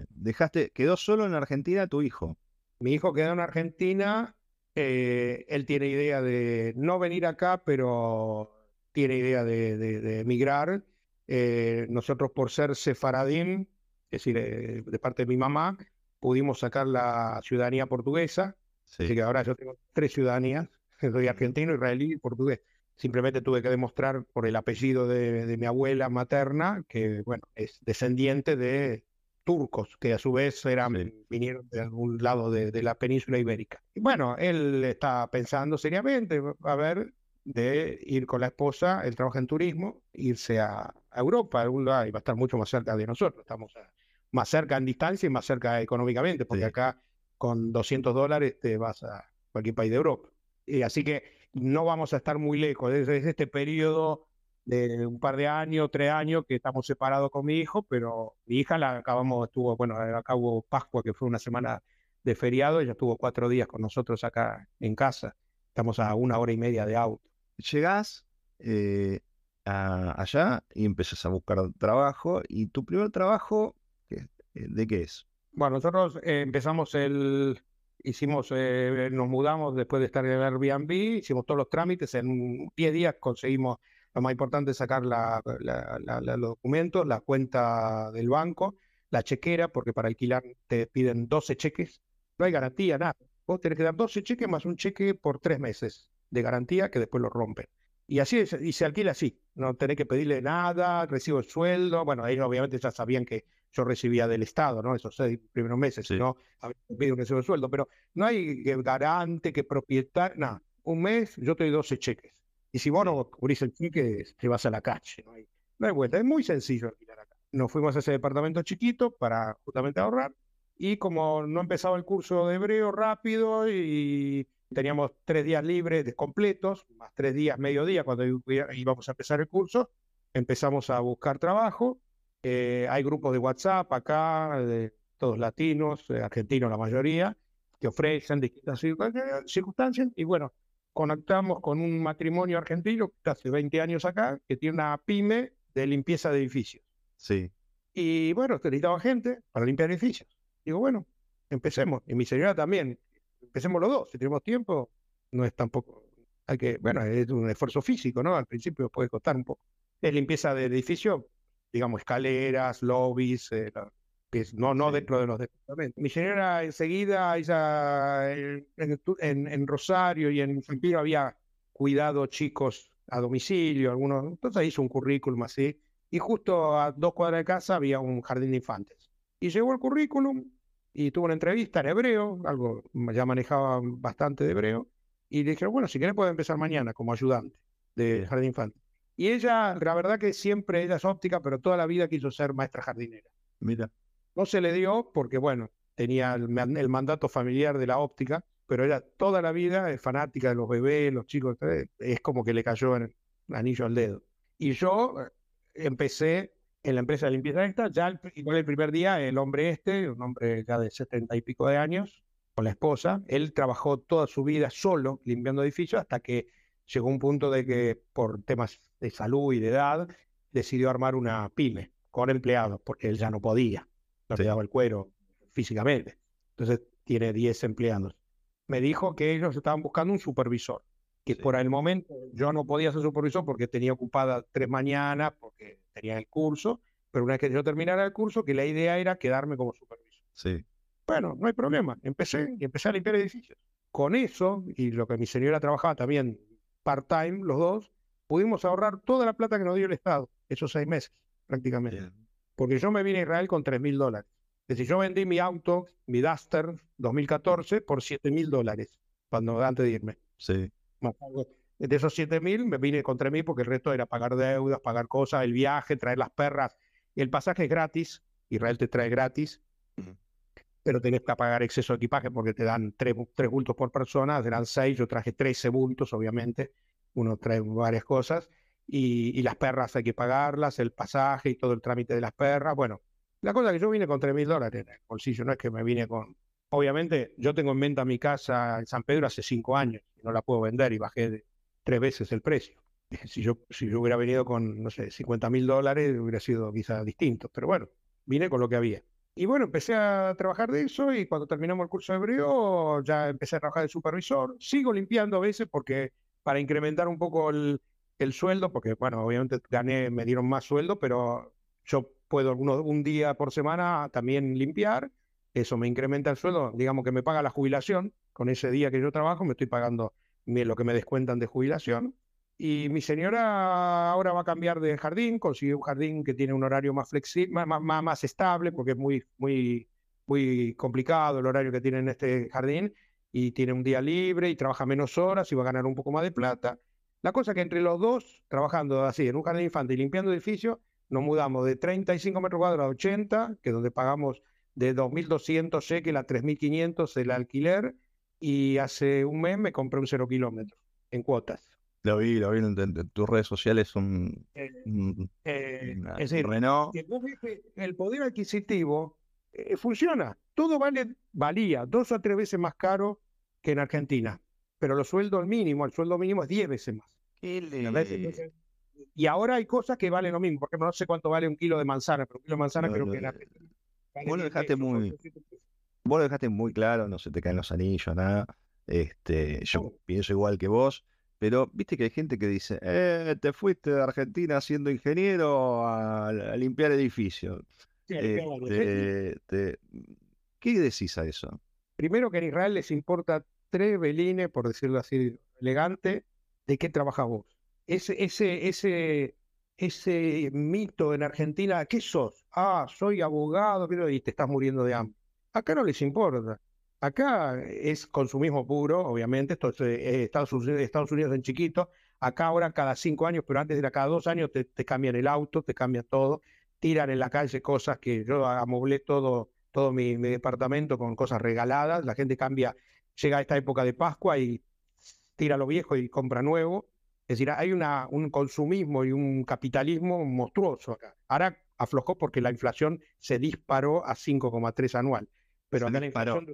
Dejaste, quedó solo en Argentina tu hijo. Mi hijo quedó en Argentina. Eh, él tiene idea de no venir acá, pero tiene idea de, emigrar. Eh, nosotros por ser sefaradín, es decir, eh, de parte de mi mamá, pudimos sacar la ciudadanía portuguesa Así que ahora yo tengo tres ciudadanías, <laughs> soy argentino, israelí y portugués. Simplemente tuve que demostrar por el apellido de, mi abuela materna que, bueno, es descendiente de turcos, que a su vez eran, vinieron de algún lado de, la península ibérica. Y bueno, él está pensando seriamente, a ver, de ir con la esposa, él trabaja en turismo, irse a, Europa, a algún lugar, y va a estar mucho más cerca de nosotros. Estamos más cerca en distancia y más cerca económicamente, porque acá con 200 dólares te vas a cualquier país de Europa. Y así que no vamos a estar muy lejos. Es, este periodo de un par de años, tres años que estamos separados con mi hijo, pero mi hija la acabamos, estuvo, bueno, acabó Pascua, que fue una semana de feriado, ella estuvo cuatro días con nosotros acá en casa. Estamos a una hora y media de auto. Llegás eh, allá y empezás a buscar trabajo. ¿Y tu primer trabajo eh, de qué es? Bueno, nosotros eh, empezamos el, hicimos, eh, nos mudamos después de estar en Airbnb, hicimos todos los trámites, en 10 días conseguimos, lo más importante sacar la, los documentos, la cuenta del banco, la chequera, porque para alquilar te piden 12 cheques, no hay garantía, nada. Vos tenés que dar 12 cheques más un cheque por tres meses de garantía que después lo rompen. Y así y se alquila así, no tenés que pedirle nada, recibo el sueldo, bueno, ellos obviamente ya sabían que yo recibía del Estado, ¿no? Esos seis primeros meses, si no, había un recibo de sueldo, pero no hay garante, que propietario, nada. Un mes yo te doy 12 cheques. Y si vos no cubrís el cheque, te vas a la calle. No hay, no hay vuelta. Es muy sencillo alquilar acá. Nos fuimos a ese departamento chiquito para justamente ahorrar. Y como no empezaba el curso de hebreo rápido y teníamos tres días libres completos, más tres días, mediodía, cuando íbamos a empezar el curso, empezamos a buscar trabajo eh, hay grupos de WhatsApp acá, de todos latinos, eh, argentinos la mayoría, que ofrecen distintas circunstancias. Y bueno, conectamos con un matrimonio argentino que hace 20 años acá, que tiene una pyme de limpieza de edificios. Sí. Y bueno, necesitaba gente para limpiar edificios. Digo, bueno, empecemos. Y mi señora también. Empecemos los dos. Si tenemos tiempo, no es tampoco. Hay que, bueno, es un esfuerzo físico, ¿no? Al principio puede costar un poco. Es limpieza de edificio, digamos, escaleras, lobbies, eh, no, no dentro de los departamentos. Mi señora enseguida, ella, en, en, Rosario y en San había cuidado chicos a domicilio, algunos, entonces hizo un currículum así, y justo a dos cuadras de casa había un jardín de infantes. Y llegó el currículum y tuvo una entrevista en hebreo, algo, ya manejaba bastante de hebreo, y le dijeron, bueno, si querés puede empezar mañana como ayudante de jardín de infantes. Y ella, la verdad que siempre ella es óptica, pero toda la vida quiso ser maestra jardinera. Mira. No se le dio porque, bueno, tenía el, mandato familiar de la óptica, pero ella toda la vida es fanática de los bebés, los chicos, eh, es como que le cayó el anillo al dedo. Y yo eh, empecé en la empresa de limpieza esta, ya igual el primer día, el hombre este, un hombre ya de setenta y pico de años, con la esposa, él trabajó toda su vida solo limpiando edificios hasta que llegó un punto de que por temas de salud y de edad decidió armar una pyme con empleados porque él ya no podía, no le daba el cuero físicamente. Entonces tiene 10 empleados. Me dijo que ellos estaban buscando un supervisor, que por el momento yo no podía ser supervisor porque tenía ocupada tres mañanas, porque tenía el curso, pero una vez que yo terminara el curso, que la idea era quedarme como supervisor. Sí. Bueno, no hay problema. Empecé y empecé a limpiar edificios. Con eso, y lo que mi señora trabajaba también part-time, los dos, pudimos ahorrar toda la plata que nos dio el Estado, esos seis meses, prácticamente. Porque yo me vine a Israel con tres mil dólares. Es decir, yo vendí mi auto, mi Duster 2014, por siete mil dólares, cuando antes de irme. Sí. De esos siete mil me vine con tres mil porque el resto era pagar deudas, pagar cosas, el viaje, traer las perras. El pasaje es gratis, Israel te trae gratis, pero tenés que pagar exceso de equipaje porque te dan tres, tres bultos por persona, eran seis, yo traje 13 bultos, obviamente, uno trae varias cosas, y, las perras hay que pagarlas, el pasaje y todo el trámite de las perras, bueno, la cosa es que yo vine con tres mil dólares en el bolsillo, no es que me vine con... Obviamente, yo tengo en venta mi casa en San Pedro hace cinco años, y no la puedo vender y bajé tres veces el precio. <laughs> Si yo, hubiera venido con, no sé, 50 mil dólares, hubiera sido quizá distinto, pero bueno, vine con lo que había. Y bueno, empecé a trabajar de eso y cuando terminamos el curso de hebreo ya empecé a trabajar de supervisor. Sigo limpiando a veces porque para incrementar un poco el, sueldo, porque bueno, obviamente gané, me dieron más sueldo, pero yo puedo algunos, un día por semana también limpiar eso me incrementa el sueldo, digamos que me paga la jubilación, con ese día que yo trabajo me estoy pagando lo que me descuentan de jubilación. Y mi señora ahora va a cambiar de jardín, consiguió un jardín que tiene un horario más flexible, más, más, más estable, porque es muy, muy, muy complicado el horario que tiene en este jardín, y tiene un día libre y trabaja menos horas y va a ganar un poco más de plata. La cosa que entre los dos, trabajando así en un jardín infante y limpiando edificios, nos mudamos de 35 metros cuadrados a 80, que es donde pagamos de 2.200 shekels a 3.500 el alquiler, y hace un mes me compré un cero kilómetro en cuotas. Lo vi, lo vi en, tus redes sociales, un, eh, eh, es decir, Renault. el poder adquisitivo eh, funciona. Todo vale, valía dos o tres veces más caro que en Argentina, pero los sueldos mínimos, el sueldo mínimo es diez veces más. y ahora hay cosas que valen lo mismo. Por ejemplo, no sé cuánto vale un kilo de manzana, pero un kilo de manzana creo que en Argentina. Vos lo dejaste muy, vos lo dejaste muy claro, no se te caen los anillos, nada. Este, yo pienso igual que vos. Pero viste que hay gente que dice, eh, te fuiste de Argentina siendo ingeniero a, limpiar edificios. Este, ¿Qué decís a eso? Primero que en Israel les importa tres velines, por decirlo así elegante, de qué trabajas vos. Ese, ese, ese, ese mito en Argentina, ¿qué sos? Ah, soy abogado, y te estás muriendo de hambre. Acá no les importa. Acá es consumismo puro, obviamente, esto es eh, Estados, Unidos, Estados, Unidos, en chiquito. Acá ahora cada cinco años, pero antes era cada dos años, te, cambian el auto, te cambian todo, tiran en la calle cosas que yo amoblé todo, todo mi, departamento con cosas regaladas. La gente cambia, llega a esta época de Pascua y tira lo viejo y compra nuevo. Es decir, hay una, un consumismo y un capitalismo monstruoso. Ahora aflojó porque la inflación se disparó a 5,3 anual pero acá la inflación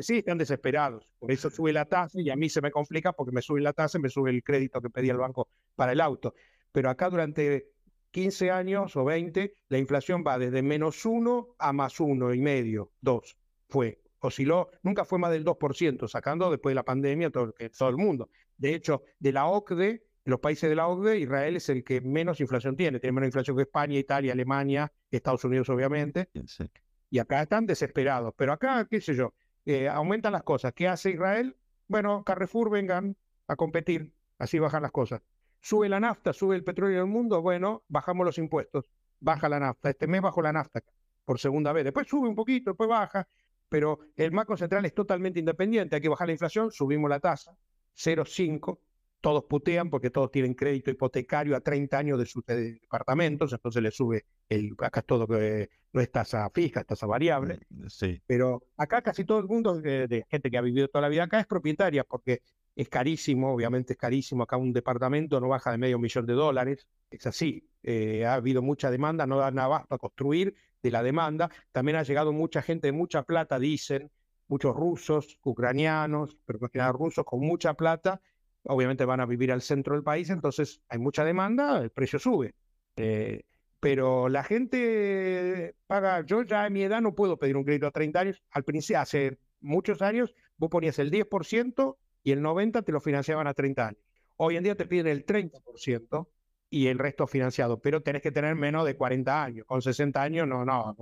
sí, están desesperados. Por eso <laughs> sube la tasa y a mí se me complica porque me sube la tasa y me sube el crédito que pedía el banco para el auto. Pero acá durante 15 años o 20, la inflación va desde menos 1 a más uno y medio, 2. Fue, osciló, nunca fue más del 2%, sacando después de la pandemia todo, todo el mundo. De hecho, de la OCDE, los países de la OCDE, Israel es el que menos inflación tiene. Tiene menos inflación que España, Italia, Alemania, Estados Unidos, obviamente. Sí. Y acá están desesperados. Pero acá, qué sé yo, eh, aumentan las cosas. ¿Qué hace Israel? Bueno, Carrefour vengan a competir. Así bajan las cosas. Sube la nafta, sube el petróleo del mundo. Bueno, bajamos los impuestos. Baja la nafta. Este mes bajó la nafta por segunda vez. Después sube un poquito, después baja. Pero el Banco Central es totalmente independiente. Hay que bajar la inflación, subimos la tasa. 0,5 todos putean porque todos tienen crédito hipotecario a 30 años de sus departamentos, entonces le sube el, acá es todo que no es tasa fija, es tasa variable. Mm, sí. Pero acá casi todo el mundo de, gente que ha vivido toda la vida acá es propietaria porque es carísimo, obviamente es carísimo. Acá un departamento no baja de medio millón de dólares, es así. Eh, ha habido mucha demanda, no dan abasto a construir de la demanda. También ha llegado mucha gente de mucha plata, dicen, muchos rusos, ucranianos, pero más que nada rusos con mucha plata obviamente van a vivir al centro del país, entonces hay mucha demanda, el precio sube. Eh, pero la gente paga, yo ya a mi edad no puedo pedir un crédito a 30 años, al principio, hace muchos años, vos ponías el 10% y el 90% te lo financiaban a 30 años. Hoy en día te piden el 30% y el resto financiado, pero tenés que tener menos de 40 años. Con 60 años no, no,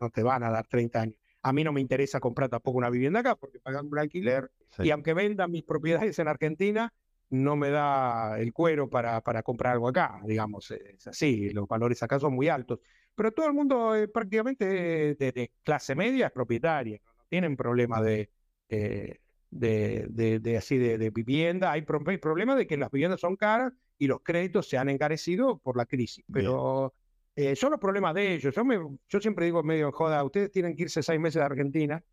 no te van a dar 30 años. A mí no me interesa comprar tampoco una vivienda acá porque pagan un alquiler y aunque venda mis propiedades en Argentina, no me da el cuero para, para comprar algo acá, digamos, es así, los valores acá son muy altos. Pero todo el mundo eh, prácticamente de, clase media es propietaria, no, tienen problema de, eh, de, de, así de, vivienda, hay, hay problema de que las viviendas son caras y los créditos se han encarecido por la crisis, pero eh, son los problemas de ellos. Yo, me, yo siempre digo medio joda, ustedes tienen que irse seis meses a Argentina.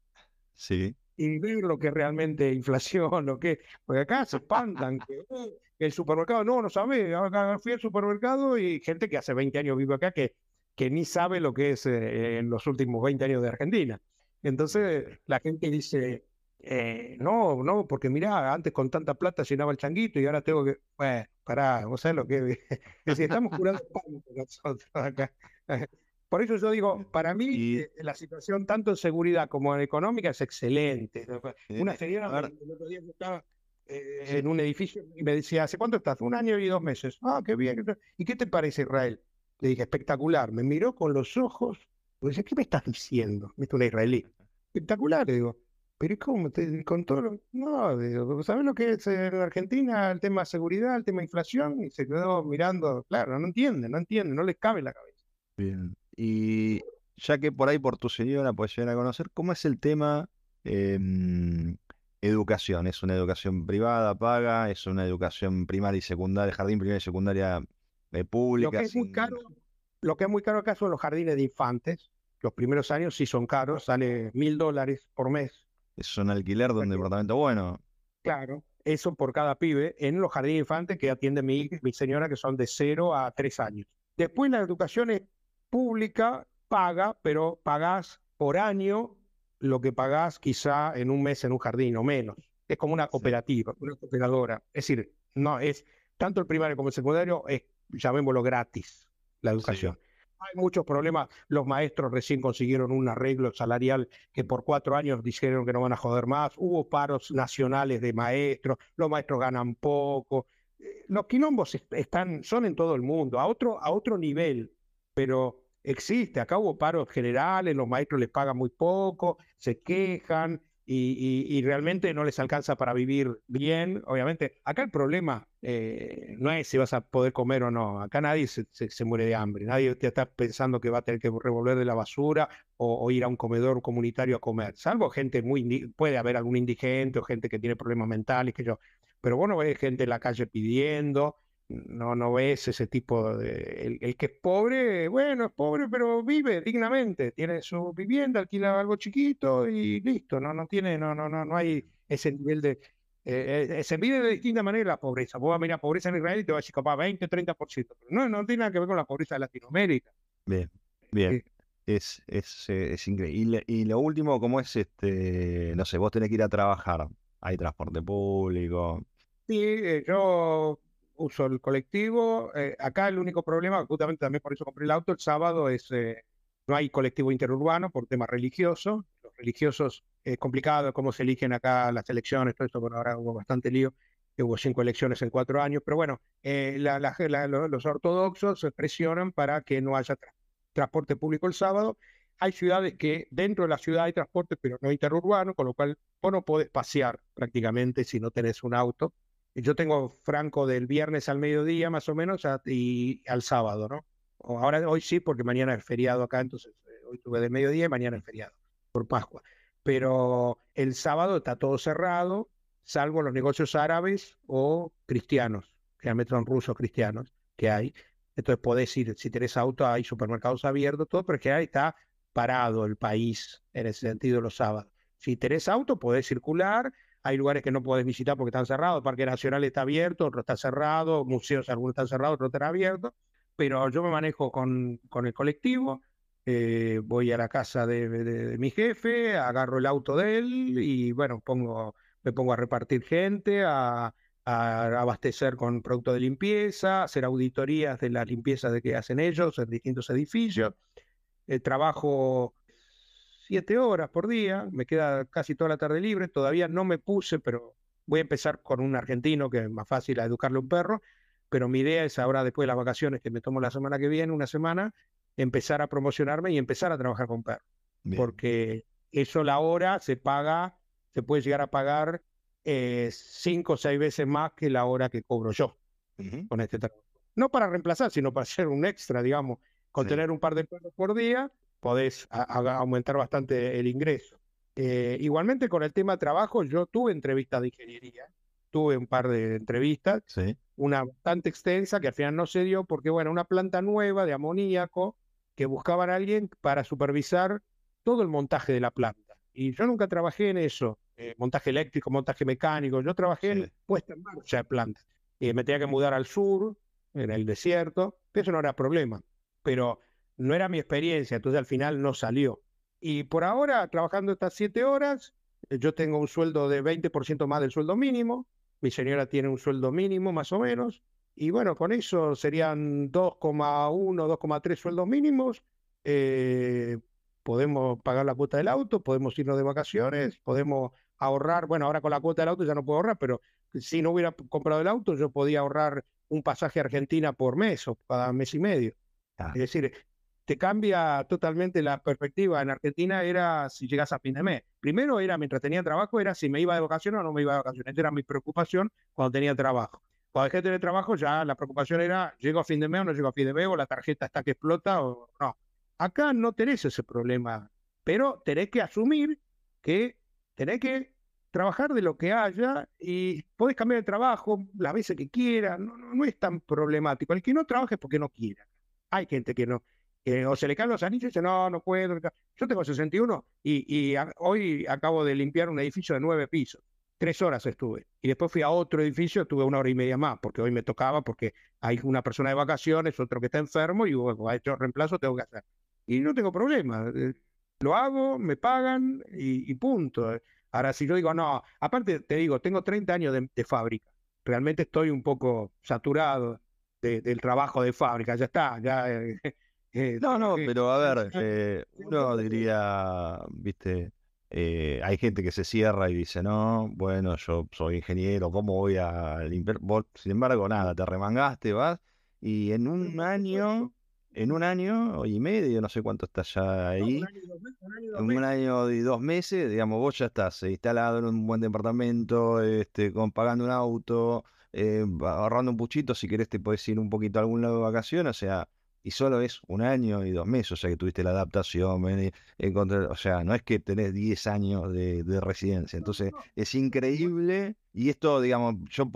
Sí y ver lo que realmente inflación, lo que porque acá se espantan que uh, el supermercado, no, no sabe, fui al supermercado y gente que hace 20 años vive acá que, que ni sabe lo que es eh, en los últimos 20 años de Argentina. Entonces la gente dice, eh, no, no, porque mira antes con tanta plata llenaba el changuito y ahora tengo que, bueno, pará, vos sabés lo que <laughs> es, estamos curando <laughs> pánico nosotros acá. <laughs> Por eso yo digo, para mí eh, la situación tanto en seguridad como en económica es excelente. Una señora el otro día estaba eh, en un edificio y me decía, ¿hace cuánto estás? Un año y dos meses. Ah, qué bien. ¿Y qué te parece Israel? Le dije, espectacular. Me miró con los ojos Pues, ¿qué me estás diciendo? Me un israelí. Espectacular, digo. Pero ¿cómo? Te, con todo No, digo, ¿sabes lo que es en Argentina el tema de seguridad, el tema de inflación? Y se quedó mirando, claro, no entiende, no entiende, no le cabe la cabeza. Bien. Y ya que por ahí por tu señora puedes llegar a conocer, ¿cómo es el tema em, educación? ¿Es una educación privada, paga? ¿Es una educación primaria y secundaria, jardín primaria y secundaria eh, pública? Lo que, es muy caro, lo que es muy caro acá son los jardines de infantes. Los primeros años sí son caros, sale mil dólares por mes. Es un alquiler de un departamento bueno. Claro, eso por cada pibe en los jardines de infantes que atiende mi, mi señora, que son de cero a tres años. Después la educación es pública, paga, pero pagás por año lo que pagás quizá en un mes en un jardín o menos. Es como una cooperativa, una cooperadora. Es decir, no es tanto el primario como el secundario, es, llamémoslo gratis, la educación. Hay muchos problemas. Los maestros recién consiguieron un arreglo salarial que por cuatro años dijeron que no van a joder más. Hubo paros nacionales de maestros. Los maestros ganan poco. Eh, los quilombos están, son en todo el mundo, a otro, a otro nivel. Pero existe. Acá hubo paros generales, los maestros les pagan muy poco, se quejan y, realmente no les alcanza para vivir bien. Obviamente, acá el problema eh, no es si vas a poder comer o no. Acá nadie se, muere de hambre, nadie te está pensando que va a tener que revolver de la basura o, ir a un comedor comunitario a comer. Salvo gente muy, puede haber algún indigente o gente que tiene problemas mentales, que yo. Pero bueno, ves gente en la calle pidiendo no, no ves ese tipo de... El, que es pobre, bueno, es pobre, pero vive dignamente, tiene su vivienda, alquila algo chiquito y listo, no, no tiene, no, no, no, no hay ese nivel de... Eh, eh se mide de distinta manera la pobreza. Vos vas a mirar pobreza en Israel y te vas a decir capaz 20, 30%. Pero no, no tiene nada que ver con la pobreza de Latinoamérica. Bien, bien. Eh, es, es, es increíble. Y, lo último, ¿cómo es este? No sé, vos tenés que ir a trabajar. Hay transporte público. Sí, yo uso el colectivo. Eh, acá el único problema, justamente también por eso compré el auto, el sábado es, eh, no hay colectivo interurbano por tema religioso. Los religiosos es complicado cómo se eligen acá las elecciones, todo esto, bueno, ahora hubo bastante lío, hubo cinco elecciones en cuatro años, pero bueno, eh, los ortodoxos presionan para que no haya transporte público el sábado. Hay ciudades que dentro de la ciudad hay transporte, pero no interurbano, con lo cual vos no podés pasear prácticamente si no tenés un auto. Yo tengo franco del viernes al mediodía más o menos y al sábado, ¿no? Ahora, hoy sí, porque mañana es feriado acá, entonces eh, hoy tuve de mediodía y mañana es feriado por Pascua. Pero el sábado está todo cerrado, salvo los negocios árabes o cristianos, generalmente son rusos cristianos que hay. Entonces podés ir, si tenés auto, hay supermercados abiertos, todo, pero que ahí está parado el país en ese sentido los sábados. Si tenés auto, podés circular, hay lugares que no puedes visitar porque están cerrados. El Parque Nacional está abierto, otro está cerrado, museos algunos están cerrados, otros están abiertos. Pero yo me manejo con, con el colectivo, eh, voy a la casa de, mi jefe, agarro el auto de él y bueno, pongo, me pongo a repartir gente, a, abastecer con productos de limpieza, hacer auditorías de la limpieza de que hacen ellos en distintos edificios. El trabajo siete horas por día, me queda casi toda la tarde libre, todavía no me puse, pero voy a empezar con un argentino que es más fácil a educarle a un perro, pero mi idea es ahora después de las vacaciones que me tomo la semana que viene, una semana, empezar a promocionarme y empezar a trabajar con perros, porque eso la hora se paga, se puede llegar a pagar eh, cinco o seis veces más que la hora que cobro yo con este trabajo. No para reemplazar, sino para hacer un extra, digamos, con tener un par de perros por día podés aumentar bastante el ingreso. Eh, igualmente con el tema trabajo, yo tuve entrevistas de ingeniería, tuve un par de entrevistas, una bastante extensa que al final no se dio porque, bueno, una planta nueva de amoníaco que buscaban a alguien para supervisar todo el montaje de la planta. Y yo nunca trabajé en eso, eh, montaje eléctrico, montaje mecánico, yo trabajé en puesta en marcha de plantas. y me tenía que mudar al sur, en el desierto, eso no era problema. Pero no era mi experiencia, entonces al final no salió. Y por ahora, trabajando estas siete horas, eh, yo tengo un sueldo de 20% más del sueldo mínimo, mi señora tiene un sueldo mínimo más o menos, y bueno, con eso serían 2,1, 2,3 sueldos mínimos. Eh, podemos pagar la cuota del auto, podemos irnos de vacaciones, podemos ahorrar, bueno, ahora con la cuota del auto ya no puedo ahorrar, pero si no hubiera comprado el auto, yo podía ahorrar un pasaje a Argentina por mes o cada mes y medio. Es decir, te cambia totalmente la perspectiva. En Argentina era si llegas a fin de mes. Primero era, mientras tenía trabajo, era si me iba de vacaciones o no me iba de vacaciones. Esa era mi preocupación cuando tenía trabajo. Cuando dejé de tener trabajo, ya la preocupación era, ¿llego a fin de mes o no llego a fin de mes? ¿O la tarjeta está que explota o no? Acá no tenés ese problema, pero tenés que asumir que tenés que trabajar de lo que haya y podés cambiar de trabajo las veces que quieras, no, no, es tan problemático. El que no trabaja es porque no quiera. Hay gente que no, o se le caen los anillos y dice, no, no puedo. Yo tengo 61 y, y hoy acabo de limpiar un edificio de nueve pisos. Tres horas estuve. Y después fui a otro edificio, estuve una hora y media más, porque hoy me tocaba, porque hay una persona de vacaciones, otro que está enfermo, y bueno, ha hecho reemplazo, tengo que hacer. Y no tengo problema. Eh, lo hago, me pagan y, punto. Ahora, si yo digo, no, aparte te digo, tengo 30 años de, fábrica. Realmente estoy un poco saturado del trabajo de fábrica. Ya está, ya eh, eh, no, no, pero a ver, eh, uno diría, viste, eh, hay gente que se cierra y dice, no, bueno, yo soy ingeniero, ¿cómo voy a limpiar? sin embargo, nada, te remangaste, vas, y en un año, en un año y medio, no sé cuánto estás ya ahí, en un año y dos meses, digamos, vos ya estás instalado en un buen departamento, este, con, pagando un auto, ahorrando un puchito, si querés te puedes ir un poquito a algún lado de vacaciones, o sea y solo es un año y dos meses, o sea que tuviste la adaptación, encontrar, o sea, no es que tenés 10 años de, residencia, entonces es increíble y esto, digamos, yo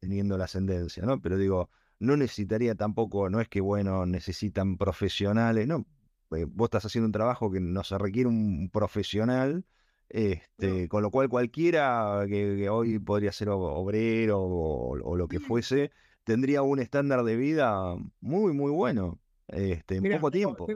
teniendo la ascendencia, ¿no? Pero digo, no necesitaría tampoco, no es que, bueno, necesitan profesionales, no, eh, vos estás haciendo un trabajo que no se requiere un profesional, este, con lo cual cualquiera que, hoy podría ser obrero o lo que fuese, tendría un estándar de vida muy, muy bueno este, en poco tiempo.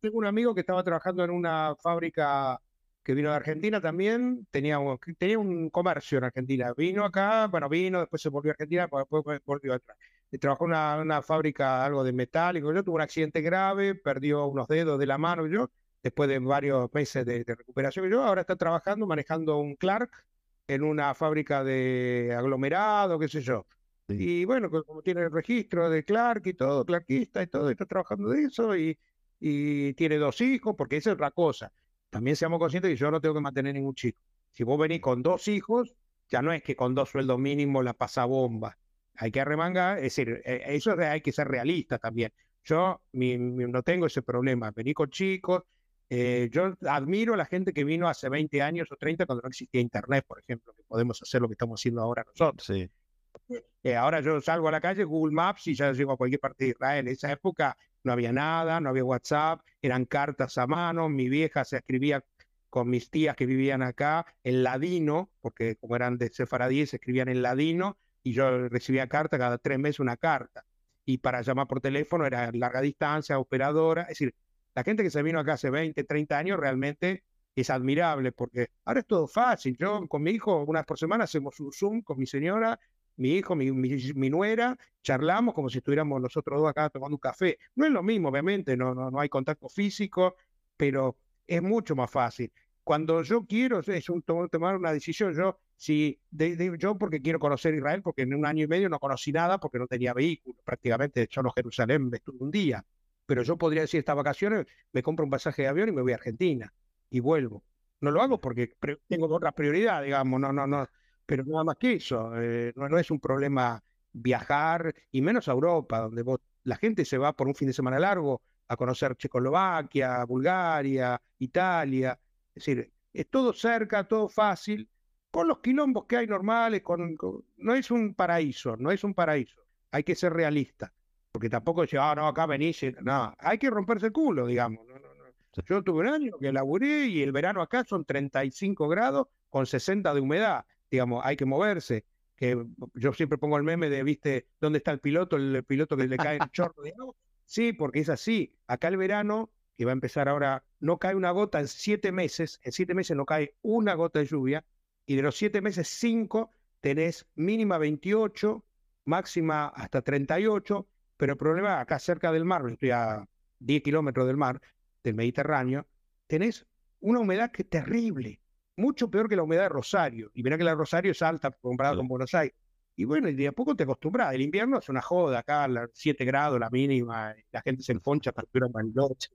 Tengo, un amigo que estaba trabajando en una fábrica que vino de Argentina también, tenía, tenía un comercio en Argentina. Vino acá, bueno, vino, después se volvió a Argentina, después volvió atrás. Y trabajó en una, una, fábrica, algo de metálico. Yo tuve un accidente grave, perdió unos dedos de la mano. Yo, después de varios meses de, de recuperación, yo ahora está trabajando, manejando un Clark en una fábrica de aglomerado, qué sé yo. Y bueno, como tiene el registro de Clark y todo, Clarkista y todo, está trabajando de eso y, y tiene dos hijos, porque esa es otra cosa. También seamos conscientes que yo no tengo que mantener ningún chico. Si vos venís con dos hijos, ya no es que con dos sueldos mínimos la pasa bomba. Hay que arremangar, es decir, e, eso hay que ser realista también. Yo no tengo ese problema. Vení con chicos. Eh, yo admiro a la gente que vino hace 20 años o 30 cuando no existía Internet, por ejemplo, que podemos hacer lo que estamos haciendo ahora nosotros. Sí. Eh, ahora yo salgo a la calle, Google Maps y ya llego a cualquier parte de Israel. En esa época no había nada, no había WhatsApp, eran cartas a mano. Mi vieja se escribía con mis tías que vivían acá en ladino, porque como eran de sefaradí, se escribían en ladino y yo recibía carta cada tres meses una carta. Y para llamar por teléfono era larga distancia, operadora. Es decir, la gente que se vino acá hace 20, 30 años realmente es admirable porque ahora es todo fácil. Yo con mi hijo, una vez por semana, hacemos un Zoom con mi señora mi hijo, mi, mi, nuera, charlamos como si estuviéramos nosotros dos acá tomando un café. No es lo mismo, obviamente, no, no, no hay contacto físico, pero es mucho más fácil. Cuando yo quiero, es un, tomar una decisión, yo, si, yo porque quiero conocer Israel, porque en un año y medio no conocí nada, porque no tenía vehículo, prácticamente yo no Jerusalén me estuve un día, pero yo podría decir estas vacaciones, me compro un pasaje de avión y me voy a Argentina y vuelvo. No lo hago porque tengo otra prioridad, digamos, no, no, no, pero nada más que eso, eh, no, es un problema viajar, y menos a Europa, donde la gente se va por un fin de semana largo a conocer Checoslovaquia, Bulgaria, Italia, es decir, es todo cerca, todo fácil, con los quilombos que hay normales, con, no es un paraíso, no es un paraíso, hay que ser realista, porque tampoco decir, ah, no, acá venís, no, hay que romperse el culo, digamos, Yo tuve un año que laburé y el verano acá son 35 grados con 60 de humedad digamos, hay que moverse. Que yo siempre pongo el meme de, viste, ¿dónde está el piloto? El, piloto que le cae el <laughs> chorro de agua. Sí, porque es así. Acá el verano, que va a empezar ahora, no cae una gota en siete meses. En siete meses no cae una gota de lluvia. Y de los siete meses, cinco tenés mínima 28, máxima hasta 38. Pero el problema, acá cerca del mar, estoy a 10 kilómetros del mar, del Mediterráneo, tenés una humedad que es terrible mucho peor que la humedad de Rosario. Y verá que la de Rosario es alta comparada con Buenos Aires. Y bueno, y de a poco te acostumbras. El invierno es una joda, acá a 7 grados la mínima, la gente se enfoncha para que una noche.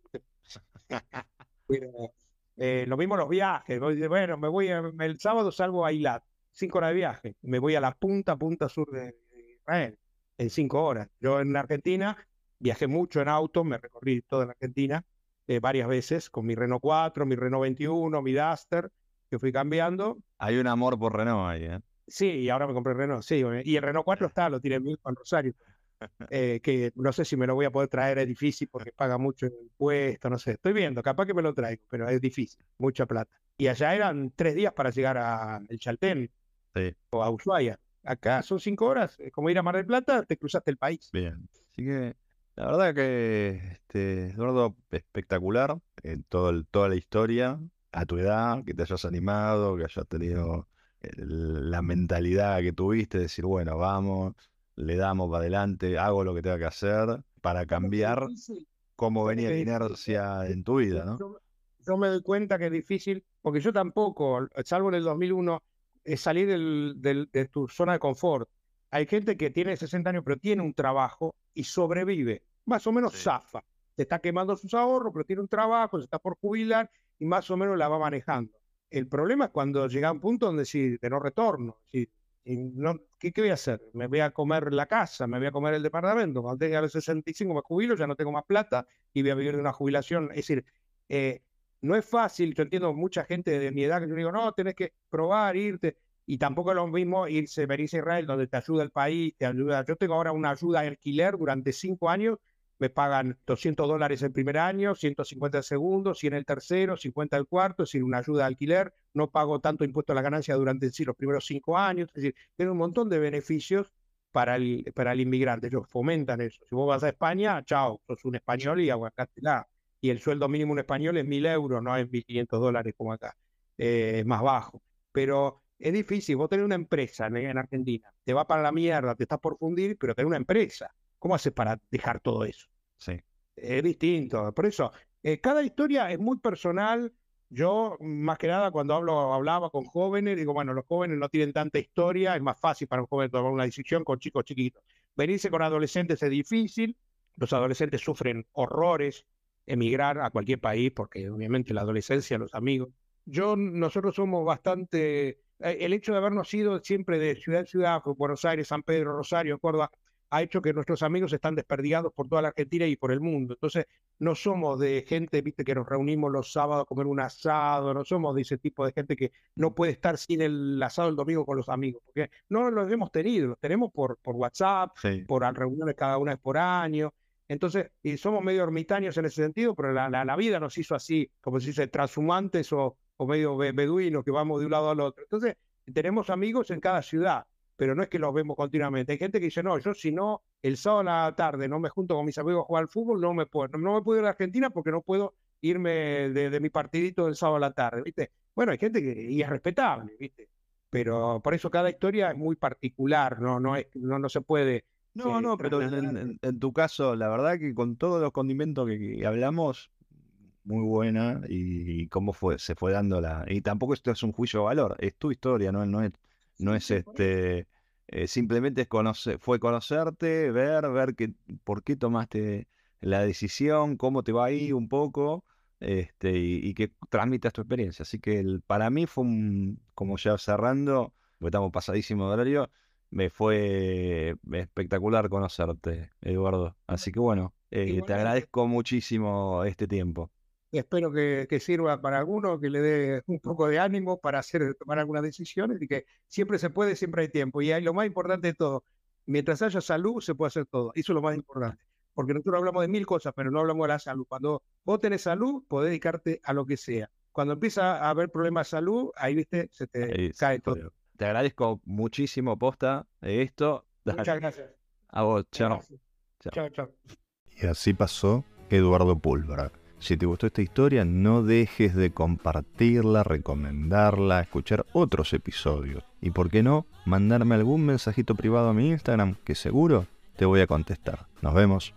Eh, lo mismo los viajes. Bueno, me voy el sábado salgo a Ailat, cinco horas de viaje. Me voy a la punta, punta sur de Israel, en cinco horas. Yo en la Argentina viajé mucho en auto, me recorrí toda la Argentina eh, varias veces con mi Renault 4, mi Renault 21, mi Duster, que fui cambiando. Hay un amor por Renault ahí, ¿eh? Sí, y ahora me compré el Renault, sí. Y el Renault 4 está, lo tiene mi hijo en Rosario. <laughs> Eh, que no sé si me lo voy a poder traer, es difícil porque paga mucho impuesto, no sé. Estoy viendo, capaz que me lo traigo, pero es difícil, mucha plata. Y allá eran tres días para llegar a El Chaltén o a Ushuaia. Acá son cinco horas, como ir a Mar del Plata, te cruzaste el país. Bien, así que la verdad que, este, Eduardo, espectacular en eh, todo toda la historia, a tu edad, que te hayas animado, que hayas tenido la mentalidad que tuviste, de decir, bueno, vamos, le damos para adelante, hago lo que tenga que hacer para cambiar cómo venía la inercia en tu vida, ¿no? Yo, me doy cuenta que es difícil, porque yo tampoco, salvo en el 2001, es salir de tu zona de confort. Hay gente que tiene 60 años, pero tiene un trabajo y sobrevive, más o menos zafa. Se está quemando sus ahorros, pero tiene un trabajo, se está por jubilar y más o menos la va manejando. El problema es cuando llega a un punto donde sí, de no retorno. Sí, no, ¿qué, voy a hacer? ¿Me voy a comer la casa? ¿Me voy a comer el departamento? Cuando tenga los 65 me jubilo, ya no tengo más plata y voy a vivir de una jubilación. Es decir, eh, no es fácil, yo entiendo mucha gente de mi edad que yo digo, no, tenés que probar, irte, y tampoco es lo mismo irse, venirse a Israel, donde te ayuda el país, te ayuda. Yo tengo ahora una ayuda de alquiler durante cinco años me pagan 200 dólares el primer año, 150 el segundo, 100 el tercero, 50 el cuarto, es decir, una ayuda de alquiler, no pago tanto impuesto a la ganancia durante los primeros cinco años, es decir, tiene un montón de beneficios para el, para el inmigrante, ellos fomentan eso. Si vos vas a España, chao, sos un español y aguacátela. Y el sueldo mínimo en español es 1.000 euros, no es 1.500 dólares como acá, eh, es más bajo. Pero es difícil, vos tenés una empresa en, en Argentina, te va para la mierda, te estás por fundir, pero tenés una empresa. ¿Cómo haces para dejar todo eso? Sí. Es distinto. Por eso, eh, cada historia es muy personal. Yo, más que nada, cuando hablo, hablaba con jóvenes, digo, bueno, los jóvenes no tienen tanta historia, es más fácil para un joven tomar una decisión con chicos chiquitos. Venirse con adolescentes es difícil, los adolescentes sufren horrores, emigrar a cualquier país, porque obviamente la adolescencia, los amigos. Yo, nosotros somos bastante, eh, el hecho de habernos ido siempre de ciudad en ciudad, Buenos Aires, San Pedro, Rosario, Córdoba, ha hecho que nuestros amigos están desperdigados por toda la Argentina y por el mundo. Entonces, no somos de gente, viste, que nos reunimos los sábados a comer un asado, no somos de ese tipo de gente que no puede estar sin el asado el domingo con los amigos, porque no los hemos tenido, los tenemos por, por WhatsApp, por reuniones cada una vez por año. Entonces, y somos medio ermitaños en ese sentido, pero la, la, vida nos hizo así, como se dice, transhumantes o, o medio beduinos que vamos de un lado al otro. Entonces, tenemos amigos en cada ciudad pero no es que los vemos continuamente. Hay gente que dice, no, yo si no, el sábado a la tarde no me junto con mis amigos a jugar al fútbol, no me puedo, no, me puedo ir a Argentina porque no puedo irme de, mi partidito del sábado a la tarde, ¿viste? Bueno, hay gente que y es respetable, ¿viste? Pero por eso cada historia es muy particular, no, no, es, no, no se puede... No, eh, no, pero en, tu caso, la verdad que con todos los condimentos que, hablamos, muy buena y, cómo fue, se fue dando la... Y tampoco esto es un juicio de valor, es tu historia, no, no es no es este, eh, simplemente es conocer, fue conocerte, ver, ver que, por qué tomaste la decisión, cómo te va a ir un poco, este, y, que transmitas tu experiencia. Así que para mí fue un, como ya cerrando, porque estamos pasadísimos de horario, me fue espectacular conocerte, Eduardo. Así que bueno, eh, te agradezco muchísimo este tiempo espero que, sirva para alguno, que le dé un poco de ánimo para hacer, tomar algunas decisiones y que siempre se puede, siempre hay tiempo. Y hay lo más importante de todo, mientras haya salud, se puede hacer todo. Eso es lo más importante. Porque nosotros hablamos de mil cosas, pero no hablamos de la salud. Cuando vos tenés salud, podés dedicarte a lo que sea. Cuando empieza a haber problemas de salud, ahí, viste, se te cae todo. Te agradezco muchísimo, posta, de esto. Muchas gracias. A vos, chao. Chao, chao. Y así pasó Eduardo Pulver si te gustó esta historia, no dejes de compartirla, recomendarla, escuchar otros episodios. Y por qué no, mandarme algún mensajito privado a mi Instagram, que seguro te voy a contestar. Nos vemos.